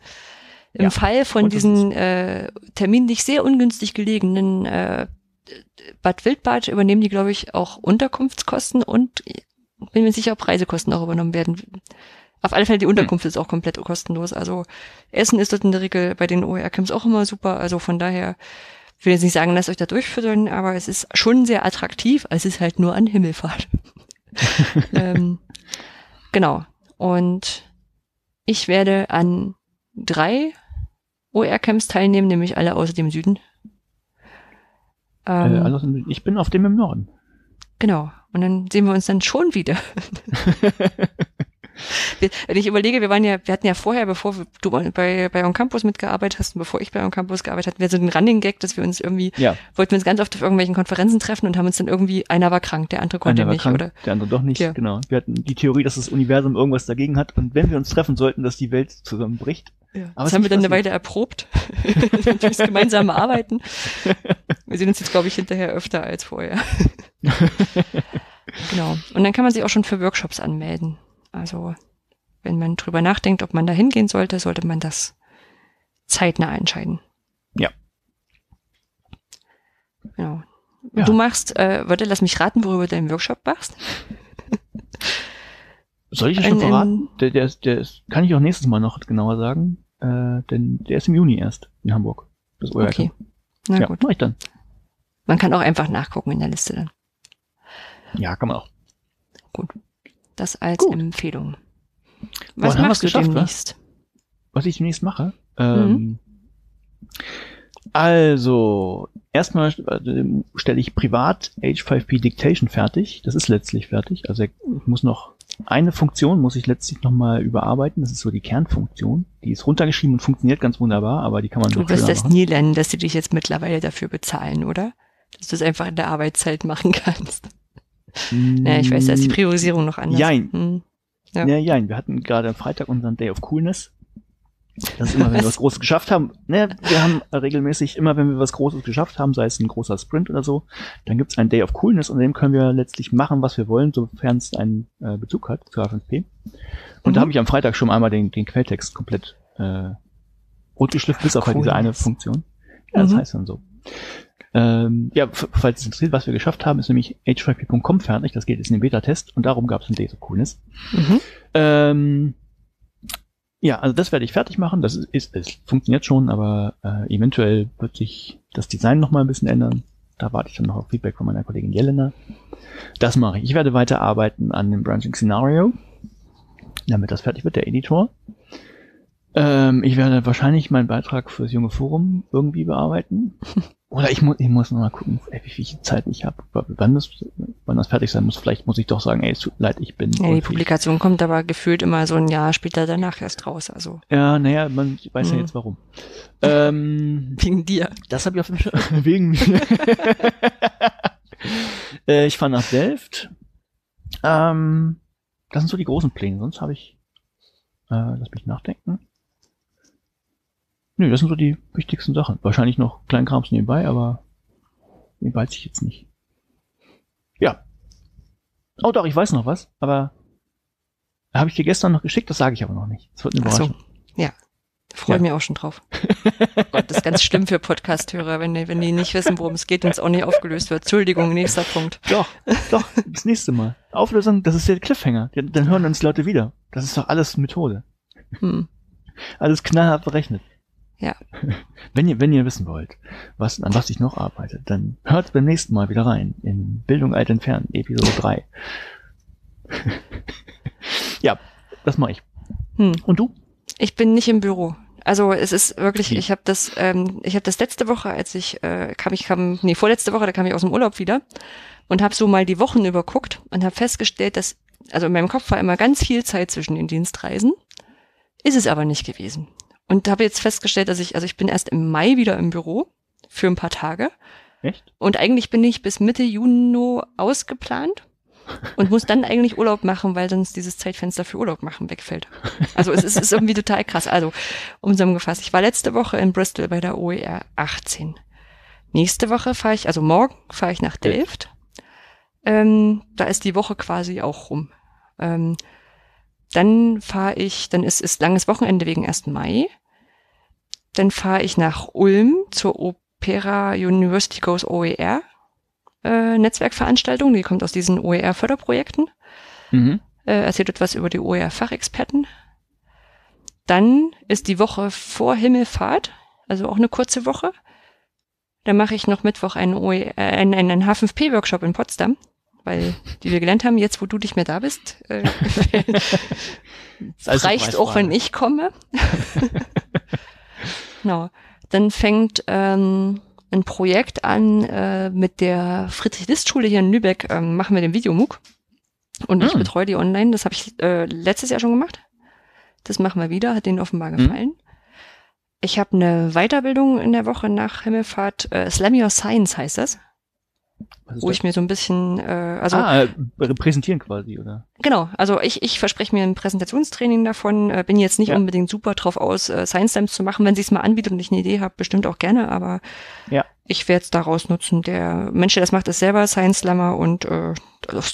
Im Ja, Fall von diesen äh, terminlich sehr ungünstig gelegenen äh, Bad Wildbad übernehmen die, glaube ich, auch Unterkunftskosten und bin mir sicher, ob Reisekosten auch übernommen werden. Auf alle Fälle, die Unterkunft ist auch komplett kostenlos. Also Essen ist dort in der Regel bei den OER-Camps auch immer super. Also von daher, ich will jetzt nicht sagen, lasst euch da durchfüttern, aber es ist schon sehr attraktiv. Es ist halt nur an Himmelfahrt. ähm, genau. Und ich werde an drei OER-Camps teilnehmen, nämlich alle außer dem Süden. Ähm, Äh, im- ich bin auf dem im Norden. Genau. Und dann sehen wir uns dann schon wieder. wenn ich überlege, wir waren ja, wir hatten ja vorher, bevor du bei, bei On Campus mitgearbeitet hast und bevor ich bei On Campus gearbeitet hatte, wir so einen Running Gag, dass wir uns irgendwie, Ja. wollten wir uns ganz oft auf irgendwelchen Konferenzen treffen und haben uns dann irgendwie, einer war krank, der andere konnte Einer nicht, krank, oder? der andere doch nicht. Ja. Genau. Wir hatten die Theorie, dass das Universum irgendwas dagegen hat und wenn wir uns treffen sollten, dass die Welt zusammenbricht. Ja. Aber das haben wir dann eine. Weile erprobt. Durchs gemeinsame Arbeiten. Wir sehen uns jetzt, glaube ich, hinterher öfter als vorher. genau. Und dann kann man sich auch schon für Workshops anmelden. Also, wenn man drüber nachdenkt, ob man da hingehen sollte, sollte man das zeitnah entscheiden. Ja. Genau. Ja. Du machst, äh, warte, lass mich raten, worüber du deinen Workshop machst. Soll ich das schon verraten? Der, der, der ist, kann ich auch nächstes Mal noch genauer sagen, äh, denn der ist im Juni erst in Hamburg. Das OERK. Okay. Na ja, gut. mach ich dann. Man kann auch einfach nachgucken in der Liste dann. Ja, kann man auch. Das als Gut. Empfehlung. Boah, Was haben machst du geschafft, demnächst? was ich demnächst mache. Ähm, Also, erstmal äh, stelle ich privat H5P Dictation fertig. Das ist letztlich fertig. Also ich muss noch eine Funktion muss ich letztlich nochmal überarbeiten. Das ist so die Kernfunktion. Die ist runtergeschrieben und funktioniert ganz wunderbar, aber die kann man Du wirst das machen. nie lernen, dass sie dich jetzt mittlerweile dafür bezahlen, oder? Dass du es einfach in der Arbeitszeit machen kannst. Ja, ich weiß, da ist die Priorisierung noch anders. Jein. Hm. Ja. Ja, ja, wir hatten gerade am Freitag unseren Day of Coolness. Das ist immer, wenn wir Was? Großes geschafft haben. Ne, wir haben regelmäßig, immer wenn wir was Großes geschafft haben, sei es ein großer Sprint oder so, dann gibt's einen Day of Coolness und dem können wir letztlich machen, was wir wollen, sofern es einen äh, Bezug hat zu H5P. Und da Mhm. habe ich am Freitag schon einmal den, den Quelltext komplett äh, rot geschliffen, bis auf halt diese eine. Funktion. Ja, das Mhm. heißt dann so. Ähm, ja, falls es interessiert, was wir geschafft haben, ist nämlich h5p.com fertig. Das geht jetzt in den Beta-Test und darum gab es einen Day of Coolness. Mhm. Ähm, ja, also das werde ich fertig machen. Das ist, ist es funktioniert schon, aber äh, eventuell wird sich das Design noch mal ein bisschen ändern. Da warte ich dann noch auf Feedback von meiner Kollegin Jelena. Das mache ich. Ich werde weiterarbeiten an dem Branching Scenario, damit das fertig wird, der Editor. Ähm, ich werde wahrscheinlich meinen Beitrag fürs junge Forum irgendwie bearbeiten. Oder ich muss, ich muss noch mal gucken, ey, wie viel Zeit ich habe, wann das, wann das fertig sein muss. Vielleicht muss ich doch sagen, ey, es tut mir leid, ich bin. Ja, die. Publikation kommt aber gefühlt immer so ein Jahr später danach erst raus. Also Ja, naja, man weiß ja Mhm. jetzt warum. Ähm, wegen dir. das habe ich auf dem Schirm. Wegen mir. äh, ich fahre nach Delft. Ähm, das sind so die großen Pläne. Sonst habe ich, äh, lass mich nachdenken. Nö, das sind so die wichtigsten Sachen. Wahrscheinlich noch Kleinkrams nebenbei, aber den weiß ich jetzt nicht. Ja. Oh doch, ich weiß noch was, aber habe ich dir gestern noch geschickt, das sage ich aber noch nicht. Das wird eine Ach so. Überraschung. Ja. Freue Ja. mich auch schon drauf. Gott, das ist ganz schlimm für Podcast-Hörer, wenn die, wenn die nicht wissen, worum es geht und es auch nicht aufgelöst wird. Entschuldigung, nächster Punkt. Doch, doch, das nächste Mal. Auflösung, das ist der Cliffhanger. Dann, hören uns Leute wieder. Das ist doch alles Methode. Hm. Alles knallhart berechnet. Ja. Wenn ihr, wenn ihr wissen wollt, was, an was ich noch arbeite, dann hört beim nächsten Mal wieder rein in Bildung alt entfernen, Episode 3. ja, das mache ich. Hm. Und du? Ich bin nicht im Büro. Also es ist wirklich, Wie? ich habe das, ähm, ich habe das letzte Woche, als ich äh, kam, ich kam, nee, vorletzte Woche, da kam ich aus dem Urlaub wieder und habe so mal die Wochen überguckt und habe festgestellt, dass, also in meinem Kopf war immer ganz viel Zeit zwischen den Dienstreisen, ist es aber nicht gewesen. Und habe jetzt festgestellt, dass ich, also ich bin erst im Mai wieder im Büro für ein paar Tage Echt? und eigentlich bin ich bis Mitte Juni ausgeplant und muss dann eigentlich Urlaub machen, weil sonst dieses Zeitfenster für Urlaub machen wegfällt. Also es ist, es ist irgendwie total krass. Also, um zusammengefasst, ich war letzte Woche in Bristol bei der OER 18. Nächste Woche fahre ich, also morgen fahre ich nach Delft. Ähm, da ist die Woche quasi auch rum. Ähm, dann fahre ich, dann ist, ist langes Wochenende wegen 1. Mai. Dann fahre ich nach Ulm zur Opera University Goes OER äh, Netzwerkveranstaltung, die kommt aus diesen OER-Förderprojekten, Mhm. äh, erzählt etwas über die OER-Fachexperten. Dann ist die Woche vor Himmelfahrt, also auch eine kurze Woche. Da mache ich noch Mittwoch einen, OER, einen, einen H5P-Workshop in Potsdam, weil, die wir gelernt haben, jetzt wo du nicht mehr da bist, äh, eine reicht auch, wenn ich komme. genau. Dann fängt ähm, ein Projekt an äh, mit der Friedrich-List-Schule hier in Lübeck. Ähm, machen wir den Videomug. Und ich Hm. betreue die online. Das habe ich äh, letztes Jahr schon gemacht. Das machen wir wieder, hat denen offenbar gefallen. Mhm. Ich habe eine Weiterbildung in der Woche nach Himmelfahrt. Äh, Slam Your Science heißt das. Wo ich mir so ein bisschen, äh, also ah, äh, präsentieren quasi, oder? Genau, also ich, ich verspreche mir ein Präsentationstraining davon, äh, bin jetzt nicht ja. unbedingt super drauf aus, äh, Science Slams zu machen, wenn sie es mal anbietet und ich eine Idee habe, bestimmt auch gerne, aber ja. ich werde es daraus nutzen. Der Mensch, der das macht, ist selber Science Slammer und äh,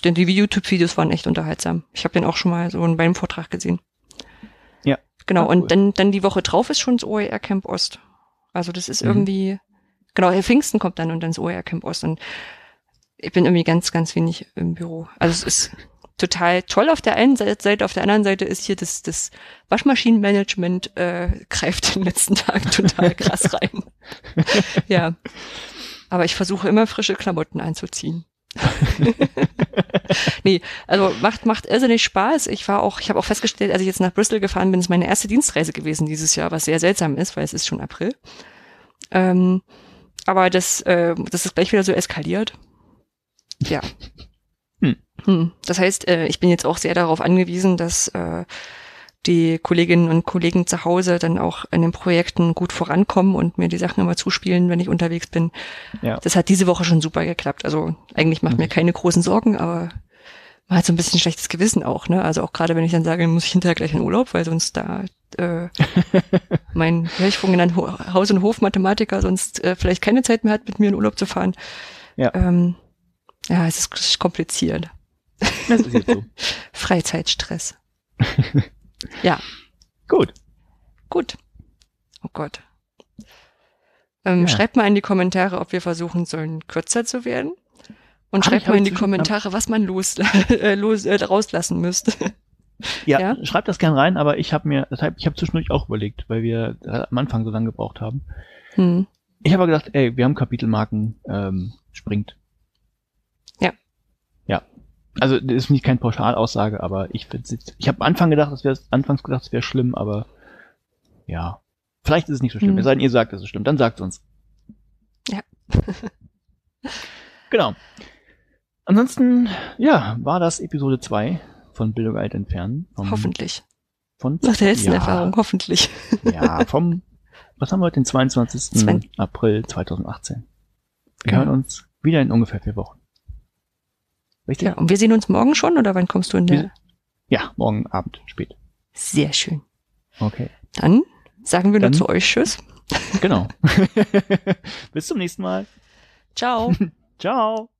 die YouTube-Videos waren echt unterhaltsam. Ich habe den auch schon mal so in meinem Vortrag gesehen. Genau, ah, cool. und dann, dann die Woche drauf ist schon das OER Camp Ost. Also das ist mhm. irgendwie, genau, Herr Pfingsten kommt dann und dann das OER Camp Ost. Und ich bin irgendwie ganz, ganz wenig im Büro. Also es ist total toll auf der einen Seite, auf der anderen Seite ist hier das, das Waschmaschinenmanagement äh, greift den letzten Tagen total krass rein. ja. Aber ich versuche immer frische Klamotten einzuziehen. nee, also macht, macht irrsinnig Spaß. Ich war auch, ich habe auch festgestellt, als ich jetzt nach Bristol gefahren bin, ist meine erste Dienstreise gewesen dieses Jahr, was sehr seltsam ist, weil es ist schon April. Ähm, aber das, äh, das ist gleich wieder so eskaliert. Ja. Hm. Hm. Das heißt, äh, ich bin jetzt auch sehr darauf angewiesen, dass äh, die Kolleginnen und Kollegen zu Hause dann auch in den Projekten gut vorankommen und mir die Sachen immer zuspielen, wenn ich unterwegs bin. Ja. Das hat diese Woche schon super geklappt. Also eigentlich macht mhm. mir keine großen Sorgen, aber man hat so ein bisschen schlechtes Gewissen auch, ne? Also auch gerade wenn ich dann sage, muss ich hinterher gleich in Urlaub, weil sonst da äh, mein, ja, ich genannt Haus- und Hofmathematiker sonst äh, vielleicht keine Zeit mehr hat, mit mir in Urlaub zu fahren. Ja, ähm, ja es ist kompliziert. Das ist jetzt so. Freizeitstress. Ja. Gut. Gut. Oh Gott. Ähm, ja. Schreibt mal in die Kommentare, ob wir versuchen sollen, kürzer zu werden. Und schreibt mal in die Kommentare, was man los, äh, los äh, rauslassen müsste. Ja, ja, schreibt das gern rein, aber ich habe mir, deshalb, ich habe zwischendurch auch überlegt, weil wir am Anfang so lange gebraucht haben. Hm. Ich habe gedacht, ey, wir haben Kapitelmarken, ähm, springt. Ja. Ja, also das ist nicht keine Pauschalaussage, aber ich finde ich habe Anfang gedacht, es wäre anfangs gedacht, es wäre schlimm, aber ja, vielleicht ist es nicht so schlimm. Mhm. Es sei denn, ihr sagt, es ist schlimm, dann sagt es uns. Ja. genau. Ansonsten, ja, war das Episode 2 von Bildung alt entfernen. hoffentlich. Von Nach der letzten ja, Erfahrung, hoffentlich. ja, vom, was haben wir heute, den 22. Sven. April 2018. Wir genau. hören uns wieder in ungefähr vier Wochen. Richtig? Ja, und wir sehen uns morgen schon oder wann kommst du in der? Ja, morgen Abend, spät. Sehr schön. Okay. Dann sagen wir Dann, nur zu euch Tschüss. Genau. Bis zum nächsten Mal. Ciao. Ciao.